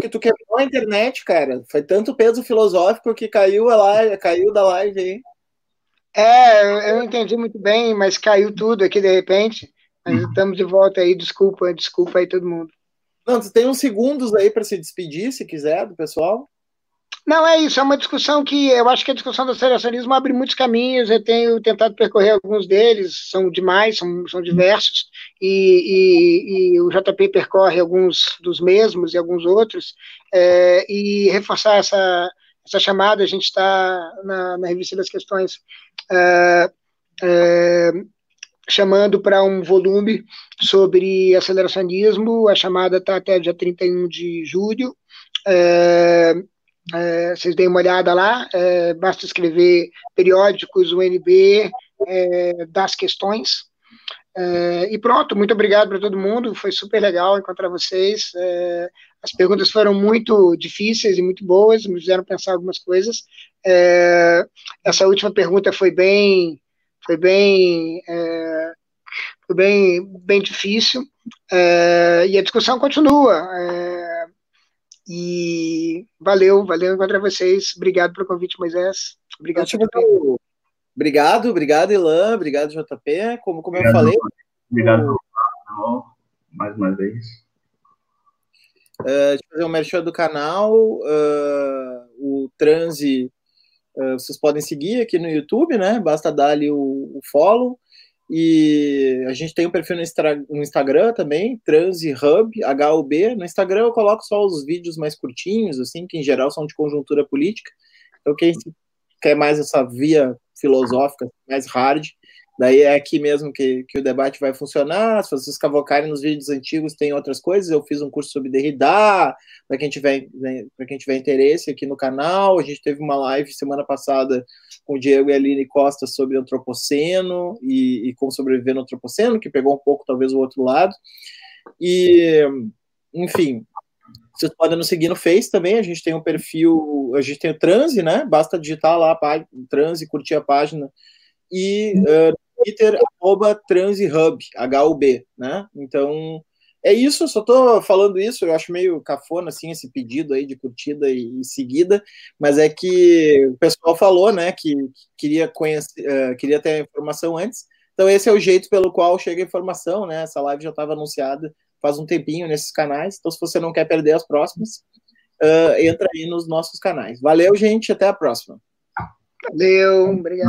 que tu quebrou a internet, cara. Foi tanto peso filosófico que caiu a live, caiu da live aí. É, eu não entendi muito bem, mas caiu tudo aqui de repente. Mas uhum. estamos de volta aí, desculpa, desculpa aí todo mundo. Não, tu tem uns segundos aí para se despedir, se quiser, do pessoal. Não, é isso, é uma discussão que eu acho que a discussão do aceleracionismo abre muitos caminhos, eu tenho tentado percorrer alguns deles, são demais, são, são diversos, e, e, e o JP percorre alguns dos mesmos e alguns outros, é, e reforçar essa, essa chamada, a gente está na, na revista das questões é, é, chamando para um volume sobre aceleracionismo, a chamada está até dia 31 de julho, é, é, vocês deem uma olhada lá, é, basta escrever periódicos UNB é, das questões. É, e pronto, muito obrigado para todo mundo, foi super legal encontrar vocês. É, as perguntas foram muito difíceis e muito boas, me fizeram pensar algumas coisas. É, essa última pergunta foi bem, foi bem, foi bem, bem difícil. e a discussão continua. E valeu, valeu encontrar vocês. Obrigado pelo convite, Moisés. Obrigado, JP. Obrigado, obrigado, Ilan. Obrigado, JP. Como, como obrigado, eu falei. Obrigado mais uma vez. Uh, deixa eu fazer um merchan do canal. Uh, o Transe, uh, vocês podem seguir aqui no YouTube, né? Basta dar ali o, o follow. E a gente tem um perfil no, Instagram também, TransHub, HUB. No Instagram eu coloco só os vídeos mais curtinhos, assim, que em geral são de conjuntura política. Então, quem quer mais essa via filosófica, mais hard, daí é aqui mesmo que, que o debate vai funcionar. Se vocês cavocarem nos vídeos antigos, tem outras coisas. Eu fiz um curso sobre Derrida, para quem tiver para quem tiver interesse aqui no canal. A gente teve uma live semana passada com o Diego e a Aline Costa sobre antropoceno e, e como sobreviver no antropoceno, que pegou um pouco talvez o outro lado. E enfim, vocês podem nos seguir no Face também. A gente tem um perfil, a gente tem o Transe, né? Basta digitar lá a página, Transe, curtir a página. E uh, Twitter, arroba TranseHub, H-U-B, né? Então, é isso, só tô falando isso, eu acho meio cafona, assim, esse pedido aí de curtida e, e seguida, mas é que o pessoal falou, né, que, que queria conhecer, uh, queria ter a informação antes, então esse é o jeito pelo qual chega a informação, né, essa live já estava anunciada faz um tempinho nesses canais. Então, se você não quer perder as próximas, uh, entra aí nos nossos canais. Valeu, gente. Até a próxima. Valeu. Obrigado.